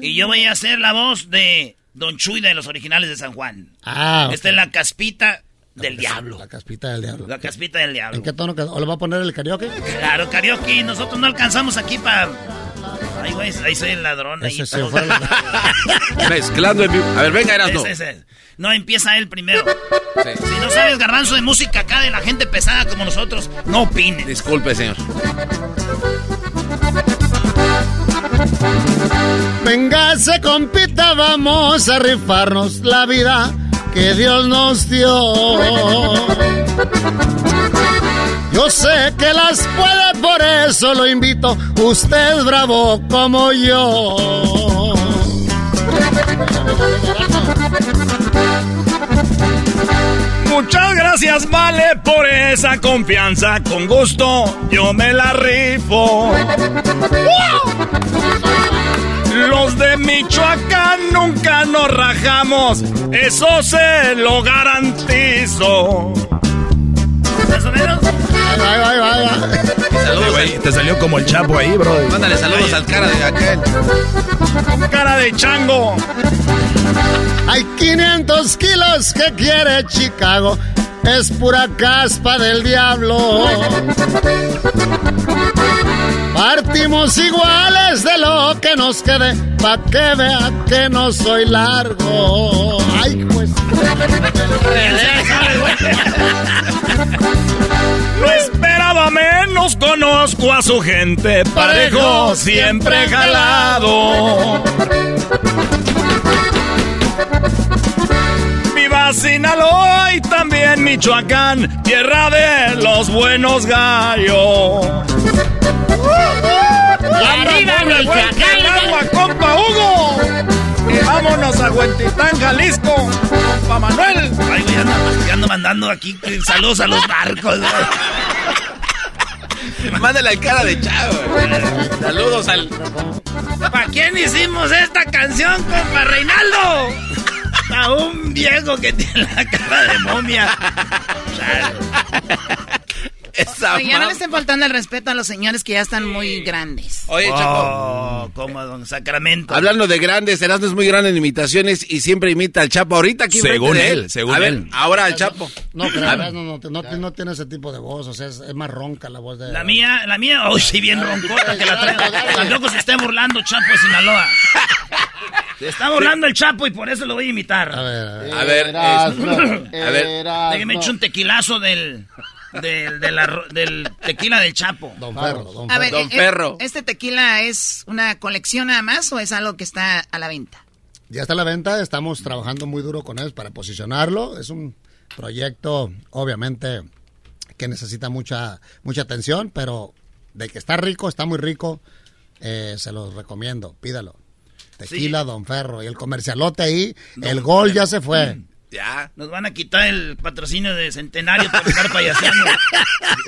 Y yo voy a hacer la voz de Don Chuy de los originales de San Juan. Ah. Esta es la caspita del diablo. La caspita del diablo. La caspita del diablo. ¿En qué tono? quedó? ¿O le va a poner el karaoke? Claro, karaoke, nosotros no alcanzamos aquí para... Ay, güey, ahí soy el ladrón. Ahí Ese se Mezclando en vivo. A ver, venga, Erasmo. Ese, ese. No, empieza él primero. Si no sabes garbanzo de música acá de la gente pesada como nosotros, no opines. Disculpe, señor. Véngase, compita, vamos a rifarnos la vida que Dios nos dio. Yo sé que las puede, por eso lo invito. Usted es bravo como yo. Muchas gracias, vale, por esa confianza. Con gusto, yo me la rifo. Los de Michoacán nunca nos rajamos. Eso se lo garantizo. Va, ahí va, ahí. Sí, güey, te salió como el Chapo ahí, bro. Mándale saludos al cara de aquel. Cara de chango. Hay 500 kilos que quiere Chicago. Es pura caspa del diablo. Partimos iguales de lo que nos quede, pa' que vea que no soy largo. Ay. No esperaba menos, conozco a su gente. Parejo, siempre jalado. Viva Sinaloa y también Michoacán, tierra de los buenos gallos. arriba, Michoacán! agua, compa Hugo! Y vámonos a Huentitán, Jalisco, compa Manuel. Ay, güey, ando, ya ando mandando aquí saludos a los barcos. güey. Mándale al cara de chavo. Saludos al. ¿Para quién hicimos esta canción, compa Reinaldo? A un viejo que tiene la cara de momia. Oye, ya no le estén faltando el respeto a los señores que ya están muy grandes. Oye, Oh, Chapo. como Don Sacramento. Hablando de grandes, Erasmo es muy grande en imitaciones y siempre imita al Chapo. Ahorita aquí Según de él, según A ver, él. ahora al Chapo. No, pero A- Erasmo no, no, no, no tiene ese tipo de voz, o sea, es, es más ronca la voz de... La mía, la mía, oh, sí, bien roncota que la traigo. Tampoco se esté burlando Chapo de Sinaloa. Se está burlando el Chapo y por eso lo voy a imitar. A ver, A ver, Erasmo, es- a ver. Déjeme echar un tequilazo del, del, del, arro- del tequila del Chapo. Don Ferro, Don A ver, Don eh, eh, Ferro. ¿este tequila es una colección nada más o es algo que está a la venta? Ya está a la venta, estamos trabajando muy duro con él para posicionarlo. Es un proyecto, obviamente, que necesita mucha, mucha atención, pero de que está rico, está muy rico, eh, se los recomiendo, pídalo. Tequila, Don Ferro. Y el comercialote ahí, el gol ya se fue. Ya. Nos van a quitar el patrocinio de Centenario por estar payaseando.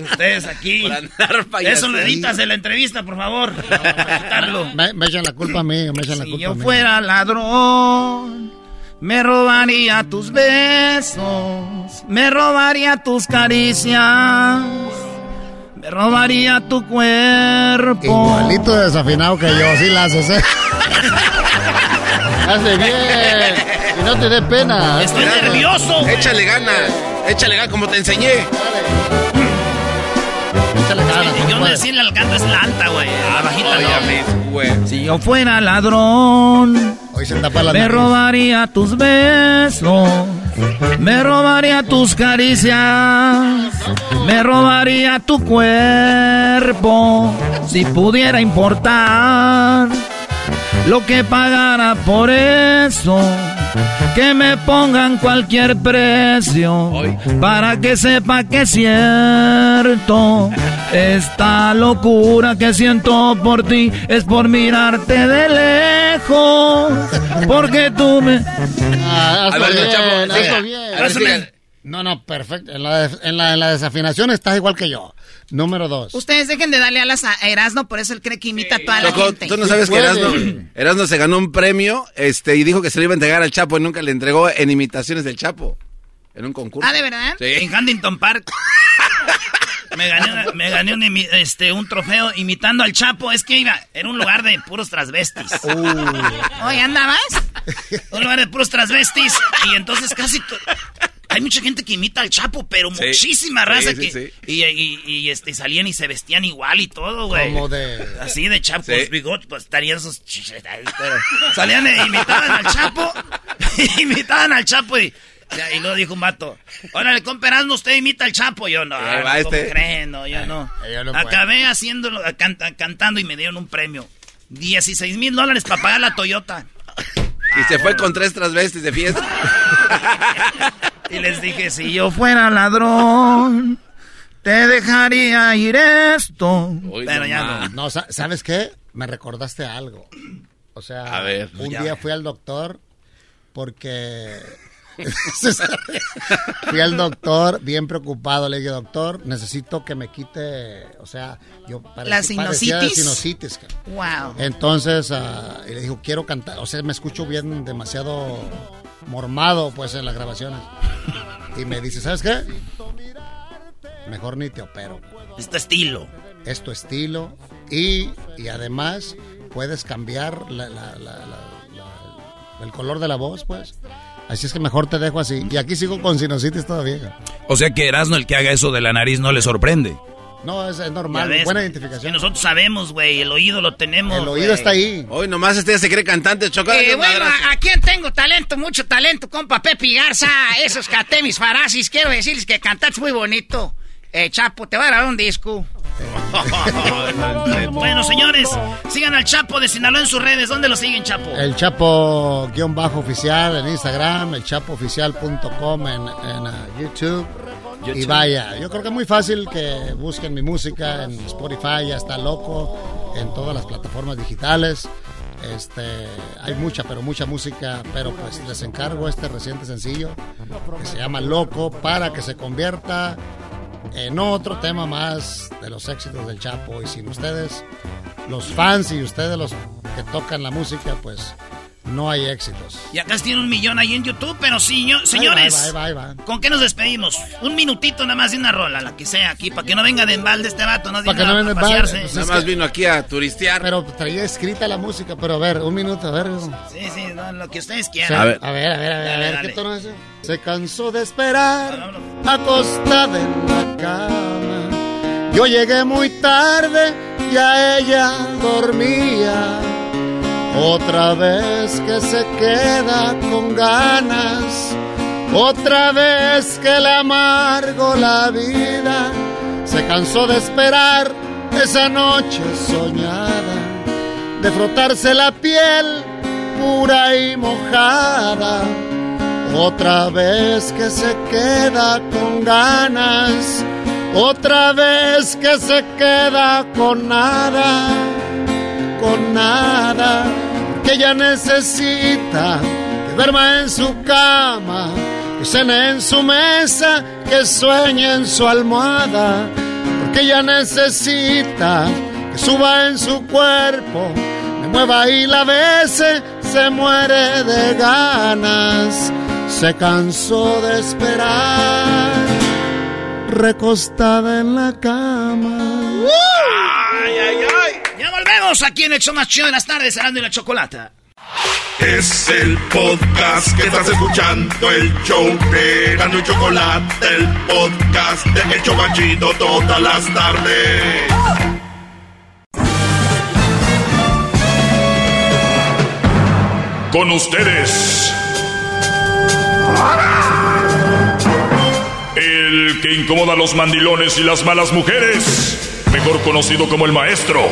Ustedes aquí. Por andar Eso lo editas de la entrevista, por favor. Vamos a quitarlo. Me, me echan la culpa a mí, me echan la Si culpa yo a mí. fuera ladrón, me robaría tus besos, me robaría tus caricias, me robaría tu cuerpo. Igualito desafinado que yo, sí la haces, ¿eh? Hace bien. Y no te dé pena. Estoy nervioso. güey. Échale ganas. Échale ganas como te enseñé. Échale ganas, Yo no decirle al canto es la alta, güey. La bajita no. Güey. Si yo fuera ladrón, Hoy se tapa la me nariz. robaría tus besos, me robaría tus caricias, me robaría tu cuerpo, si pudiera importar lo que pagara por eso. Que me pongan cualquier precio para que sepa que es cierto. Esta locura que siento por ti es por mirarte de lejos. Porque tú me. Ah, hazlo bien, hazlo bien. No, no, perfecto. En la, en, la, en la desafinación estás igual que yo. Número dos. Ustedes dejen de darle alas a Erasmo, por eso él cree que imita a toda la Choco, gente. tú no Sí sabes que puede. Erasmo, Erasmo se ganó un premio este, y dijo que se lo iba a entregar al Chapo y nunca le entregó en imitaciones del Chapo. En un concurso. Ah, ¿de verdad? Sí. En Huntington Park. Me gané, una- me gané un, este, un trofeo imitando al Chapo. Es que iba, era un lugar de puros transvestis. Oye, ¿andabas? Un lugar de puros transvestis. Y entonces casi... Hay mucha gente que imita al Chapo, pero Sí. muchísima raza Sí, sí, que... sí. Y, y- y, este, salían y se vestían igual y todo, güey. Como de... Así de Chapo, Sí. bigotes, pues estarían sus... pero Salían e imitaban al Chapo. imitaban al Chapo y... Y luego dijo un vato, órale, comperando, usted imita al Chapo. Yo no, no, ¿cómo este. creen? No, yo no. yo no puedo. Acabé haciéndolo, cantando y me dieron un premio. 16 mil dólares para pagar la Toyota. Y se fue con tres transvestis de fiesta. Y les dije, si yo fuera ladrón, te dejaría ir esto. Uy, Pero no ya no. No, sa- ¿sabes qué? Me recordaste algo. O sea, A ver. un Ya. día fui al doctor porque... fui al doctor bien preocupado. Le dije, doctor, necesito que me quite, o sea, yo parec- ¿La sinusitis? sinusitis. Wow. Entonces, ah, y le dijo, quiero cantar, o sea, me escucho bien demasiado mormado, pues, en las grabaciones. Y me dice, ¿sabes qué? Mejor ni te opero. Este estilo. Es tu estilo y, y además puedes cambiar la- la- la- la- la- el color de la voz, pues. Así es que mejor te dejo así. Y aquí sigo con sinusitis todavía. O sea que Erasmo, el que haga eso de la nariz, no le sorprende. No, es, normal, ves, buena Que identificación. nosotros sabemos, güey, el oído lo tenemos. El oído está ahí. Hoy nomás este se cree cantante, Choco. dale Eh, bueno. ¿a, a quién tengo talento? Mucho talento, compa Pepe Garza. Esos catemis farasis. Quiero decirles que cantaste muy bonito. Eh, Chapo, te voy a dar un disco. Bueno, señores, sigan al Chapo de Sinaloa en sus redes. ¿Dónde lo siguen, Chapo? El Chapo guion bajo oficial en Instagram, el chapooficial.com en, en ah, YouTube. Y vaya, yo creo que es muy fácil que busquen mi música en Spotify, ya está loco, en todas las plataformas digitales. Este, hay mucha, pero mucha música, pero pues les encargo este reciente sencillo que se llama Loco para que se convierta en otro tema más de los éxitos del Chapo. Y sin ustedes, los fans y ustedes los que tocan la música, pues no hay éxitos. Y acá tiene un millón ahí en YouTube, pero sí, señores, ¿con qué nos despedimos? Un minutito nada más de una rola, la que sea aquí, para que no venga de embalde este vato, no para que no venga de pasearse. Pues nada más vino aquí a turistear. Pero traía escrita la música, pero a ver, un minuto, a ver. Sí, sí, lo que ustedes quieran. a, ver. a ver, a ver, a ver, ¿qué tono es Se cansó de esperar, acostada en la cama. Yo llegué muy tarde y a ella dormía otra vez que se queda con ganas, otra vez que le amargo la vida, se cansó de esperar esa noche soñada, de frotarse la piel pura y mojada, otra vez que se queda con ganas, otra vez que se queda con nada con nada, que ella necesita que duerma en su cama, que cene en su mesa, que sueñe en su almohada, porque ella necesita que suba en su cuerpo, me mueva y la bese, se muere de ganas, se cansó de esperar, recostada en la cama. ¡Ay, ay, ay! Ya volvemos aquí en el show más chido de las tardes, hablando de la chocolata. Es el podcast que estás escuchando, el show de Gano y Chocolate, el podcast de Hecho Chido todas las tardes. Con ustedes. El que incomoda a los mandilones y las malas mujeres, mejor conocido como el maestro.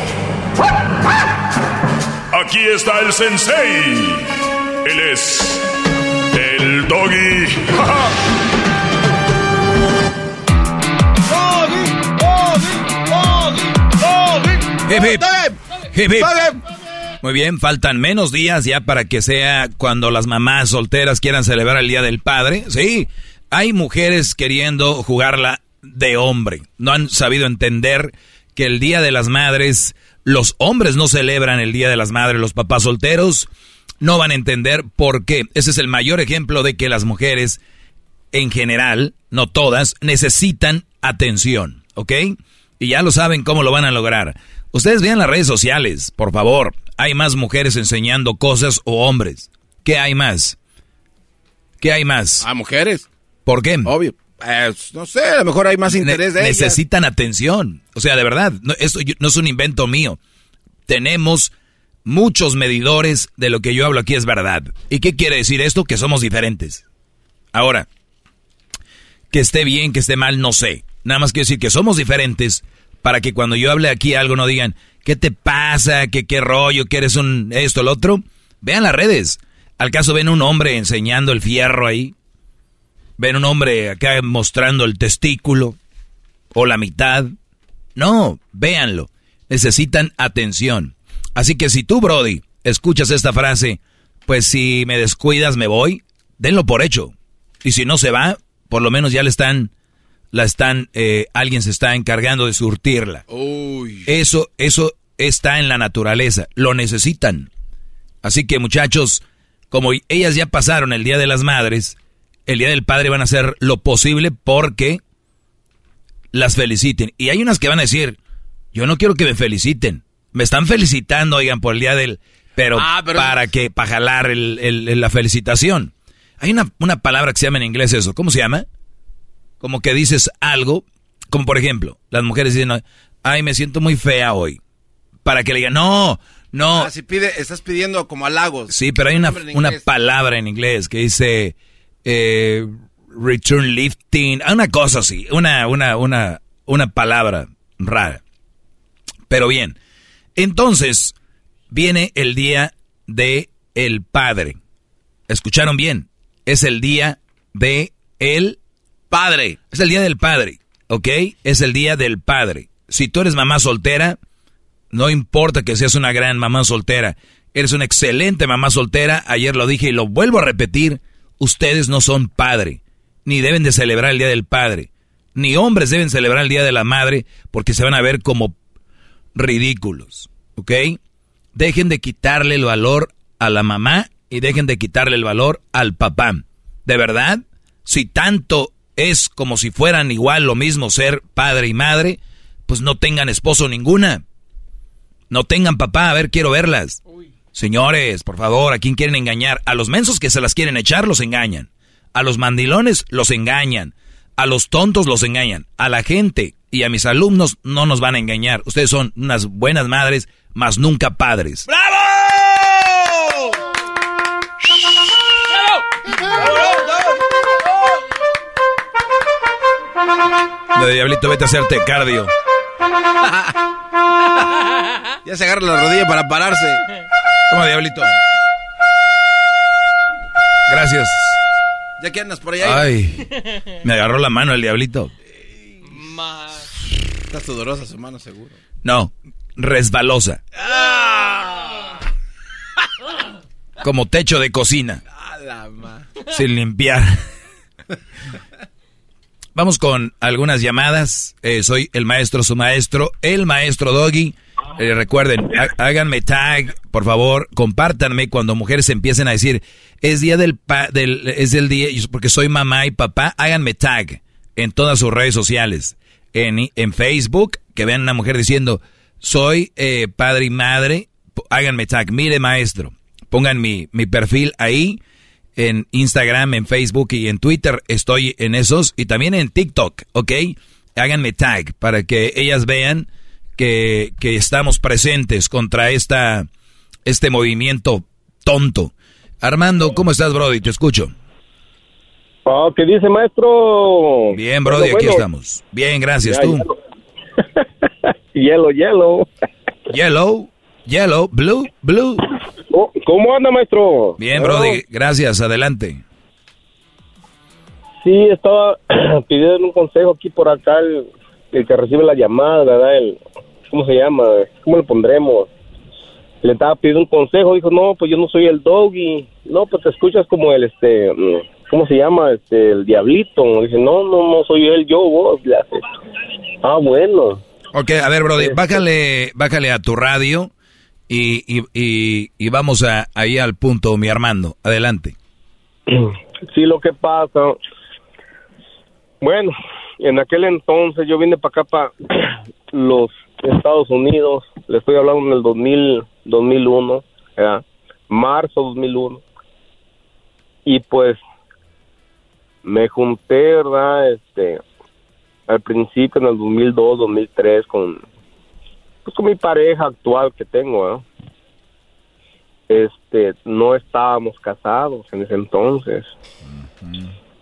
Aquí está el sensei. Él es el doggy. Muy bien, faltan menos días ya para que sea cuando las mamás solteras quieran celebrar el Día del Padre. Sí, hay mujeres queriendo jugarla de hombre. No han sabido entender que el Día de las Madres los hombres no celebran el Día de las Madres, los papás solteros no van a entender por qué. Ese es el mayor ejemplo de que las mujeres, en general, no todas, necesitan atención, ¿ok? Y ya lo saben cómo lo van a lograr. Ustedes vean las redes sociales, por favor. Hay más mujeres enseñando cosas o hombres. ¿Qué hay más? ¿Qué hay más? ¿A mujeres? ¿Por qué? Obvio. Eh, no sé, a lo mejor hay más interés de Necesitan atención. O sea, de verdad, no, esto no es un invento mío. Tenemos muchos medidores de lo que yo hablo aquí es verdad. ¿Y qué quiere decir esto? Que somos diferentes. Ahora, que esté bien, que esté mal, no sé. Nada más quiero decir que somos diferentes para que cuando yo hable aquí algo no digan, ¿qué te pasa? ¿Qué, qué rollo? ¿Que eres un esto, el otro? Vean las redes. ¿Al caso ven un hombre enseñando el fierro ahí? Ven un hombre acá mostrando el testículo o la mitad. No, véanlo. Necesitan atención. Así que si tú, Brody, escuchas esta frase, pues si me descuidas me voy, denlo por hecho. Y si no se va, por lo menos ya le están, la están, eh, alguien se está encargando de surtirla. Eso, eso está en la naturaleza. Lo necesitan. Así que muchachos, como ellas ya pasaron el Día de las Madres, el Día del Padre van a hacer lo posible porque las feliciten. Y hay unas que van a decir, yo no quiero que me feliciten. Me están felicitando, oigan, por el Día del... Pero, ah, para que, para jalar el, la felicitación. Hay una, una palabra que se llama en inglés eso. ¿Cómo se llama? Como que dices algo, como por ejemplo, las mujeres dicen, ay, me siento muy fea hoy. Para que le digan, no, no. Ah, si pide, estás pidiendo como halagos. Sí, pero hay una, una palabra en inglés que dice eh, return lifting, una cosa así, una, una, una, una palabra rara. Pero bien, entonces viene el día de el padre. ¿Escucharon bien? Es el día de el padre. Es el día del padre, ¿ok? Es el día del padre. Si tú eres mamá soltera, no importa que seas una gran mamá soltera, eres una excelente mamá soltera, ayer lo dije y lo vuelvo a repetir, ustedes no son padre, ni deben de celebrar el Día del Padre, ni hombres deben celebrar el Día de la Madre porque se van a ver como ridículos, ¿ok? Dejen de quitarle el valor a la mamá y dejen de quitarle el valor al papá. ¿De verdad? Si tanto es como si fueran igual lo mismo ser padre y madre, pues no tengan esposo ninguna. No tengan papá, a ver, quiero verlas. Señores, por favor, ¿a quién quieren engañar? A los mensos que se las quieren echar los engañan. A los mandilones los engañan. A los tontos los engañan. A la gente y a mis alumnos no nos van a engañar. Ustedes son unas buenas madres, más nunca padres. ¡Bravo! De diablito, vete a hacerte cardio. ya se agarra la rodilla para pararse. Toma, diablito. Gracias. Ya que andas por allá. Ay, me agarró la mano el diablito. Está sudorosa su mano, seguro. No, resbalosa. Como techo de cocina. Sin limpiar. Vamos con algunas llamadas. Eh, soy el maestro, su maestro, el maestro Doggy. Eh, recuerden, háganme tag, por favor, compártanme cuando mujeres empiecen a decir, es día del, del es el día, porque soy mamá y papá, háganme tag en todas sus redes sociales. En, en Facebook, que vean a una mujer diciendo, soy eh, padre y madre, háganme tag, mire maestro, pongan mi, mi perfil ahí, en Instagram, en Facebook y en Twitter, estoy en esos, y también en TikTok, ¿ok? Háganme tag para que ellas vean que, que estamos presentes contra esta, este movimiento tonto. Armando, ¿cómo estás, Brody? Te escucho. Oh, ¿Qué dice, maestro? Bien, Brody, aquí estamos. Bien, gracias. ¿Tú? Hielo, hielo. Yellow, yellow, blue, blue. Oh, ¿Cómo anda, maestro? Bien, Brody, gracias. Adelante. Sí, estaba pidiendo un consejo aquí por acá, el, el que recibe la llamada, ¿verdad? El, ¿Cómo se llama? ¿Cómo le pondremos? Le estaba pidiendo un consejo, dijo, no, pues yo no soy el doggy. No, pues te escuchas como el, este, mm, ¿cómo se llama? Este, el diablito. Dice, no, no, no soy él, yo, vos. Le hace. Ah, bueno. Ok, a ver, Brody, bájale, bájale a tu radio y, y, y, y vamos a, ahí al punto, mi Armando. Adelante. Sí, lo que pasa. Bueno, en aquel entonces yo vine para acá, para los Estados Unidos. Le estoy hablando en el 2000, 2001, ¿verdad? marzo 2001. Y pues me junté, ¿verdad? Este, al principio en el 2002, 2003 con pues con mi pareja actual que tengo, ¿eh? Este, no estábamos casados en ese entonces.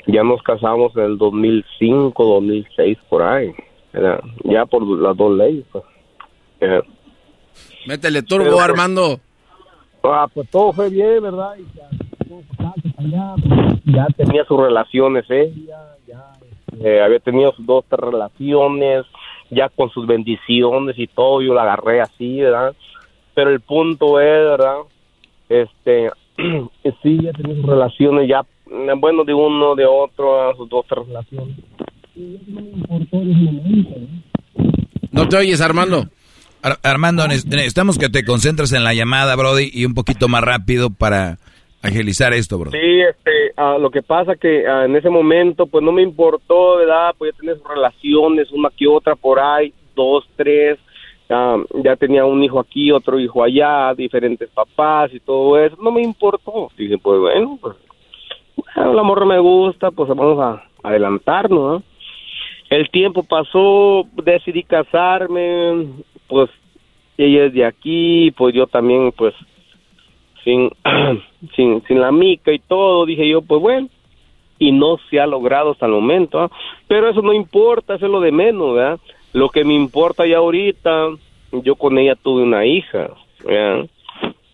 Ya nos casamos en el 2005, 2006 por ahí. Ya por las dos leyes, pues. ¿verdad? Métele turbo, Pero, pues, Armando. Ah, pues todo fue bien, ¿verdad? Y ya, todo por acá, por allá, pues, ya tenía sus relaciones ya eh, había tenido sus dos, tres relaciones, ya con sus bendiciones y todo, yo la agarré así, ¿verdad? Pero el punto es, ¿verdad? Este, sí, ya tenía sus relaciones, ya, eh, bueno, de uno, de otro, a sus dos, tres relaciones. No te oyes, Armando. Ar- Armando, ne- necesitamos que te concentres en la llamada, Brody, y un poquito más rápido para agilizar esto, Brody. Sí, este, ah, lo que pasa que ah, en ese momento, pues no me importó, ¿verdad? Pues ya tenía sus relaciones, una que otra por ahí, dos, tres. ah, ya tenía un hijo aquí, otro hijo allá, diferentes papás y todo eso. No me importó. Dije, pues bueno, pues bueno, la morra me gusta, pues vamos a adelantarnos, ¿no? El tiempo pasó, decidí casarme, pues ella es de aquí, pues yo también, pues sin, sin, sin la mica y todo, dije yo, pues bueno, y no se ha logrado hasta el momento, ¿ah? pero eso no importa, eso es lo de menos, ¿verdad? Lo que me importa ya ahorita, yo con ella tuve una hija, ¿verdad?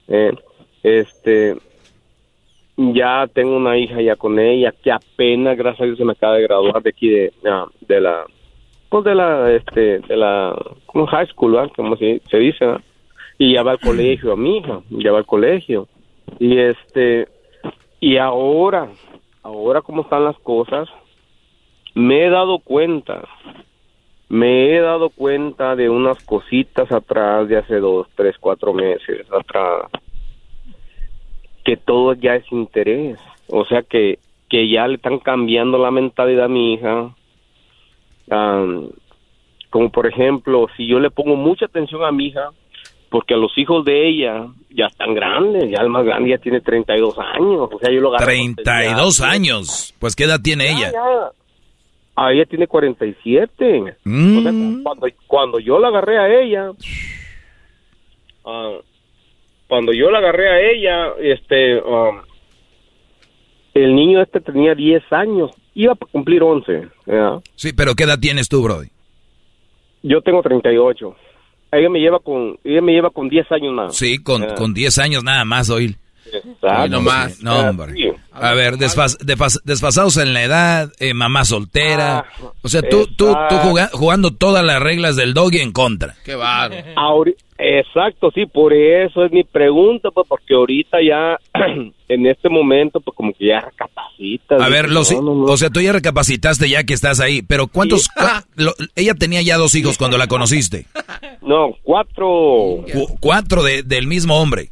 Eh, este, ya tengo una hija ya con ella, que apenas, gracias a Dios, se me acaba de graduar de aquí de, ah, de la, pues de la, este, de la, high school, ¿verdad? Como se, dice, y ya va al colegio a mi hija, ya va al colegio. Y este, y ahora, ahora como están las cosas, me he dado cuenta, me he dado cuenta de unas cositas atrás de hace dos, tres, cuatro meses atrás, que todo ya es interés. O sea que, que ya le están cambiando la mentalidad a mi hija. como por ejemplo, si yo le pongo mucha atención a mi hija, porque a los hijos de ella ya están grandes, ya el más grande ya tiene 32 años, o sea, yo lo 32 años, pues ¿qué edad tiene ella? Ah, ella tiene 47. O sea, mm. cuando, cuando yo la agarré a ella, uh, cuando yo la agarré a ella, este, um, el niño este tenía 10 años, iba a cumplir 11. Sí, pero ¿qué edad tienes tú, Brody? Yo tengo 38. Ella me lleva con, ella me lleva con 10 años más. Sí, con, con 10 años nada más, hoy. No más. No, hombre. A ver, desfasados en la edad, eh, mamá soltera. Ah, o sea, tú, tú, tú jugando todas las reglas del doggy en contra. Qué barro. Exacto, sí, por eso es mi pregunta, pues, porque ahorita ya, en este momento, pues, como que ya recapacitas. A ver, o sea, tú ya recapacitaste ya que estás ahí, pero ¿cuántos? ella tenía ya dos hijos cuando la conociste. No, cuatro. cuatro de, del mismo hombre.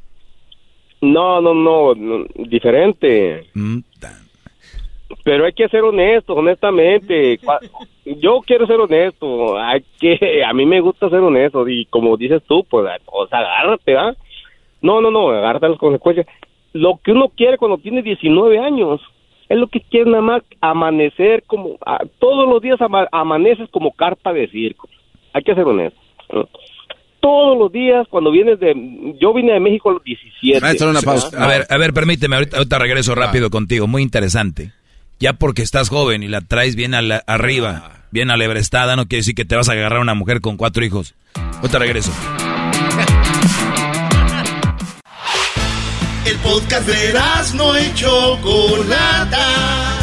No, no, no, diferente. Mm, Pero hay que ser honesto, honestamente. Yo quiero ser honesto. Hay que, a mí me gusta ser honesto y como dices tú, pues, o sea, agárrate, ¿ah? No, no, no, agárrate las consecuencias. Lo que uno quiere cuando tiene 19 años es lo que quiere nada más amanecer como todos los días amaneces como carpa de circo. Hay que ser honesto todos los días cuando vienes de... Yo vine de México a los 17. A ver, a ver, permíteme, ahorita, regreso rápido contigo, muy interesante. Ya porque estás joven y la traes bien arriba, bien alebrestada, no quiere decir que te vas a agarrar a una mujer con cuatro hijos. Ahorita regreso. El podcast de no hecho Chocolata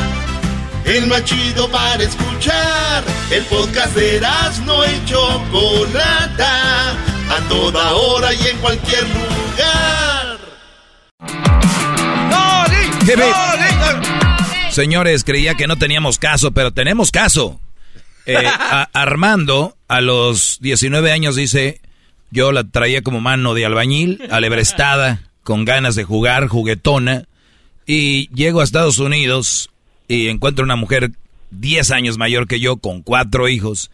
el más chido para escuchar. El podcast de no y Chocolata, a toda hora y en cualquier lugar. Señores, creía que no teníamos caso, pero tenemos caso. Eh, Armando, a los 19 años, dice, yo la traía como mano de albañil, alebrestada, con ganas de jugar, juguetona, y llego a Estados Unidos y encuentro una mujer 10 años mayor que yo con cuatro hijos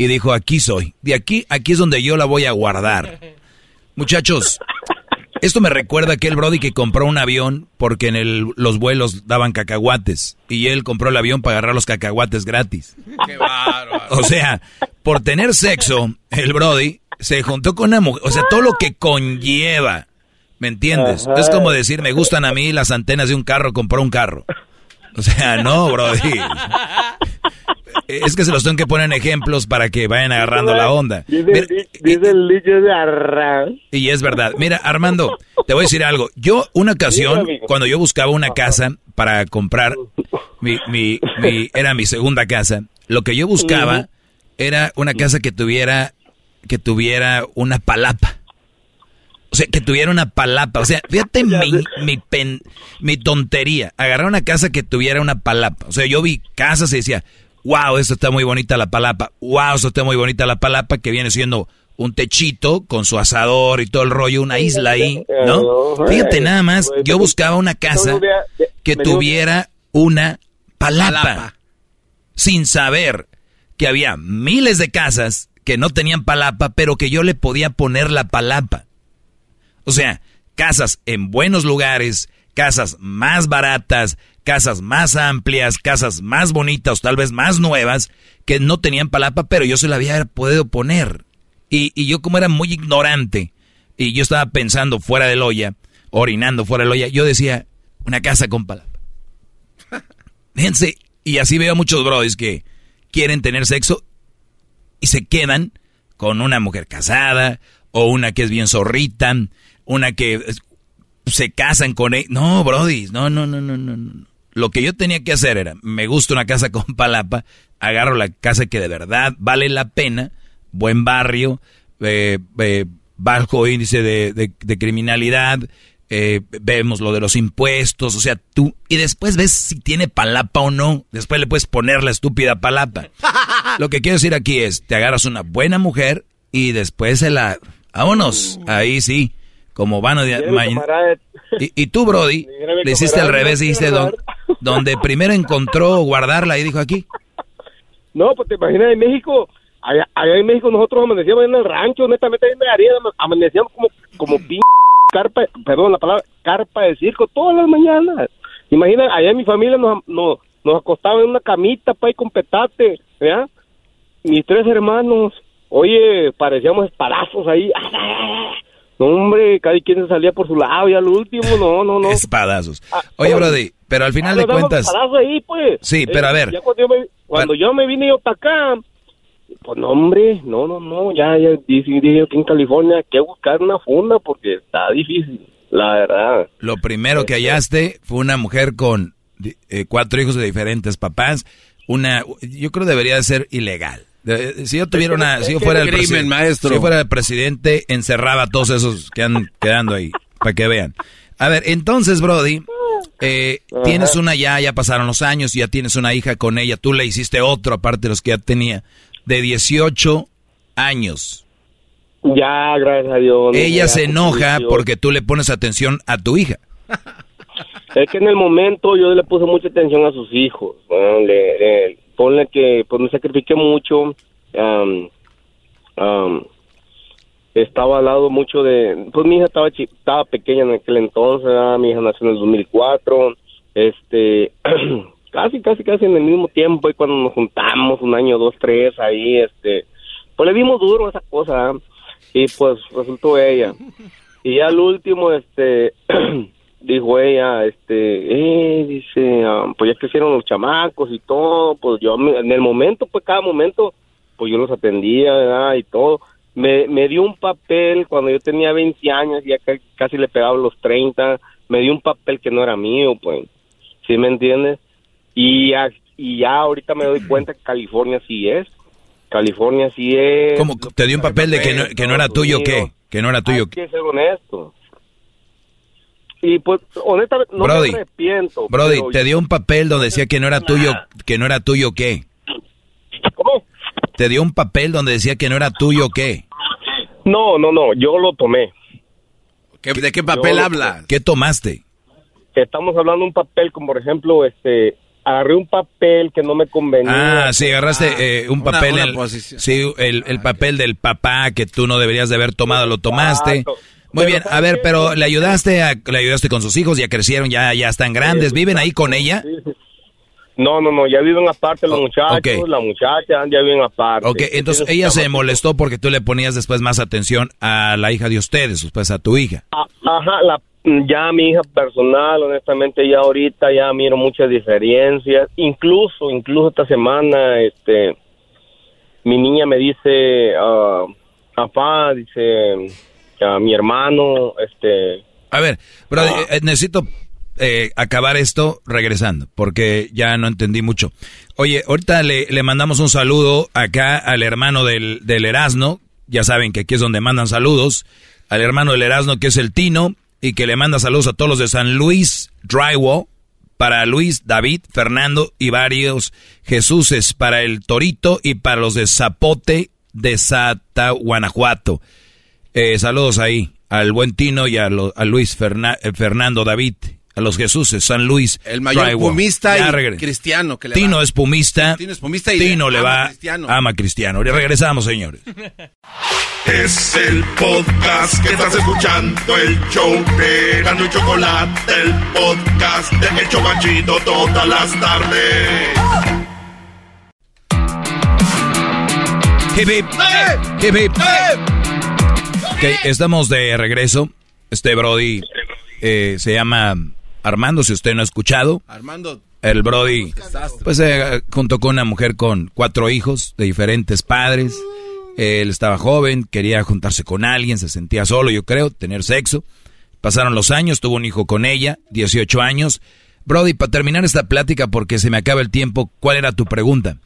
y dijo, aquí soy, de aquí, aquí es donde yo la voy a guardar. Muchachos, esto me recuerda a aquel Brody que compró un avión porque en el, los vuelos daban cacahuates y él compró el avión para agarrar los cacahuates gratis. Qué bárbaro. O sea, por tener sexo, el Brody se juntó con una mujer, o sea, todo lo que conlleva, ¿me entiendes? Es como decir, me gustan a mí las antenas de un carro, compró un carro. O sea, no, Brody. Es que se los tengo que poner en ejemplos para que vayan agarrando la onda. Dice, el dicho de arras. Y es verdad. Mira, Armando, te voy a decir algo. Yo, una ocasión, cuando yo buscaba una casa para comprar, mi, mi, mi, era mi segunda casa, lo que yo buscaba era una casa que tuviera, que tuviera una palapa. O sea, que tuviera una palapa. O sea, fíjate mi, mi, pen, mi tontería. Agarrar una casa que tuviera una palapa. O sea, yo vi casas y decía, wow, esto está muy bonita la palapa. Wow, esto está muy bonita la palapa, que viene siendo un techito con su asador y todo el rollo, una isla ahí, ¿no? Fíjate nada más, yo buscaba una casa que tuviera una palapa, sin saber que había miles de casas que no tenían palapa, pero que yo le podía poner la palapa. O sea, casas en buenos lugares, casas más baratas, casas más amplias, casas más bonitas, tal vez más nuevas, que no tenían palapa, pero yo se la había podido poner. Y, yo como era muy ignorante, y yo estaba pensando fuera del olla, orinando fuera del olla, yo decía, una casa con palapa. Fíjense, y así veo a muchos brodis que quieren tener sexo y se quedan con una mujer casada o una que es bien zorrita una que se casan con él. No, Brody, no, no, no, no, no. Lo que yo tenía que hacer era, me gusta una casa con palapa, agarro la casa que de verdad vale la pena, buen barrio, eh, eh, bajo índice de, criminalidad, eh, vemos lo de los impuestos, o sea, tú, y después ves si tiene palapa o no, después le puedes poner la estúpida palapa. Lo que quiero decir aquí es, te agarras una buena mujer y después se la, vámonos, ahí sí, como van de y, y tú, Brody, le hiciste al revés, dijiste donde primero encontró guardarla y dijo aquí. No, pues te imaginas en México, allá, en México nosotros amanecíamos en el rancho, honestamente ahí me amanecíamos como, como carpa, perdón la palabra, carpa de circo todas las mañanas. Imagina, allá en mi familia nos, nos, nos acostaban en una camita, pa, con petate, ¿ya? Mis tres hermanos, oye, parecíamos espadazos ahí. No, hombre, cada quien se salía por su lado y al último, no, no, no. Espadazos. Ah, oye, Brody, pero al final de cuentas... Ahí, pues. Sí, pero a ver... cuando, yo me, vine yo para acá, pues no, hombre, no, no, no, ya, ya dije, aquí en California hay que buscar una funda porque está difícil, la verdad. Lo primero que hallaste fue una mujer con eh, cuatro hijos de diferentes papás, una, yo creo debería ser ilegal. Si yo tuviera una, si yo fuera el crimen, maestro. Si fuera el presidente, encerraba a todos esos que han quedando ahí, para que vean. A ver, entonces, Brody, eh, tienes una ya, ya pasaron los años, ya tienes una hija con ella, tú le hiciste otro, aparte de los que ya tenía, de 18 años. Ya, gracias a Dios. Ella se enoja porque tú le pones atención a tu hija. Es que en el momento yo le puse mucha atención a sus hijos. le, ponle que pues me sacrifiqué mucho. Estaba al lado mucho de, pues mi hija estaba estaba pequeña en aquel entonces, mi hija nació en el 2004, este, casi, casi, casi en el mismo tiempo y cuando nos juntamos un año, dos, tres, ahí, este, pues le dimos duro a esa cosa y pues resultó ella. Y al último, este, dijo ella, este, eh, dice, ah, pues ya crecieron los chamacos y todo, pues yo en el momento, pues cada momento, pues yo los atendía, ¿verdad? Y todo. Me, me dio un papel cuando yo tenía 20 años, ya casi le pegaba los 30, me dio un papel que no era mío, pues, ¿sí me entiendes? Y ya, y ya ahorita me doy cuenta que California sí es, California sí es. ¿Cómo? ¿Te dio un papel de que no, que no era tuyo qué? Que no era tuyo. Hay que ser honesto. Y pues, honestamente, no me arrepiento. Brody, te dio un papel donde decía que no era tuyo, que no era tuyo qué. Te dio un papel donde decía que no era tuyo qué. No, no, no, yo lo tomé. ¿De qué papel habla? ¿Qué tomaste? Estamos hablando de un papel como, por ejemplo, este, agarré un papel que no me convenía. Ah, sí, agarraste ah, eh, un papel, sí, el, el, papel del papá que tú no deberías de haber tomado, lo tomaste. Muy bien, a ver, pero le ayudaste a, le ayudaste con sus hijos, ya crecieron, ya, ya están grandes, ¿viven ahí con ella? No, no, no, ya viven aparte los oh, muchachos, la muchacha ya viven aparte. Ok, entonces ella se molestó porque tú le ponías después más atención a la hija de ustedes, después a tu hija. Ah, ajá, la, ya mi hija personal, honestamente ya ahorita ya miro muchas diferencias, incluso, incluso esta semana, este, mi niña me dice, uh, papá, dice a mi hermano, este... A ver, pero ah. eh, necesito eh, acabar esto regresando, porque ya no entendí mucho. Oye, ahorita le, le mandamos un saludo acá al hermano del, del, Erasno, ya saben que aquí es donde mandan saludos, al hermano del Erasno que es el Tino, y que le manda saludos a todos los de San Luis Drywall, para Luis, David, Fernando y varios Jesuses, para el Torito y para los de Zapote de Sata, Guanajuato. Eh, saludos ahí al buen Tino y a, Luis eh, Fernando David, a los Jesuses, San Luis. El mayor pumista y cristiano. Que le Tino es pumista. Tino es pumista y Tino le va, cristiano. ama cristiano. Y regresamos, señores. Es el podcast que estás escuchando, el show de Gano y Chocolate, el podcast de Hecho Chocachito todas las tardes. Hip hip, hip hip, estamos de regreso. Este Brody eh, se llama Armando, si usted no ha escuchado. Armando. El Brody, pues eh, junto con una mujer con cuatro hijos de diferentes padres. Él estaba joven, quería juntarse con alguien, se sentía solo, yo creo, tener sexo. Pasaron los años, tuvo un hijo con ella, 18 años. Brody, para terminar esta plática, porque se me acaba el tiempo, ¿cuál era tu pregunta?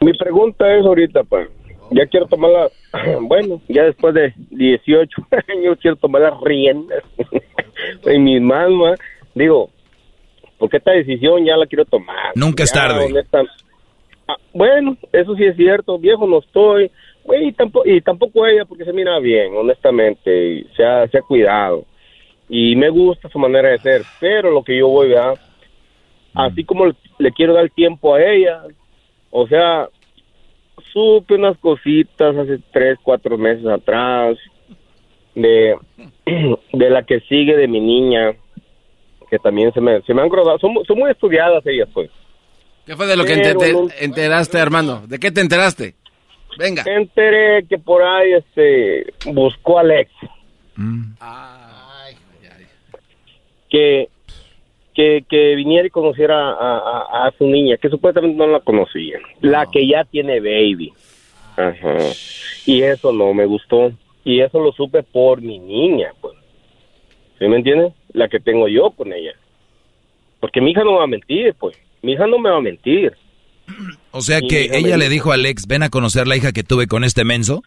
Mi pregunta es ahorita, pues ya quiero tomar la, bueno, ya después de 18 años quiero tomar las riendas en mis manos, digo, porque esta decisión ya la quiero tomar. Nunca es tarde. Ah, bueno, eso sí es cierto, viejo no estoy, y tampoco, y tampoco ella porque se mira bien, honestamente, y se ha, se ha cuidado. Y me gusta su manera de ser, pero lo que yo voy a, así como le, le quiero dar tiempo a ella, o sea, supe unas cositas hace tres, cuatro meses atrás de, de la que sigue de mi niña, que también se me, se me han grabado, son, son muy estudiadas ellas, pues. ¿Qué fue de lo que Pero no- enteraste, Armando? ¿De qué te enteraste? Venga. Me enteré que por ahí este buscó a Alex. Que, que, que viniera y conociera a, a- a su niña, que supuestamente no la conocía. La que ya tiene baby. Ajá. Y eso no me gustó. Y eso lo supe por mi niña, pues. ¿Sí me entiendes? La que tengo yo con ella. Porque mi hija no me va a mentir, pues. Mi hija no me va a mentir. O sea que ella le dijo a Alex, ven a conocer la hija que tuve con este menso.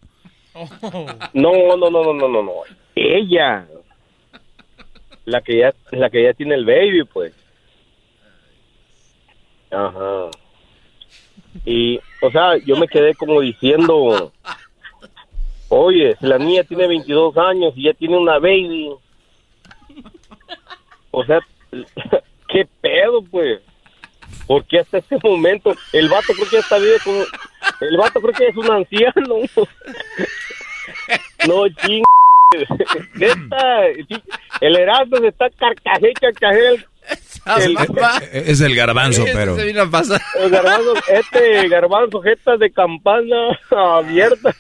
No, no, no, no, no, no, no. Ella. La que ya, la que ya tiene el baby, pues. Ajá. Y, o sea, yo me quedé como diciendo, oye, si la niña tiene 22 años y ya tiene una baby, o sea, ¿qué pedo, pues? Porque hasta este momento el vato creo que ya está vivo. El vato creo que es un anciano. No, ching... el Erasmo se está carcajé, carcajé el... el- Eh, Es el garbanzo, pero... el garbanzo, este garbanzo, jetas de campana abierta.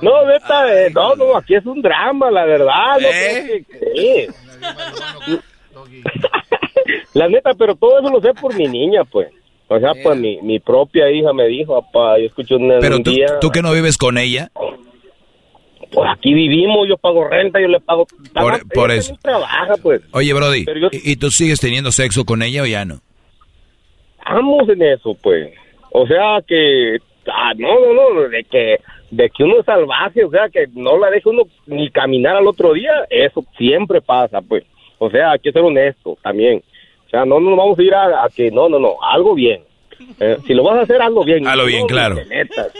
No, neta, eh, no, no, aquí es un drama, la verdad, no sé qué crees. La neta, pero todo eso lo sé por mi niña, pues. O sea, pues mi, mi propia hija me dijo, papá, yo escuché un, Pero un tú, día, tú que no vives con ella, pues aquí vivimos, yo pago renta, yo le pago... Por- eso. trabaja, pues. oye Brody, yo- ¿y, tú sigues teniendo sexo con ella o ya no? Estamos en eso, pues. O sea que... ah, no, no, no, de que, de que uno es salvaje, o sea, que no la deja uno ni caminar al otro día, eso siempre pasa, pues. O sea, hay que ser honesto también. O sea, no nos vamos a ir a, a que, no, no, no, algo bien. Eh, si lo vas a hacer, hazlo bien. Hazlo bien, No, claro. ni te metas.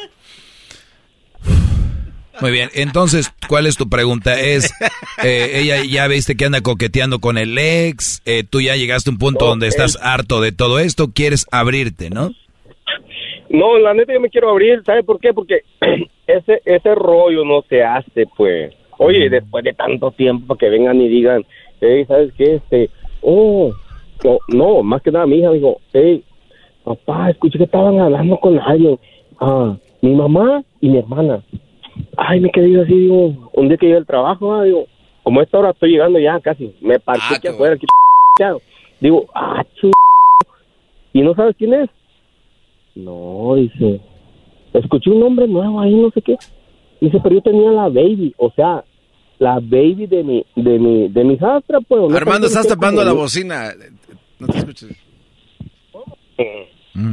Muy bien, entonces, ¿cuál es tu pregunta? Es, eh, ella ya viste que anda coqueteando con el ex, eh, tú ya llegaste a un punto donde estás harto de todo esto, quieres abrirte, ¿no? No, la neta yo me quiero abrir, ¿sabe por qué? Porque ese ese rollo no se hace, pues. Oye, después de tanto tiempo que vengan y digan, hey, ¿sabes qué? Este, oh, no, no, más que nada mi hija dijo, hey, papá, escuché que estaban hablando con alguien, ah, mi mamá y mi hermana. Ay, me quedé yo así, digo, un día que llegué al trabajo, ah, digo, como a esta hora estoy llegando ya casi, me parqué aquí afuera, aquí, digo, ah, ch... ¿y no sabes quién es? No, dice, escuché un nombre nuevo ahí, no sé qué. Dice, pero yo tenía la baby, o sea, la baby de mi, de mi, de mi hijastra, pues. Armando, estás tapando cómo- la bocina. No te escuches.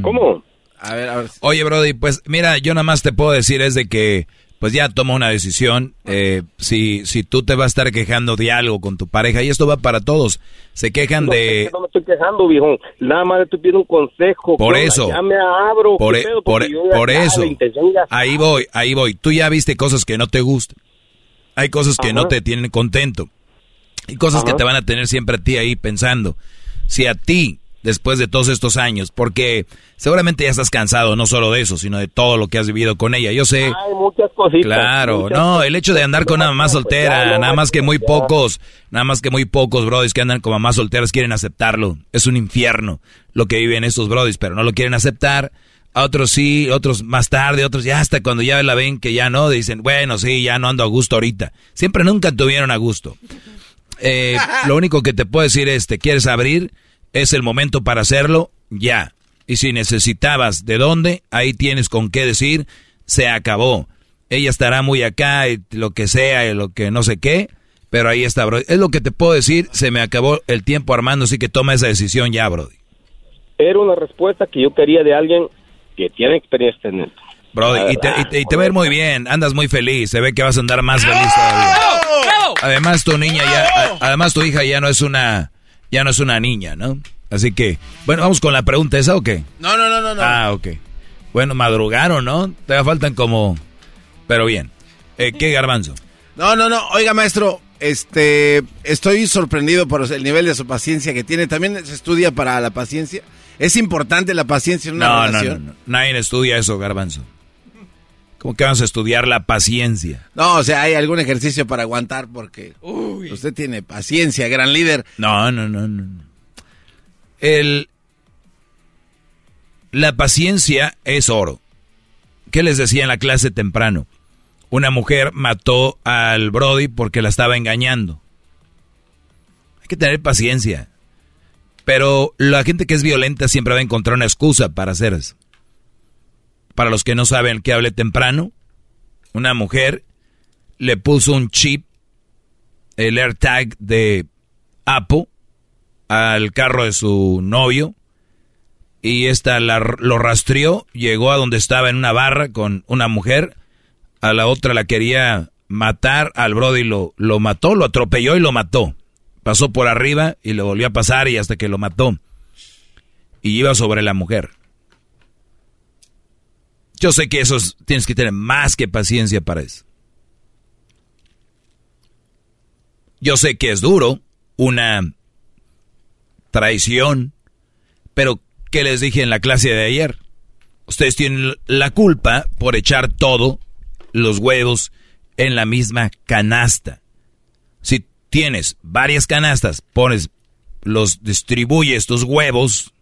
¿Cómo? A ver, a ver. Oye, Brody, pues mira, yo nada más te puedo decir es de que, pues ya toma una decisión. Eh, si, si tú te vas a estar quejando de algo con tu pareja, y esto va para todos, se quejan No, de... es que no me estoy quejando, viejo. Nada más estoy pidiendo un consejo. Por eso. Ya me abro. Por, ¿qué e- pedo? por, ya eso. Ahí voy, ahí voy. Tú ya viste cosas que no te gustan. Hay cosas que no te tienen contento. Y cosas que te van a tener siempre a ti ahí pensando. Si a ti, después de todos estos años, porque seguramente ya estás cansado no solo de eso, sino de todo lo que has vivido con ella. Yo sé... Hay muchas cositas. Claro, muchas no, el hecho de andar con una mamá soltera, nada más que muy pocos, nada más que muy pocos brodis que andan con mamás solteras quieren aceptarlo. Es un infierno lo que viven estos brodis, pero no lo quieren aceptar. A otros sí, otros más tarde, otros ya hasta cuando ya la ven que ya no, dicen, bueno, sí, ya no ando a gusto ahorita. Siempre nunca tuvieron a gusto. Eh, lo único que te puedo decir es, ¿te quieres abrir? Es el momento para hacerlo, ya. Y si necesitabas de dónde, ahí tienes con qué decir, se acabó. Ella estará muy acá, y lo que sea, y lo que no sé qué, pero ahí está, bro. Es lo que te puedo decir, se me acabó el tiempo armando, así que toma esa decisión ya, Brody. Era una respuesta que yo quería de alguien que tiene experiencia en esto. Brody, y te, y te- y te va a ir muy bien, andas muy feliz, se ve que vas a andar más feliz todavía. Además tu niña ya, además tu hija ya no es una, ya no es una niña, ¿no? Así que, bueno, vamos con la pregunta esa o qué? No, no, no, no. no. Ah, ok. Bueno, madrugaron, ¿no? Te faltan como... Pero bien. Eh, ¿Qué garbanzo? No, no, no. Oiga, maestro, este, estoy sorprendido por el nivel de su paciencia que tiene. También se estudia para la paciencia. ¿Es importante la paciencia en una no, relación? No, no, no. Nadie estudia eso, garbanzo. ¿Cómo que vamos a estudiar la paciencia? No, o sea, hay algún ejercicio para aguantar porque usted tiene paciencia, gran líder. No, no, no, no. El, la paciencia es oro. ¿Qué les decía en la clase temprano? Una mujer mató al Brody porque la estaba engañando. Hay que tener paciencia. Pero la gente que es violenta siempre va a encontrar una excusa para hacer eso. Para los que no saben que hablé temprano, una mujer le puso un chip, el AirTag de Apple, al carro de su novio y esta lo rastreó, llegó a donde estaba en una barra con una mujer, a la otra la quería matar, al Brody lo, lo mató, lo atropelló y lo mató. Pasó por arriba y le volvió a pasar y hasta que lo mató. Y iba sobre la mujer. Yo sé que eso tienes que tener más que paciencia para eso. Yo sé que es duro, una traición, pero ¿qué les dije en la clase de ayer? Ustedes tienen la culpa por echar todos los huevos en la misma canasta. Si tienes varias canastas, pones, los distribuyes tus huevos,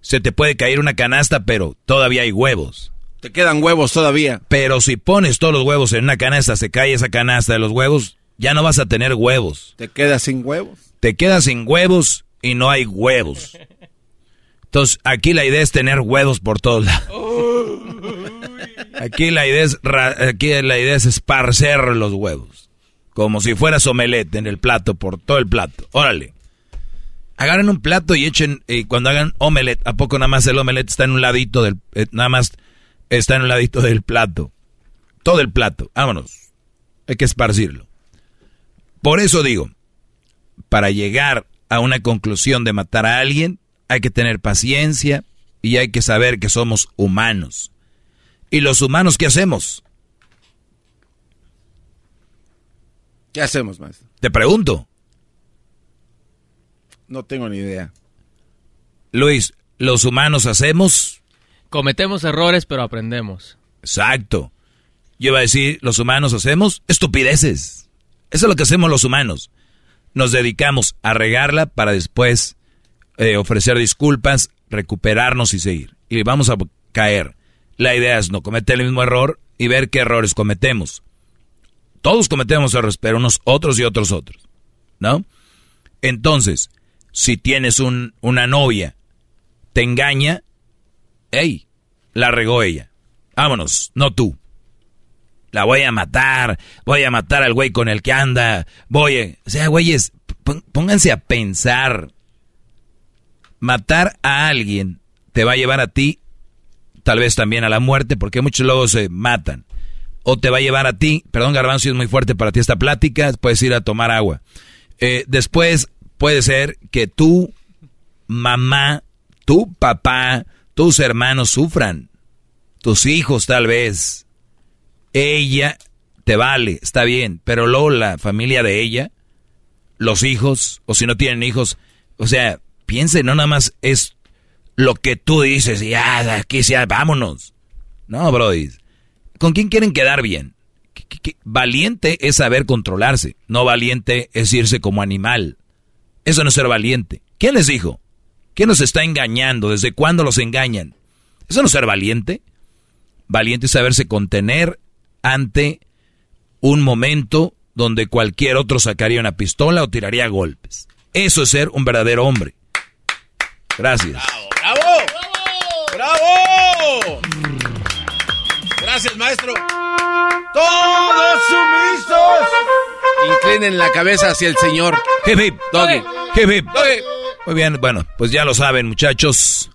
se te puede caer una canasta, pero todavía hay huevos. Te quedan huevos todavía. Pero si pones todos los huevos en una canasta, se cae esa canasta de los huevos, ya no vas a tener huevos. Te quedas sin huevos. Te quedas sin huevos y no hay huevos. Entonces, aquí la idea es tener huevos por todos lados. Aquí la idea es, aquí la idea es esparcer los huevos. Como si fuera omelette en el plato, por todo el plato. Órale. Agarren un plato y echen, y cuando hagan omelette, ¿a poco nada más el omelette está en un ladito del, eh, nada más está en un ladito del plato? Todo el plato, vámonos. Hay que esparcirlo. Por eso digo, para llegar a una conclusión de matar a alguien, hay que tener paciencia y hay que saber que somos humanos. ¿Y los humanos qué hacemos? ¿Qué hacemos, maestro? Te pregunto. No tengo ni idea. Luis, ¿los humanos hacemos? Cometemos errores, pero aprendemos. Exacto. Yo iba a decir, los humanos hacemos estupideces. Eso es lo que hacemos los humanos. Nos dedicamos a regarla para después eh, ofrecer disculpas, recuperarnos y seguir. Y vamos a caer. La idea es no cometer el mismo error y ver qué errores cometemos. Todos cometemos errores, pero unos otros y otros otros. ¿No? Entonces, si tienes un, una novia, te engaña, hey, la regó ella. Vámonos, no tú. La voy a matar, voy a matar al güey con el que anda, voy a... O sea, güeyes, pónganse a pensar. Matar a alguien te va a llevar a ti tal vez también a la muerte, porque muchos luego se matan. O te va a llevar a ti, perdón Garbanzo, es muy fuerte para ti esta plática, puedes ir a tomar agua. Eh, después puede ser que tu mamá, tu papá, tus hermanos sufran, tus hijos tal vez. Ella te vale, está bien, pero luego la familia de ella, los hijos, o si no tienen hijos, o sea, piense, no nada más es lo que tú dices ya, aquí sea, vámonos. No, Brody. ¿Con quién quieren quedar bien? Valiente es saber controlarse, no valiente es irse como animal. Eso no es ser valiente. ¿Quién les dijo? ¿Quién nos está engañando? ¿Desde cuándo los engañan? ¿Eso no es ser valiente? Valiente es saberse contener ante un momento donde cualquier otro sacaría una pistola o tiraría golpes. Eso es ser un verdadero hombre. Gracias. ¡Bravo! Gracias, maestro. Todos sumisos. Inclinen la cabeza hacia el señor. Hip hip. Doggy. Hip hip. Muy bien, bueno, pues ya lo saben, muchachos.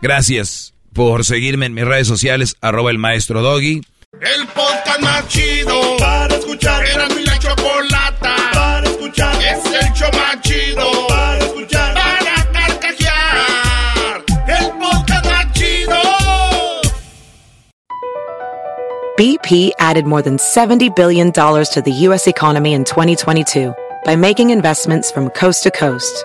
Gracias por seguirme en mis redes sociales, arroba el maestro Doggy. El podcast más chido para escuchar. Era mi la chocolata para escuchar. Es el show más chido para escuchar. BP added more than $70 billion to the U.S. economy in 2022 by making investments from coast to coast.